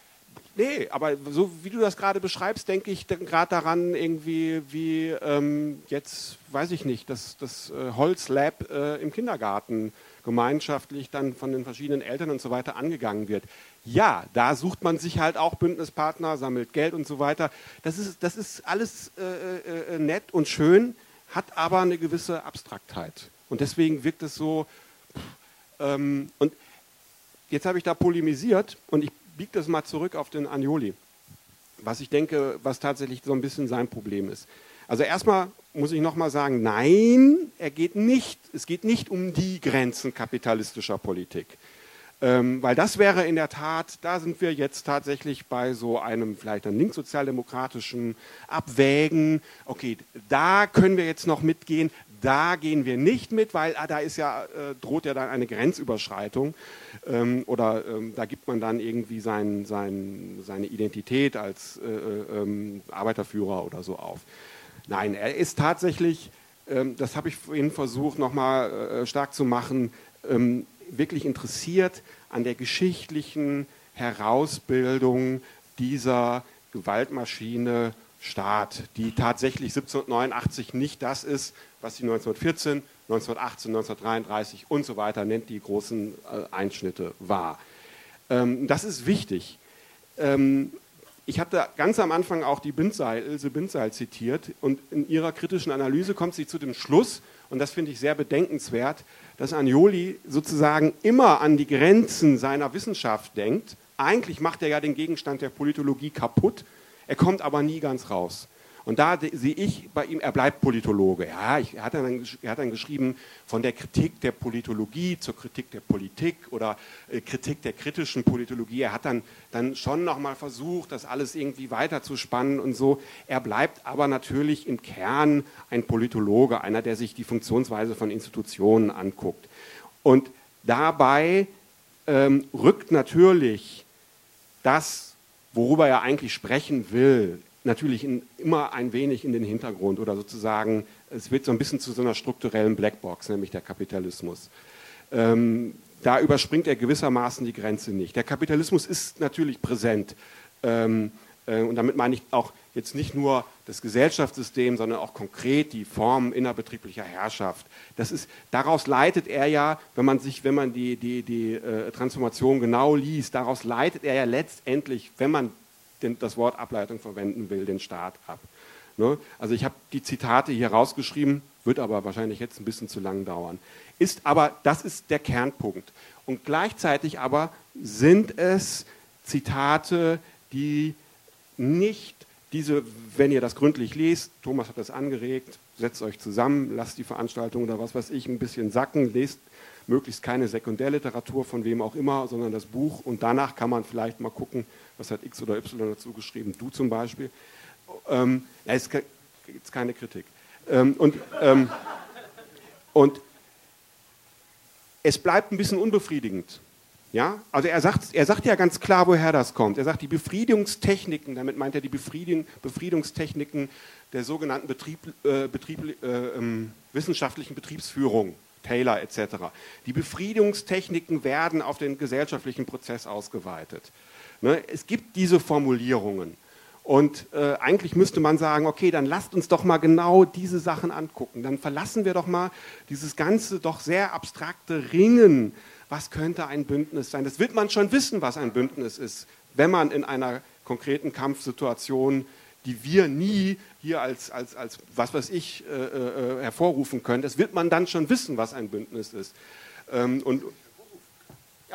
nee, aber so wie du das gerade beschreibst, denke ich gerade daran, irgendwie wie ähm, jetzt, weiß ich nicht, das, das äh, Holzlab äh, im Kindergarten gemeinschaftlich dann von den verschiedenen Eltern und so weiter angegangen wird. Ja, da sucht man sich halt auch Bündnispartner, sammelt Geld und so weiter. Das ist, das ist alles äh, äh, äh, nett und schön, hat aber eine gewisse Abstraktheit. Und deswegen wirkt es so. Ähm, und jetzt habe ich da polemisiert und ich biege das mal zurück auf den Agnoli, was ich denke, was tatsächlich so ein bisschen sein Problem ist. Also erstmal muss ich nochmal sagen, nein, er geht nicht, es geht nicht um die Grenzen kapitalistischer Politik. Ähm, weil das wäre in der Tat, da sind wir jetzt tatsächlich bei so einem vielleicht einem linkssozialdemokratischen Abwägen. Okay, da können wir jetzt noch mitgehen, da gehen wir nicht mit, weil ah, da ist ja, äh, droht ja dann eine Grenzüberschreitung ähm, oder ähm, da gibt man dann irgendwie sein, sein, seine Identität als äh, äh, ähm, Arbeiterführer oder so auf. Nein, er ist tatsächlich, ähm, das habe ich vorhin versucht nochmal äh, stark zu machen, ähm, wirklich interessiert an der geschichtlichen Herausbildung dieser Gewaltmaschine Staat, die tatsächlich 1789 nicht das ist, was sie 1914, 1918, 1933 und so weiter nennt, die großen äh, Einschnitte war. Ähm, das ist wichtig. Ich hatte ganz am Anfang auch die Bindseil, Ilse Bindseil zitiert und in ihrer kritischen Analyse kommt sie zu dem Schluss, und das finde ich sehr bedenkenswert, dass Agnoli sozusagen immer an die Grenzen seiner Wissenschaft denkt. Eigentlich macht er ja den Gegenstand der Politologie kaputt, er kommt aber nie ganz raus. Und da sehe ich bei ihm, er bleibt Politologe. Ja, ich, er, hat dann, er hat dann geschrieben von der Kritik der Politologie zur Kritik der Politik oder äh, Kritik der kritischen Politologie. Er hat dann, dann schon nochmal versucht, das alles irgendwie weiterzuspannen und so. Er bleibt aber natürlich im Kern ein Politologe, einer, der sich die Funktionsweise von Institutionen anguckt. Und dabei ähm, rückt natürlich das, worüber er eigentlich sprechen will, natürlich in, immer ein wenig in den Hintergrund oder sozusagen, es wird so ein bisschen zu so einer strukturellen Blackbox, nämlich der Kapitalismus. Ähm, da überspringt er gewissermaßen die Grenze nicht. Der Kapitalismus ist natürlich präsent. Ähm, äh, und damit meine ich auch jetzt nicht nur das Gesellschaftssystem, sondern auch konkret die Form innerbetrieblicher Herrschaft. Das ist, daraus leitet er ja, wenn man sich, wenn man die, die, die äh, Transformation genau liest, daraus leitet er ja letztendlich, wenn man den, das Wort Ableitung verwenden will, den Staat ab. Ne? Also ich habe die Zitate hier rausgeschrieben, wird aber wahrscheinlich jetzt ein bisschen zu lang dauern. Ist aber, das ist der Kernpunkt. Und gleichzeitig aber sind es Zitate, die nicht diese, wenn ihr das gründlich lest, Thomas hat das angeregt, setzt euch zusammen, lasst die Veranstaltung oder was weiß ich ein bisschen sacken, lest möglichst keine Sekundärliteratur von wem auch immer, sondern das Buch und danach kann man vielleicht mal gucken, was hat X oder Y dazu geschrieben, du zum Beispiel. Ähm, ja, ist jetzt keine Kritik. Ähm, und, ähm, und es bleibt ein bisschen unbefriedigend. Ja? Also er sagt, er sagt ja ganz klar, woher das kommt. Er sagt, die Befriedungstechniken, damit meint er die Befriedung, Befriedungstechniken der sogenannten Betrieb, äh, Betrieb, äh, ähm, wissenschaftlichen Betriebsführung, Taylor etc. Die Befriedungstechniken werden auf den gesellschaftlichen Prozess ausgeweitet. Ne? Es gibt diese Formulierungen. Und äh, eigentlich müsste man sagen, okay, dann lasst uns doch mal genau diese Sachen angucken. Dann verlassen wir doch mal dieses ganze doch sehr abstrakte Ringen. Was könnte ein Bündnis sein? Das wird man schon wissen, was ein Bündnis ist, wenn man in einer konkreten Kampfsituation, die wir nie hier als, als, als was weiß ich, äh, äh, hervorrufen können, das wird man dann schon wissen, was ein Bündnis ist. Ähm, und,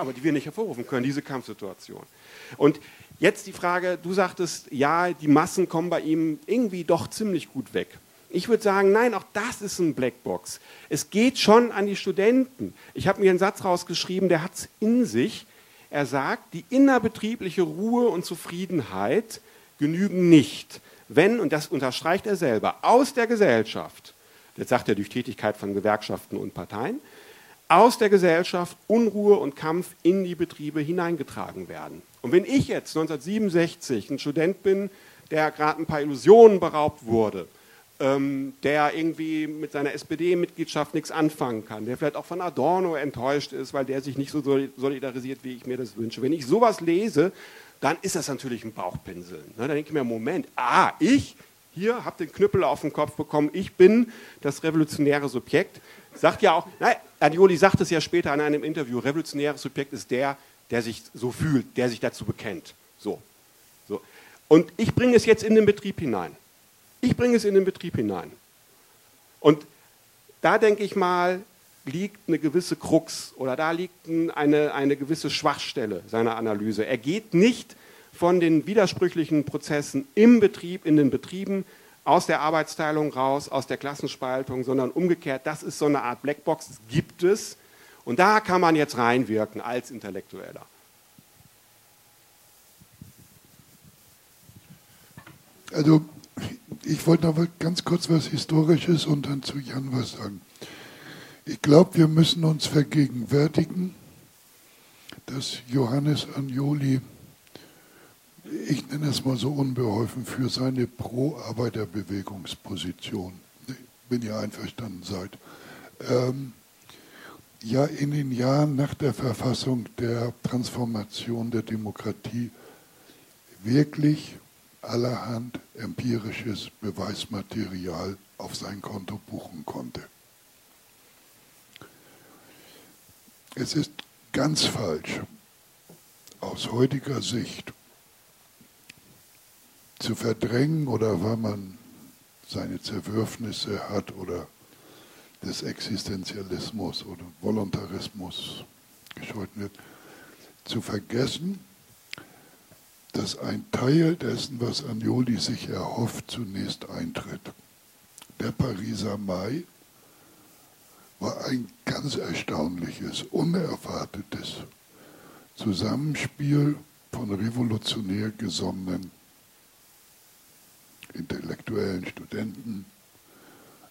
aber die wir nicht hervorrufen können, diese Kampfsituation. Und jetzt die Frage, du sagtest, ja, die Massen kommen bei ihm irgendwie doch ziemlich gut weg. Ich würde sagen, nein, auch das ist ein Blackbox. Es geht schon an die Studenten. Ich habe mir einen Satz rausgeschrieben, der hat es in sich. Er sagt, die innerbetriebliche Ruhe und Zufriedenheit genügen nicht, wenn, und das unterstreicht er selber, aus der Gesellschaft, jetzt sagt er durch Tätigkeit von Gewerkschaften und Parteien, aus der Gesellschaft Unruhe und Kampf in die Betriebe hineingetragen werden. Und wenn ich jetzt 1967 ein Student bin, der gerade ein paar Illusionen beraubt wurde, ähm, der irgendwie mit seiner SPD-Mitgliedschaft nichts anfangen kann, der vielleicht auch von Adorno enttäuscht ist, weil der sich nicht so solidarisiert, wie ich mir das wünsche. Wenn ich sowas lese, dann ist das natürlich ein Bauchpinseln. Ne? Da denke ich mir, Moment, ah, ich hier habe den Knüppel auf den Kopf bekommen, ich bin das revolutionäre Subjekt. Sagt ja auch, nein, Adioli sagt es ja später in einem Interview, revolutionäres Subjekt ist der, der sich so fühlt, der sich dazu bekennt. So. so. Und ich bringe es jetzt in den Betrieb hinein. Ich bringe es in den Betrieb hinein. Und da denke ich mal, liegt eine gewisse Krux oder da liegt eine, eine gewisse Schwachstelle seiner Analyse. Er geht nicht von den widersprüchlichen Prozessen im Betrieb, in den Betrieben, aus der Arbeitsteilung raus, aus der Klassenspaltung, sondern umgekehrt, das ist so eine Art Blackbox, das gibt es. Und da kann man jetzt reinwirken als Intellektueller. Also, ich wollte noch ganz kurz was Historisches und dann zu Jan was sagen. Ich glaube, wir müssen uns vergegenwärtigen, dass Johannes Agnoli ich nenne es mal so unbeholfen, für seine Pro-Arbeiterbewegungsposition. Wenn ihr einverstanden seid. Ähm, ja, in den Jahren nach der Verfassung der Transformation der Demokratie wirklich allerhand empirisches Beweismaterial auf sein Konto buchen konnte. Es ist ganz falsch, aus heutiger Sicht zu verdrängen oder weil man seine Zerwürfnisse hat oder des Existenzialismus oder Voluntarismus gescheut wird, zu vergessen, dass ein Teil dessen, was Agnoli sich erhofft, zunächst eintritt. Der Pariser Mai war ein ganz erstaunliches, unerwartetes Zusammenspiel von revolutionär gesonnenen intellektuellen Studenten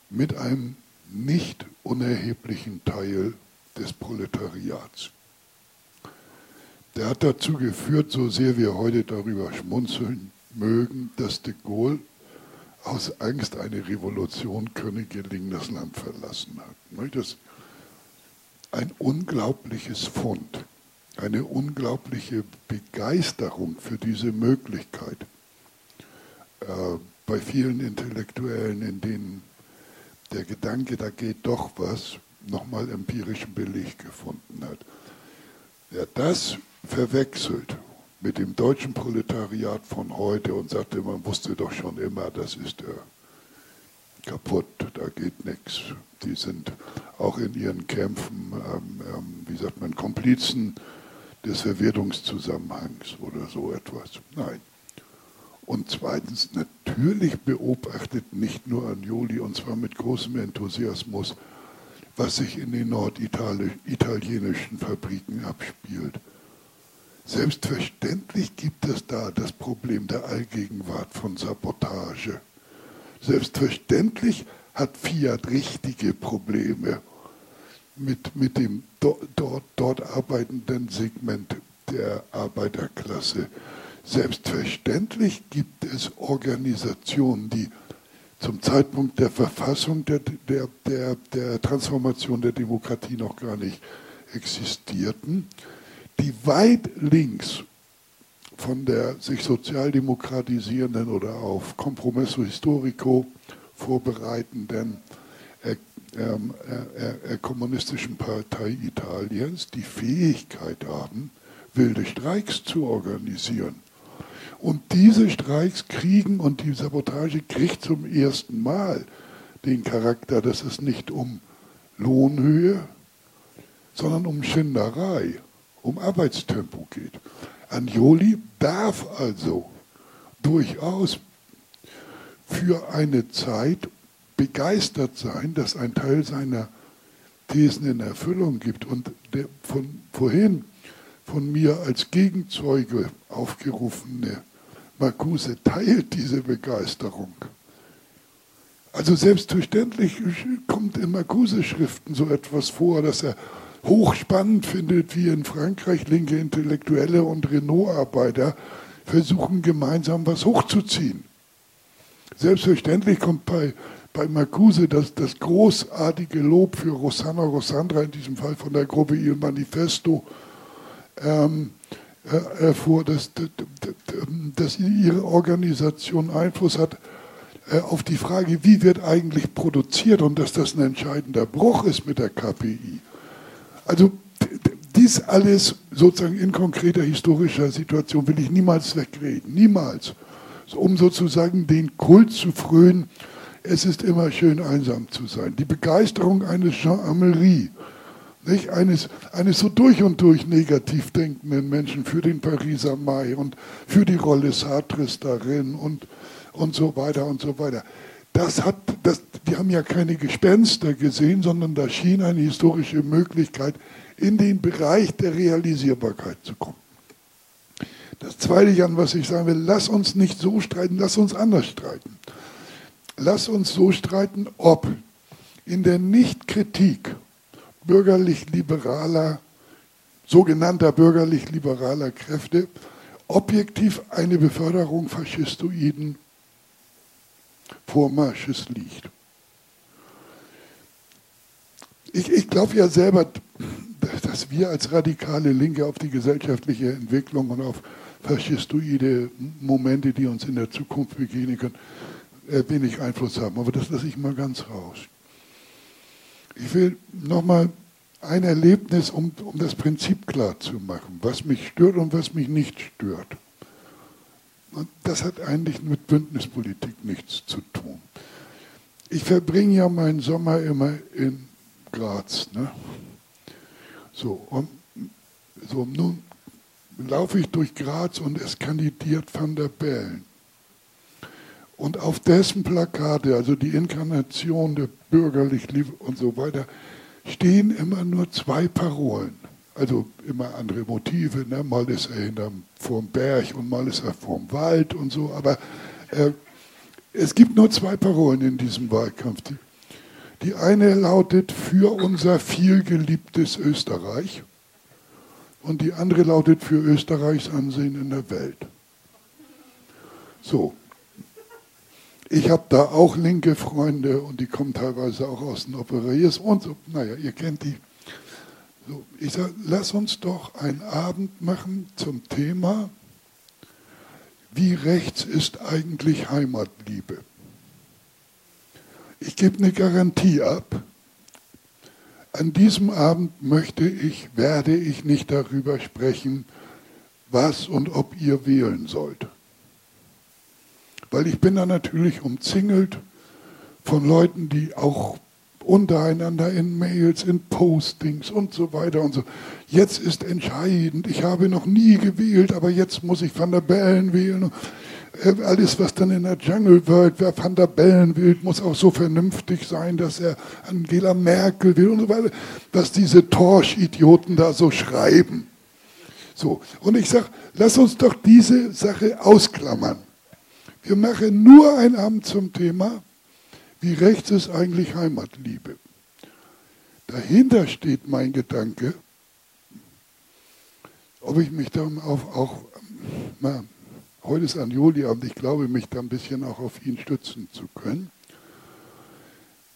mit einem nicht unerheblichen Teil des Proletariats. Der hat dazu geführt, so sehr wir heute darüber schmunzeln mögen, dass de Gaulle aus Angst, eine Revolution könne gelingen, das Land verlassen hat. Das ist ein unglaubliches Fund, eine unglaubliche Begeisterung für diese Möglichkeit äh, bei vielen Intellektuellen, in denen der Gedanke, da geht doch was, nochmal empirischen Beleg gefunden hat. Wer das verwechselt mit dem deutschen Proletariat von heute und sagte, man wusste doch schon immer, das ist äh, kaputt, da geht nichts. Die sind auch in ihren Kämpfen, ähm, ähm, wie sagt man, Komplizen des Verwirrungszusammenhangs oder so etwas. Nein. Und zweitens, natürlich beobachtet nicht nur Agnoli, und zwar mit großem Enthusiasmus, was sich in den norditalienischen Fabriken abspielt. Selbstverständlich gibt es da das Problem der Allgegenwart von Sabotage. Selbstverständlich hat Fiat richtige Probleme mit, mit dem dort, dort arbeitenden Segment der Arbeiterklasse. Selbstverständlich gibt es Organisationen, die zum Zeitpunkt der Verfassung der, der, der, der Transformation der Demokratie noch gar nicht existierten, die weit links von der sich sozialdemokratisierenden oder auf Compromesso Historico vorbereitenden äh, ähm, äh, äh, kommunistischen Partei Italiens die Fähigkeit haben, wilde Streiks zu organisieren. Und diese Streiks kriegen und die Sabotage kriegt zum ersten Mal den Charakter, dass es nicht um Lohnhöhe, sondern um Schinderei, um Arbeitstempo geht. Anjoli darf also durchaus für eine Zeit begeistert sein, dass ein Teil seiner Thesen in Erfüllung gibt. Und der von vorhin von mir als Gegenzeuge aufgerufene Marcuse teilt diese Begeisterung. Also selbstverständlich kommt in Marcuse-Schriften so etwas vor, dass er hochspannend findet, wie in Frankreich linke Intellektuelle und Renault-Arbeiter versuchen gemeinsam was hochzuziehen. Selbstverständlich kommt bei, bei Marcuse das, das großartige Lob für Rosanna Rossandra, in diesem Fall von der Gruppe Il Manifesto, ähm, äh, hervor, dass, dass ihre Organisation Einfluss hat äh, auf die Frage, wie wird eigentlich produziert und dass das ein entscheidender Bruch ist mit der KPI. Also dies alles sozusagen in konkreter historischer Situation will ich niemals wegreden, niemals. Um sozusagen den Kult zu frönen, es ist immer schön einsam zu sein. Die Begeisterung eines Jean Amery, nicht? Eines, eines so durch und durch negativ denkenden Menschen für den Pariser Mai und für die Rolle Sartres darin und, und so weiter und so weiter das hat, das, die haben ja keine Gespenster gesehen, sondern da schien eine historische Möglichkeit, in den Bereich der Realisierbarkeit zu kommen. Das Zweite, an was ich sagen will, lass uns nicht so streiten, lass uns anders streiten. Lass uns so streiten, ob in der Nichtkritik bürgerlich-liberaler, sogenannter bürgerlich-liberaler Kräfte, objektiv eine Beförderung faschistoiden Vormarsches liegt. Ich, ich glaube ja selber, dass wir als radikale Linke auf die gesellschaftliche Entwicklung und auf faschistoide Momente, die uns in der Zukunft begegnen können, äh, wenig Einfluss haben. Aber das lasse ich mal ganz raus. Ich will nochmal ein Erlebnis, um, um das Prinzip klar zu machen, was mich stört und was mich nicht stört. Und das hat eigentlich mit Bündnispolitik nichts zu tun. Ich verbringe ja meinen Sommer immer in Graz. Ne? So, und so, nun laufe ich durch Graz und es kandidiert Van der Bellen. Und auf dessen Plakate, also die Inkarnation der bürgerlich Liebe und so weiter, stehen immer nur zwei Parolen. Also immer andere Motive. Ne? Mal ist er hinterm, vorm Berg und mal ist er vorm Wald und so. Aber äh, es gibt nur zwei Parolen in diesem Wahlkampf. Die, die eine lautet für unser vielgeliebtes Österreich und die andere lautet für Österreichs Ansehen in der Welt. So. Ich habe da auch linke Freunde und die kommen teilweise auch aus den Operiers und so. Naja, ihr kennt die. So, ich sage, lass uns doch einen Abend machen zum Thema, wie rechts ist eigentlich Heimatliebe? Ich gebe eine Garantie ab. An diesem Abend möchte ich, werde ich nicht darüber sprechen, was und ob ihr wählen sollt. Weil ich bin da natürlich umzingelt von Leuten, die auch untereinander in Mails, in Postings und so weiter und so. Jetzt ist entscheidend, ich habe noch nie gewählt, aber jetzt muss ich Van der Bellen wählen. Äh, alles, was dann in der Jungle World, wer Van der Bellen will, muss auch so vernünftig sein, dass er Angela Merkel will und so weiter, was diese Torsch-Idioten da so schreiben. So, und ich sage, lass uns doch diese Sache ausklammern. Wir machen nur ein Abend zum Thema, wie rechts ist eigentlich Heimatliebe. Dahinter steht mein Gedanke, ob ich mich dann auch, auch mal Heute ist Anjoli und ich glaube, mich da ein bisschen auch auf ihn stützen zu können.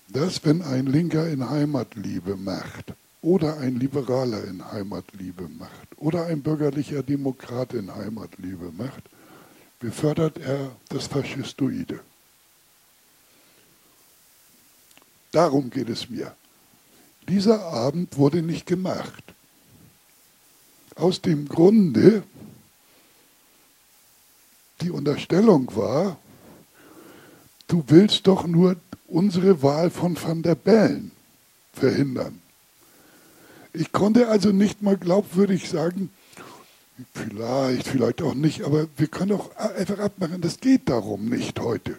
Dass, wenn ein Linker in Heimatliebe macht oder ein Liberaler in Heimatliebe macht oder ein bürgerlicher Demokrat in Heimatliebe macht, befördert er das Faschistoide. Darum geht es mir. Dieser Abend wurde nicht gemacht. Aus dem Grunde, die Unterstellung war, du willst doch nur unsere Wahl von Van der Bellen verhindern. Ich konnte also nicht mal glaubwürdig sagen, vielleicht, vielleicht auch nicht, aber wir können auch einfach abmachen, das geht darum nicht heute.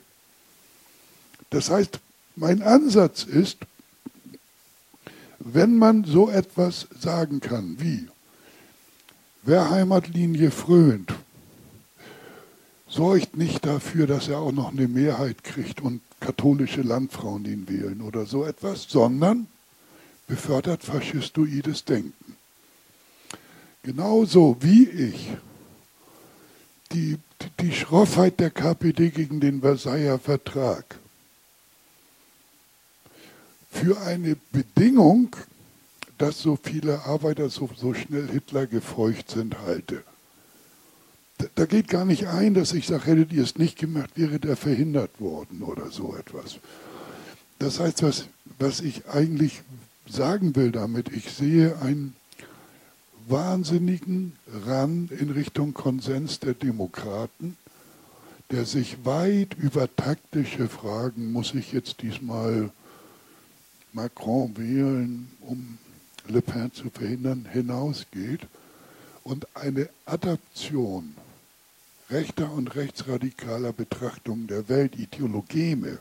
Das heißt, mein Ansatz ist, wenn man so etwas sagen kann wie, wer Heimatlinie frönt, sorgt nicht dafür, dass er auch noch eine Mehrheit kriegt und katholische Landfrauen ihn wählen oder so etwas, sondern befördert faschistoides Denken. Genauso wie ich die, die Schroffheit der KPD gegen den Versailler Vertrag für eine Bedingung, dass so viele Arbeiter so, so schnell Hitler gefeucht sind, halte da geht gar nicht ein, dass ich sage, hättet ihr es nicht gemacht, wäre der verhindert worden oder so etwas. Das heißt, was, was ich eigentlich sagen will damit, ich sehe einen wahnsinnigen Ran in Richtung Konsens der Demokraten, der sich weit über taktische Fragen, muss ich jetzt diesmal Macron wählen, um Le Pen zu verhindern, hinausgeht und eine Adaption rechter und rechtsradikaler Betrachtung der Welt, Ideologeme,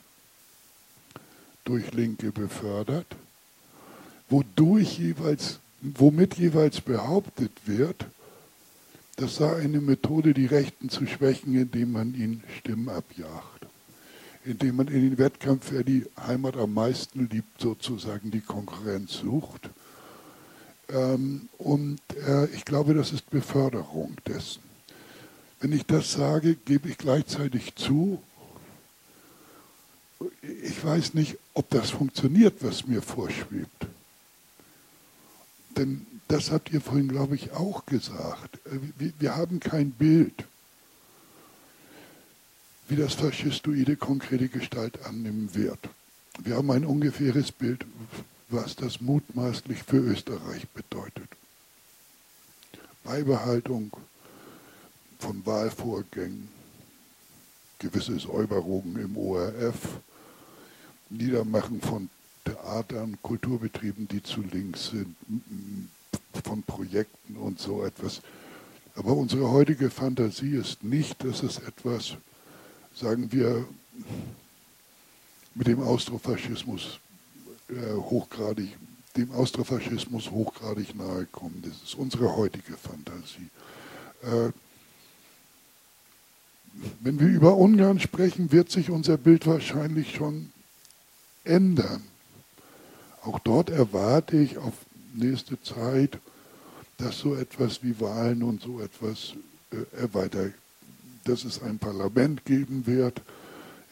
durch Linke befördert, wodurch jeweils, womit jeweils behauptet wird, das sei eine Methode, die Rechten zu schwächen, indem man ihnen Stimmen abjagt. Indem man in den Wettkampf, wer die Heimat am meisten liebt, sozusagen die Konkurrenz sucht. Ähm, und äh, ich glaube, das ist Beförderung dessen. Wenn ich das sage, gebe ich gleichzeitig zu, ich weiß nicht, ob das funktioniert, was mir vorschwebt. Denn das habt ihr vorhin, glaube ich, auch gesagt. Wir, wir haben kein Bild, wie das Faschistoide konkrete Gestalt annehmen wird. Wir haben ein ungefähres Bild, was das mutmaßlich für Österreich bedeutet. Beibehaltung von Wahlvorgängen, gewisse Säuberungen im ORF, Niedermachen von Theatern, Kulturbetrieben, die zu links sind, von Projekten und so etwas. Aber unsere heutige Fantasie ist nicht, dass es etwas, sagen wir, mit dem Austrofaschismus äh, hochgradig, dem Austrofaschismus hochgradig nahe kommen. Das ist unsere heutige Fantasie. Äh, wenn wir über Ungarn sprechen, wird sich unser Bild wahrscheinlich schon ändern. Auch dort erwarte ich auf nächste Zeit, dass so etwas wie Wahlen und so etwas äh, erweitert, dass es ein Parlament geben wird,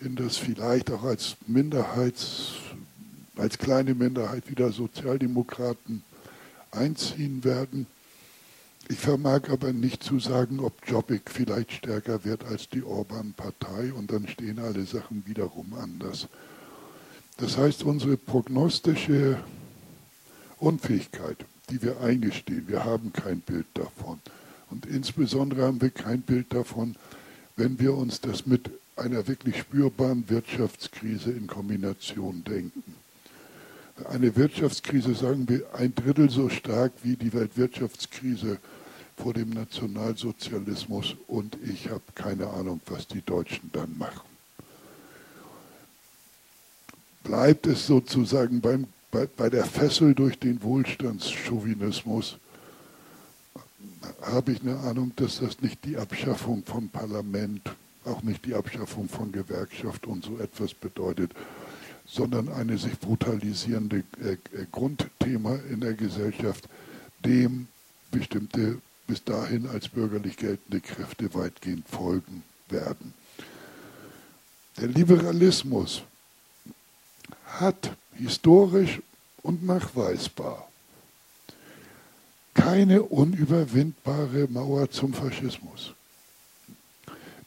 in das vielleicht auch als Minderheits, als kleine Minderheit wieder Sozialdemokraten einziehen werden. Ich vermag aber nicht zu sagen, ob Jobbik vielleicht stärker wird als die Orban-Partei und dann stehen alle Sachen wiederum anders. Das heißt, unsere prognostische Unfähigkeit, die wir eingestehen, wir haben kein Bild davon. Und insbesondere haben wir kein Bild davon, wenn wir uns das mit einer wirklich spürbaren Wirtschaftskrise in Kombination denken. Eine Wirtschaftskrise, sagen wir, ein Drittel so stark wie die Weltwirtschaftskrise vor dem Nationalsozialismus und ich habe keine Ahnung, was die Deutschen dann machen bleibt es sozusagen beim, bei, bei der Fessel durch den Wohlstandschauvinismus, habe ich eine Ahnung, dass das nicht die Abschaffung von Parlament, auch nicht die Abschaffung von Gewerkschaft und so etwas bedeutet, sondern eine sich brutalisierende äh, äh Grundthema in der Gesellschaft, dem bestimmte bis dahin als bürgerlich geltende Kräfte weitgehend folgen werden. Der Liberalismus hat historisch und nachweisbar keine unüberwindbare Mauer zum Faschismus.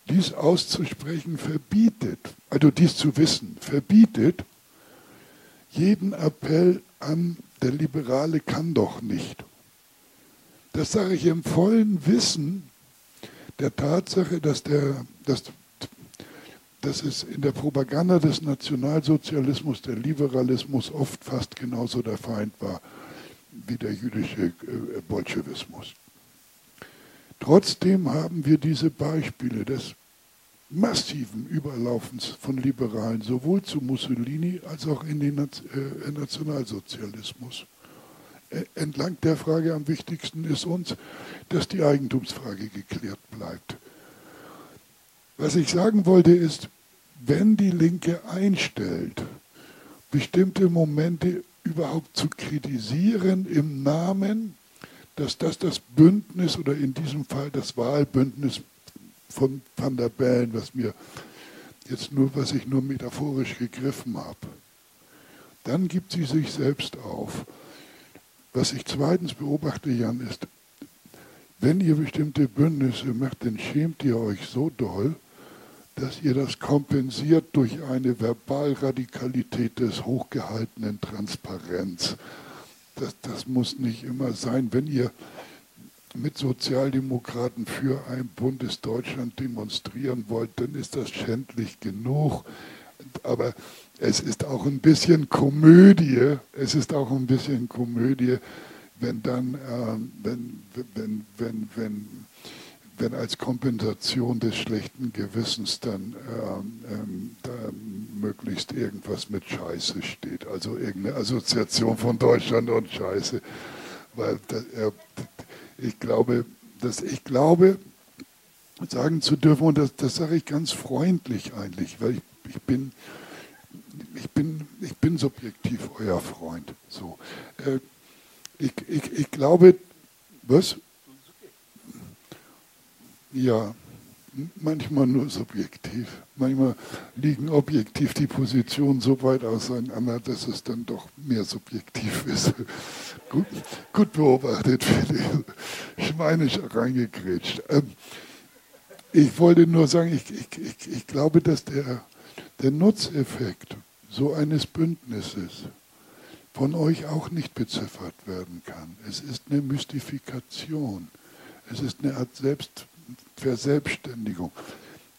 Dies auszusprechen verbietet, also dies zu wissen, verbietet jeden Appell an, der Liberale kann doch nicht. Das sage ich im vollen Wissen der Tatsache, dass, der, dass dass es in der Propaganda des Nationalsozialismus, der Liberalismus oft fast genauso der Feind war wie der jüdische äh, Bolschewismus. Trotzdem haben wir diese Beispiele des massiven Überlaufens von Liberalen sowohl zu Mussolini als auch in den äh, Nationalsozialismus. Äh, entlang der Frage am wichtigsten ist uns, dass die Eigentumsfrage geklärt bleibt. Was ich sagen wollte ist, wenn die Linke einstellt, bestimmte Momente überhaupt zu kritisieren im Namen, dass das das Bündnis oder in diesem Fall das Wahlbündnis von Van der Bellen, was mir jetzt nur, was ich nur metaphorisch gegriffen habe, dann gibt sie sich selbst auf. Was ich zweitens beobachte, Jan, ist, wenn ihr bestimmte Bündnisse macht, dann schämt ihr euch so doll, dass ihr das kompensiert durch eine Verbalradikalität des hochgehaltenen Transparenz. Das, das muss nicht immer sein. Wenn ihr mit Sozialdemokraten für ein Bundesdeutschland demonstrieren wollt, dann ist das schändlich genug. Aber es ist auch ein bisschen Komödie, es ist auch ein bisschen Komödie, wenn dann, äh, wenn, wenn, wenn, wenn wenn als Kompensation des schlechten Gewissens dann ähm, ähm, möglichst irgendwas mit Scheiße steht. Also irgendeine Assoziation von Deutschland und Scheiße. Weil äh, ich glaube, dass ich glaube, sagen zu dürfen, und das, das sage ich ganz freundlich eigentlich, weil ich, ich bin ich bin, ich bin subjektiv euer Freund. So. Äh, ich, ich, ich glaube, was? Ja, manchmal nur subjektiv. Manchmal liegen objektiv die Positionen so weit auseinander, dass es dann doch mehr subjektiv ist. [laughs] gut, gut beobachtet, schweinisch reingegrätscht. Ähm, ich wollte nur sagen, ich, ich, ich, ich glaube, dass der, der Nutzeffekt so eines Bündnisses von euch auch nicht beziffert werden kann. Es ist eine Mystifikation. Es ist eine Art Selbstverselbstständigung.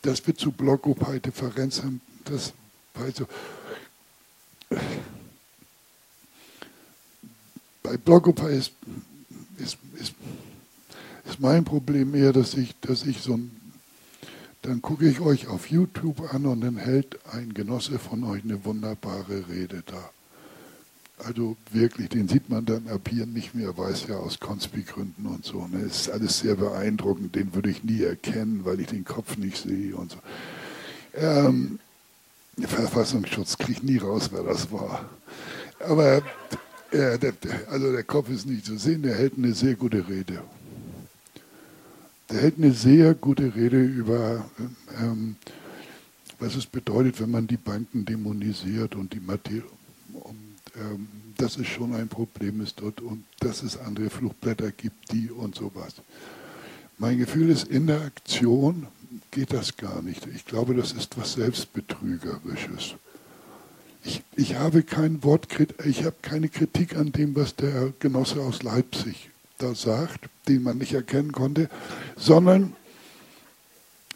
Dass wir zu Blockupy Differenz haben, das ich. Bei Blockupy ist, ist, ist, ist mein Problem eher, dass ich, dass ich so ein dann gucke ich euch auf YouTube an und dann hält ein Genosse von euch eine wunderbare Rede da. Also wirklich, den sieht man dann ab hier nicht mehr, weiß ja aus Konspigründen und so. Ne? ist alles sehr beeindruckend, den würde ich nie erkennen, weil ich den Kopf nicht sehe und so. Ähm, Verfassungsschutz kriegt nie raus, wer das war. Aber äh, der, also der Kopf ist nicht zu sehen, der hält eine sehr gute Rede. Der hält eine sehr gute Rede über ähm, was es bedeutet, wenn man die Banken dämonisiert und die Materie ähm, dass es schon ein Problem ist dort und dass es andere Fluchtblätter gibt, die und sowas. Mein Gefühl ist, in der Aktion geht das gar nicht. Ich glaube, das ist was Selbstbetrügerisches. Ich, ich habe kein Wort, ich habe keine Kritik an dem, was der Genosse aus Leipzig da sagt, den man nicht erkennen konnte, sondern,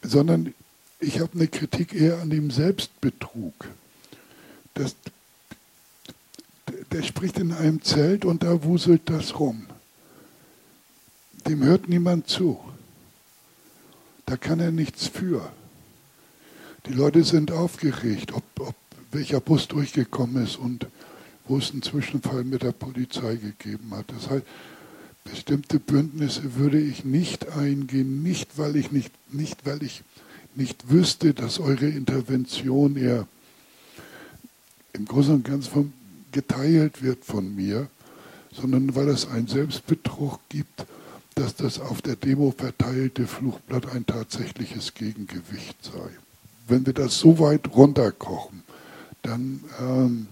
sondern ich habe eine Kritik eher an dem Selbstbetrug. Das, der spricht in einem Zelt und da wuselt das rum. Dem hört niemand zu. Da kann er nichts für. Die Leute sind aufgeregt, ob, ob welcher Bus durchgekommen ist und wo es einen Zwischenfall mit der Polizei gegeben hat. Das heißt, bestimmte Bündnisse würde ich nicht eingehen, nicht weil ich nicht, nicht weil ich nicht wüsste, dass eure Intervention eher im Großen und Ganzen vom geteilt wird von mir, sondern weil es einen Selbstbetrug gibt, dass das auf der Demo verteilte Fluchblatt ein tatsächliches Gegengewicht sei. Wenn wir das so weit runterkochen, dann ähm,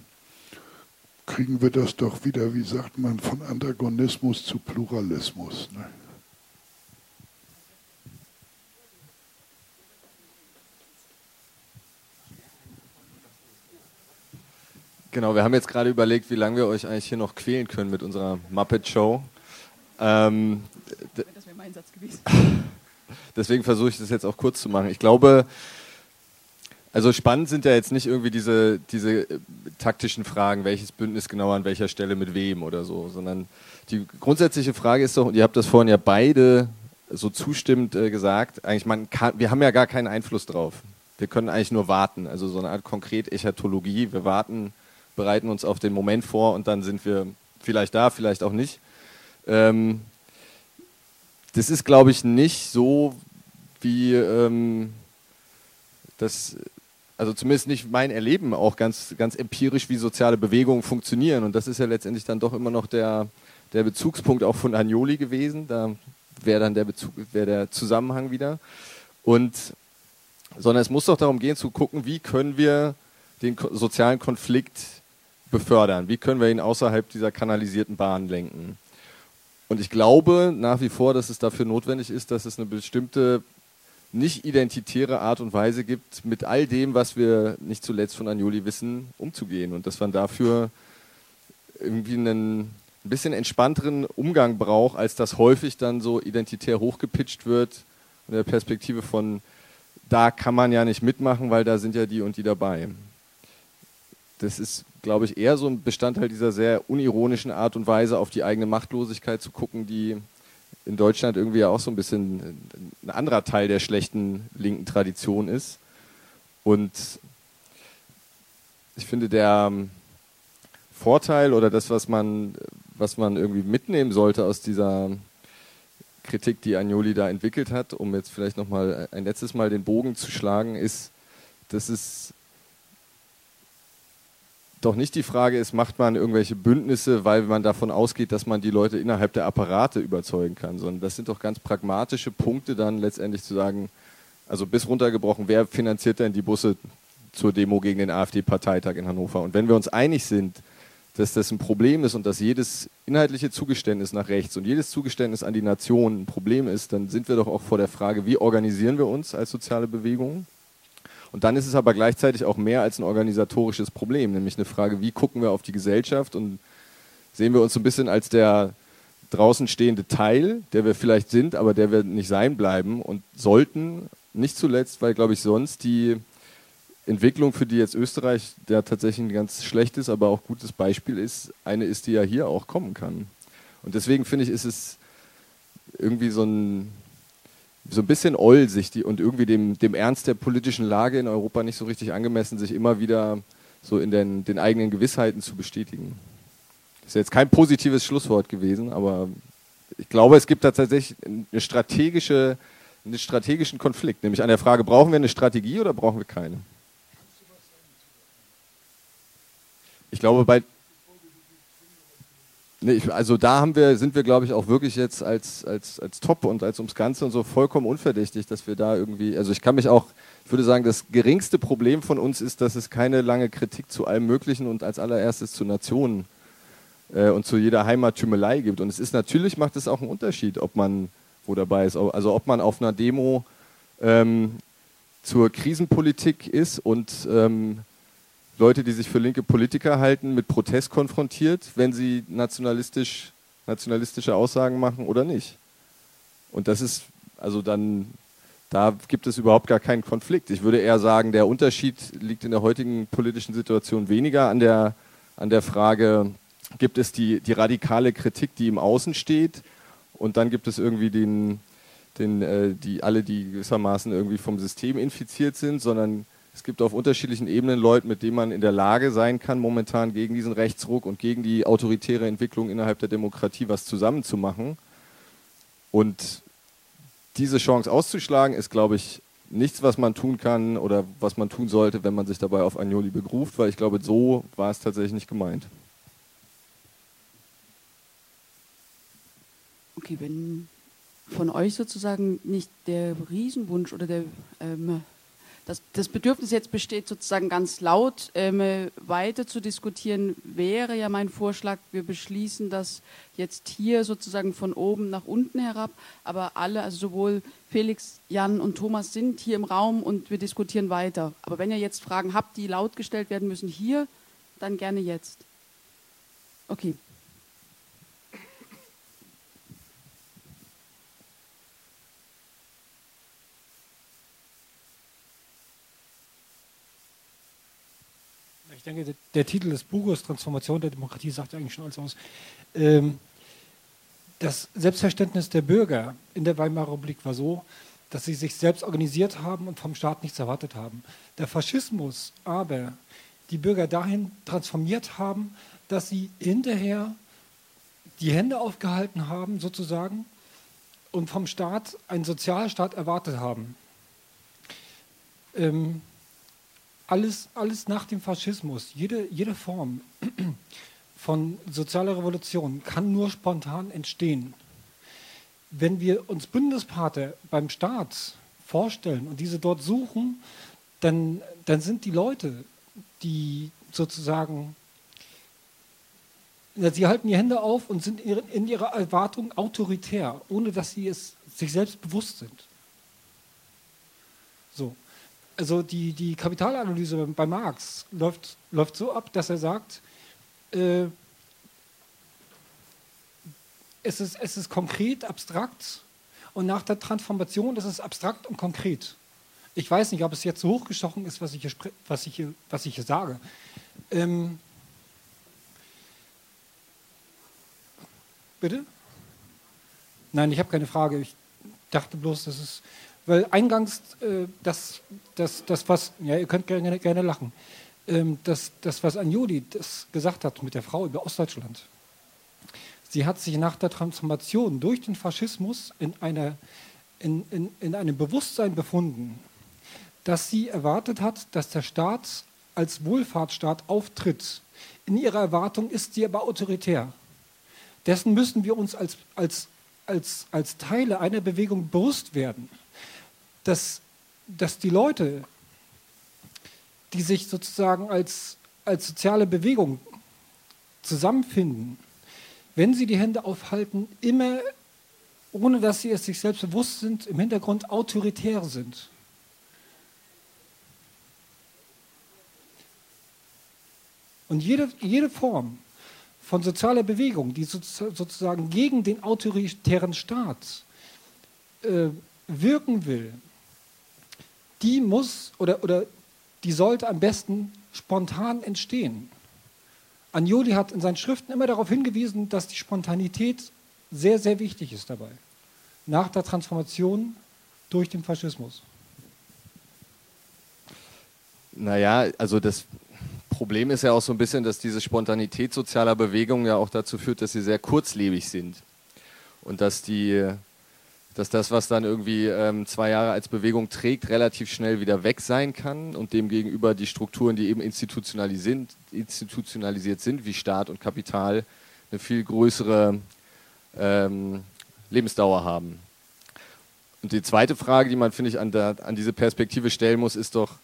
kriegen wir das doch wieder, wie sagt man, von Antagonismus zu Pluralismus. Ne? Genau, wir haben jetzt gerade überlegt, wie lange wir euch eigentlich hier noch quälen können mit unserer Muppet Show. Ähm, das wäre mein Satz gewesen. [laughs] Deswegen versuche ich das jetzt auch kurz zu machen. Ich glaube, also spannend sind ja jetzt nicht irgendwie diese, diese äh, taktischen Fragen, welches Bündnis genau an welcher Stelle mit wem oder so, sondern die grundsätzliche Frage ist doch, und ihr habt das vorhin ja beide so zustimmend äh, gesagt, eigentlich man kann, wir haben ja gar keinen Einfluss drauf. Wir können eigentlich nur warten, also so eine Art konkret Echatologie. Wir warten bereiten uns auf den Moment vor und dann sind wir vielleicht da, vielleicht auch nicht. Ähm, das ist, glaube ich, nicht so, wie ähm, das, also zumindest nicht mein Erleben auch ganz, ganz empirisch, wie soziale Bewegungen funktionieren. Und das ist ja letztendlich dann doch immer noch der, der Bezugspunkt auch von Agnoli gewesen. Da wäre dann der Bezug, wäre der Zusammenhang wieder. Und sondern es muss doch darum gehen zu gucken, wie können wir den sozialen Konflikt befördern? Wie können wir ihn außerhalb dieser kanalisierten Bahn lenken? Und ich glaube nach wie vor, dass es dafür notwendig ist, dass es eine bestimmte nicht identitäre Art und Weise gibt, mit all dem, was wir nicht zuletzt von Anjoli wissen, umzugehen. Und dass man dafür irgendwie einen ein bisschen entspannteren Umgang braucht, als das häufig dann so identitär hochgepitcht wird, in der Perspektive von, da kann man ja nicht mitmachen, weil da sind ja die und die dabei. Das ist glaube ich, eher so ein Bestandteil dieser sehr unironischen Art und Weise, auf die eigene Machtlosigkeit zu gucken, die in Deutschland irgendwie ja auch so ein bisschen ein anderer Teil der schlechten linken Tradition ist. Und ich finde, der Vorteil oder das, was man, was man irgendwie mitnehmen sollte aus dieser Kritik, die Agnoli da entwickelt hat, um jetzt vielleicht nochmal ein letztes Mal den Bogen zu schlagen, ist, dass es doch nicht die Frage ist, macht man irgendwelche Bündnisse, weil man davon ausgeht, dass man die Leute innerhalb der Apparate überzeugen kann, sondern das sind doch ganz pragmatische Punkte dann letztendlich zu sagen, Also bis runtergebrochen, wer finanziert denn die Busse zur Demo gegen den AfD-Parteitag in Hannover? Und wenn wir uns einig sind, dass das ein Problem ist und dass jedes inhaltliche Zugeständnis nach rechts und jedes Zugeständnis an die Nation ein Problem ist, dann sind wir doch auch vor der Frage, wie organisieren wir uns als soziale Bewegung? Und dann ist es aber gleichzeitig auch mehr als ein organisatorisches Problem, nämlich eine Frage, wie gucken wir auf die Gesellschaft und sehen wir uns so ein bisschen als der draußen stehende Teil, der wir vielleicht sind, aber der wir nicht sein bleiben und sollten, nicht zuletzt, weil, glaube ich, sonst die Entwicklung, für die jetzt Österreich der tatsächlich ein ganz schlechtes, aber auch gutes Beispiel ist, eine ist, die ja hier auch kommen kann. Und deswegen finde ich, ist es irgendwie so ein, so ein bisschen oll sich die, und irgendwie dem, dem Ernst der politischen Lage in Europa nicht so richtig angemessen, sich immer wieder so in den, den eigenen Gewissheiten zu bestätigen. Das ist jetzt kein positives Schlusswort gewesen, aber ich glaube, es gibt tatsächlich eine strategische, einen strategischen Konflikt, nämlich an der Frage, brauchen wir eine Strategie oder brauchen wir keine? Ich glaube, bei. Nee, ich, also da haben wir, sind wir, glaube ich, auch wirklich jetzt als, als, als Top und als ums Ganze und so vollkommen unverdächtig, dass wir da irgendwie, also ich kann mich auch, ich würde sagen, das geringste Problem von uns ist, dass es keine lange Kritik zu allem Möglichen und als allererstes zu Nationen äh, und zu jeder Heimattümelei gibt. Und es ist natürlich, macht es auch einen Unterschied, ob man wo dabei ist. Also ob man auf einer Demo ähm, zur Krisenpolitik ist und ähm, Leute, die sich für linke Politiker halten, mit Protest konfrontiert, wenn sie nationalistisch, nationalistische Aussagen machen oder nicht. Und das ist, also dann, da gibt es überhaupt gar keinen Konflikt. Ich würde eher sagen, der Unterschied liegt in der heutigen politischen Situation weniger an der, an der Frage, gibt es die, die radikale Kritik, die im Außen steht, und dann gibt es irgendwie den, den, äh, die alle, die gewissermaßen irgendwie vom System infiziert sind, sondern es gibt auf unterschiedlichen Ebenen Leute, mit denen man in der Lage sein kann, momentan gegen diesen Rechtsruck und gegen die autoritäre Entwicklung innerhalb der Demokratie was zusammenzumachen. Und diese Chance auszuschlagen, ist, glaube ich, nichts, was man tun kann oder was man tun sollte, wenn man sich dabei auf Agnoli begruft, weil ich glaube, so war es tatsächlich nicht gemeint. Okay, wenn von euch sozusagen nicht der Riesenwunsch oder der ähm, das, das Bedürfnis jetzt besteht, sozusagen ganz laut ähm, weiter zu diskutieren, wäre ja mein Vorschlag, wir beschließen das jetzt hier sozusagen von oben nach unten herab, aber alle, also sowohl Felix, Jan und Thomas sind hier im Raum und wir diskutieren weiter. Aber wenn ihr jetzt Fragen habt, die laut gestellt werden müssen hier, dann gerne jetzt. Okay. Denke, der, der, Titel des Buches Transformation der Demokratie sagt eigentlich schon alles aus. Ähm, das Selbstverständnis der Bürger in der Weimarer Republik war so, dass sie sich selbst organisiert haben und vom Staat nichts erwartet haben. Der Faschismus aber die Bürger dahin transformiert haben, dass sie hinterher die Hände aufgehalten haben, sozusagen, und vom Staat einen Sozialstaat erwartet haben. Ähm, alles, alles nach dem Faschismus, jede, jede Form [clears throat] von sozialer Revolution kann nur spontan entstehen. Wenn wir uns Bündnispartner beim Staat vorstellen und diese dort suchen, dann, dann sind die Leute, die sozusagen, sie halten die Hände auf und sind in ihrer Erwartung autoritär, ohne dass sie es sich selbst bewusst sind. So also die, die Kapitalanalyse bei Marx läuft, läuft so ab, dass er sagt, äh, es, ist, es ist konkret, abstrakt und nach der Transformation ist es abstrakt und konkret. Ich weiß nicht, ob es jetzt so hochgestochen ist, was ich hier, was ich hier, was ich hier sage. Ähm, bitte? Nein, ich habe keine Frage. Ich dachte bloß, dass es weil eingangs äh, das, das, das, was, ja, ihr könnt gerne, gerne lachen, ähm, das, das, was Anjuli das gesagt hat mit der Frau über Ostdeutschland. Sie hat sich nach der Transformation durch den Faschismus in, einer, in, in, in einem Bewusstsein befunden, dass sie erwartet hat, dass der Staat als Wohlfahrtsstaat auftritt. In ihrer Erwartung ist sie aber autoritär. Dessen müssen wir uns als, als, als, als Teile einer Bewegung bewusst werden dass dass die Leute, die sich sozusagen als, als soziale Bewegung zusammenfinden, wenn sie die Hände aufhalten, immer, ohne dass sie es sich selbst bewusst sind, im Hintergrund autoritär sind. Und jede, jede Form von sozialer Bewegung, die sozusagen gegen den autoritären Staat äh, wirken will, die muss oder, oder die sollte am besten spontan entstehen. Agnoli hat in seinen Schriften immer darauf hingewiesen, dass die Spontanität sehr, sehr wichtig ist dabei. Nach der Transformation durch den Faschismus. Naja, also das Problem ist ja auch so ein bisschen, dass diese Spontanität sozialer Bewegungen ja auch dazu führt, dass sie sehr kurzlebig sind. Und dass die dass das, was dann irgendwie ähm, zwei Jahre als Bewegung trägt, relativ schnell wieder weg sein kann und demgegenüber die Strukturen, die eben institutionalisiert, institutionalisiert sind, wie Staat und Kapital, eine viel größere ähm, Lebensdauer haben. Und die zweite Frage, die man, finde ich, an, der, an diese Perspektive stellen muss, ist doch,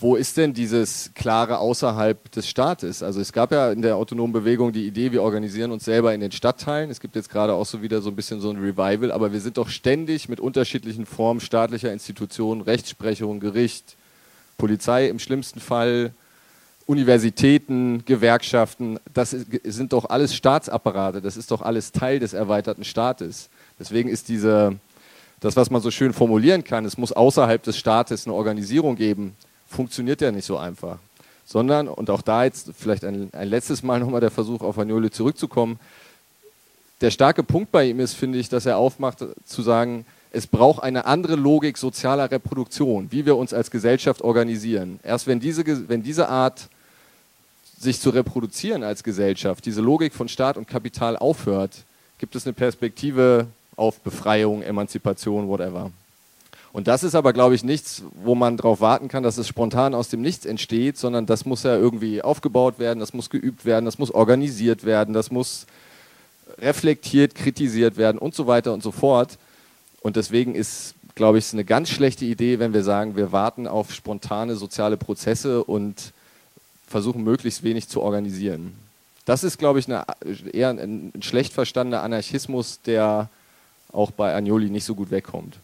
wo ist denn dieses klare außerhalb des Staates? Also es gab ja in der autonomen Bewegung die Idee, wir organisieren uns selber in den Stadtteilen. Es gibt jetzt gerade auch so wieder so ein bisschen so ein Revival, aber wir sind doch ständig mit unterschiedlichen Formen staatlicher Institutionen, Rechtsprechung, Gericht, Polizei im schlimmsten Fall, Universitäten, Gewerkschaften, das sind doch alles Staatsapparate, das ist doch alles Teil des erweiterten Staates. Deswegen ist diese, das, was man so schön formulieren kann, es muss außerhalb des Staates eine Organisierung geben, funktioniert ja nicht so einfach. Sondern, und auch da jetzt vielleicht ein, ein letztes Mal nochmal der Versuch, auf Agnoli zurückzukommen, der starke Punkt bei ihm ist, finde ich, dass er aufmacht, zu sagen, es braucht eine andere Logik sozialer Reproduktion, wie wir uns als Gesellschaft organisieren. Erst wenn diese, wenn diese Art, sich zu reproduzieren als Gesellschaft, diese Logik von Staat und Kapital aufhört, gibt es eine Perspektive auf Befreiung, Emanzipation, whatever. Und das ist aber, glaube ich, nichts, wo man darauf warten kann, dass es spontan aus dem Nichts entsteht, sondern das muss ja irgendwie aufgebaut werden, das muss geübt werden, das muss organisiert werden, das muss reflektiert, kritisiert werden und so weiter und so fort. Und deswegen ist, glaube ich, eine ganz schlechte Idee, wenn wir sagen, wir warten auf spontane soziale Prozesse und versuchen möglichst wenig zu organisieren. Das ist, glaube ich, eine, eher ein, ein schlecht verstandener Anarchismus, der auch bei Agnoli nicht so gut wegkommt.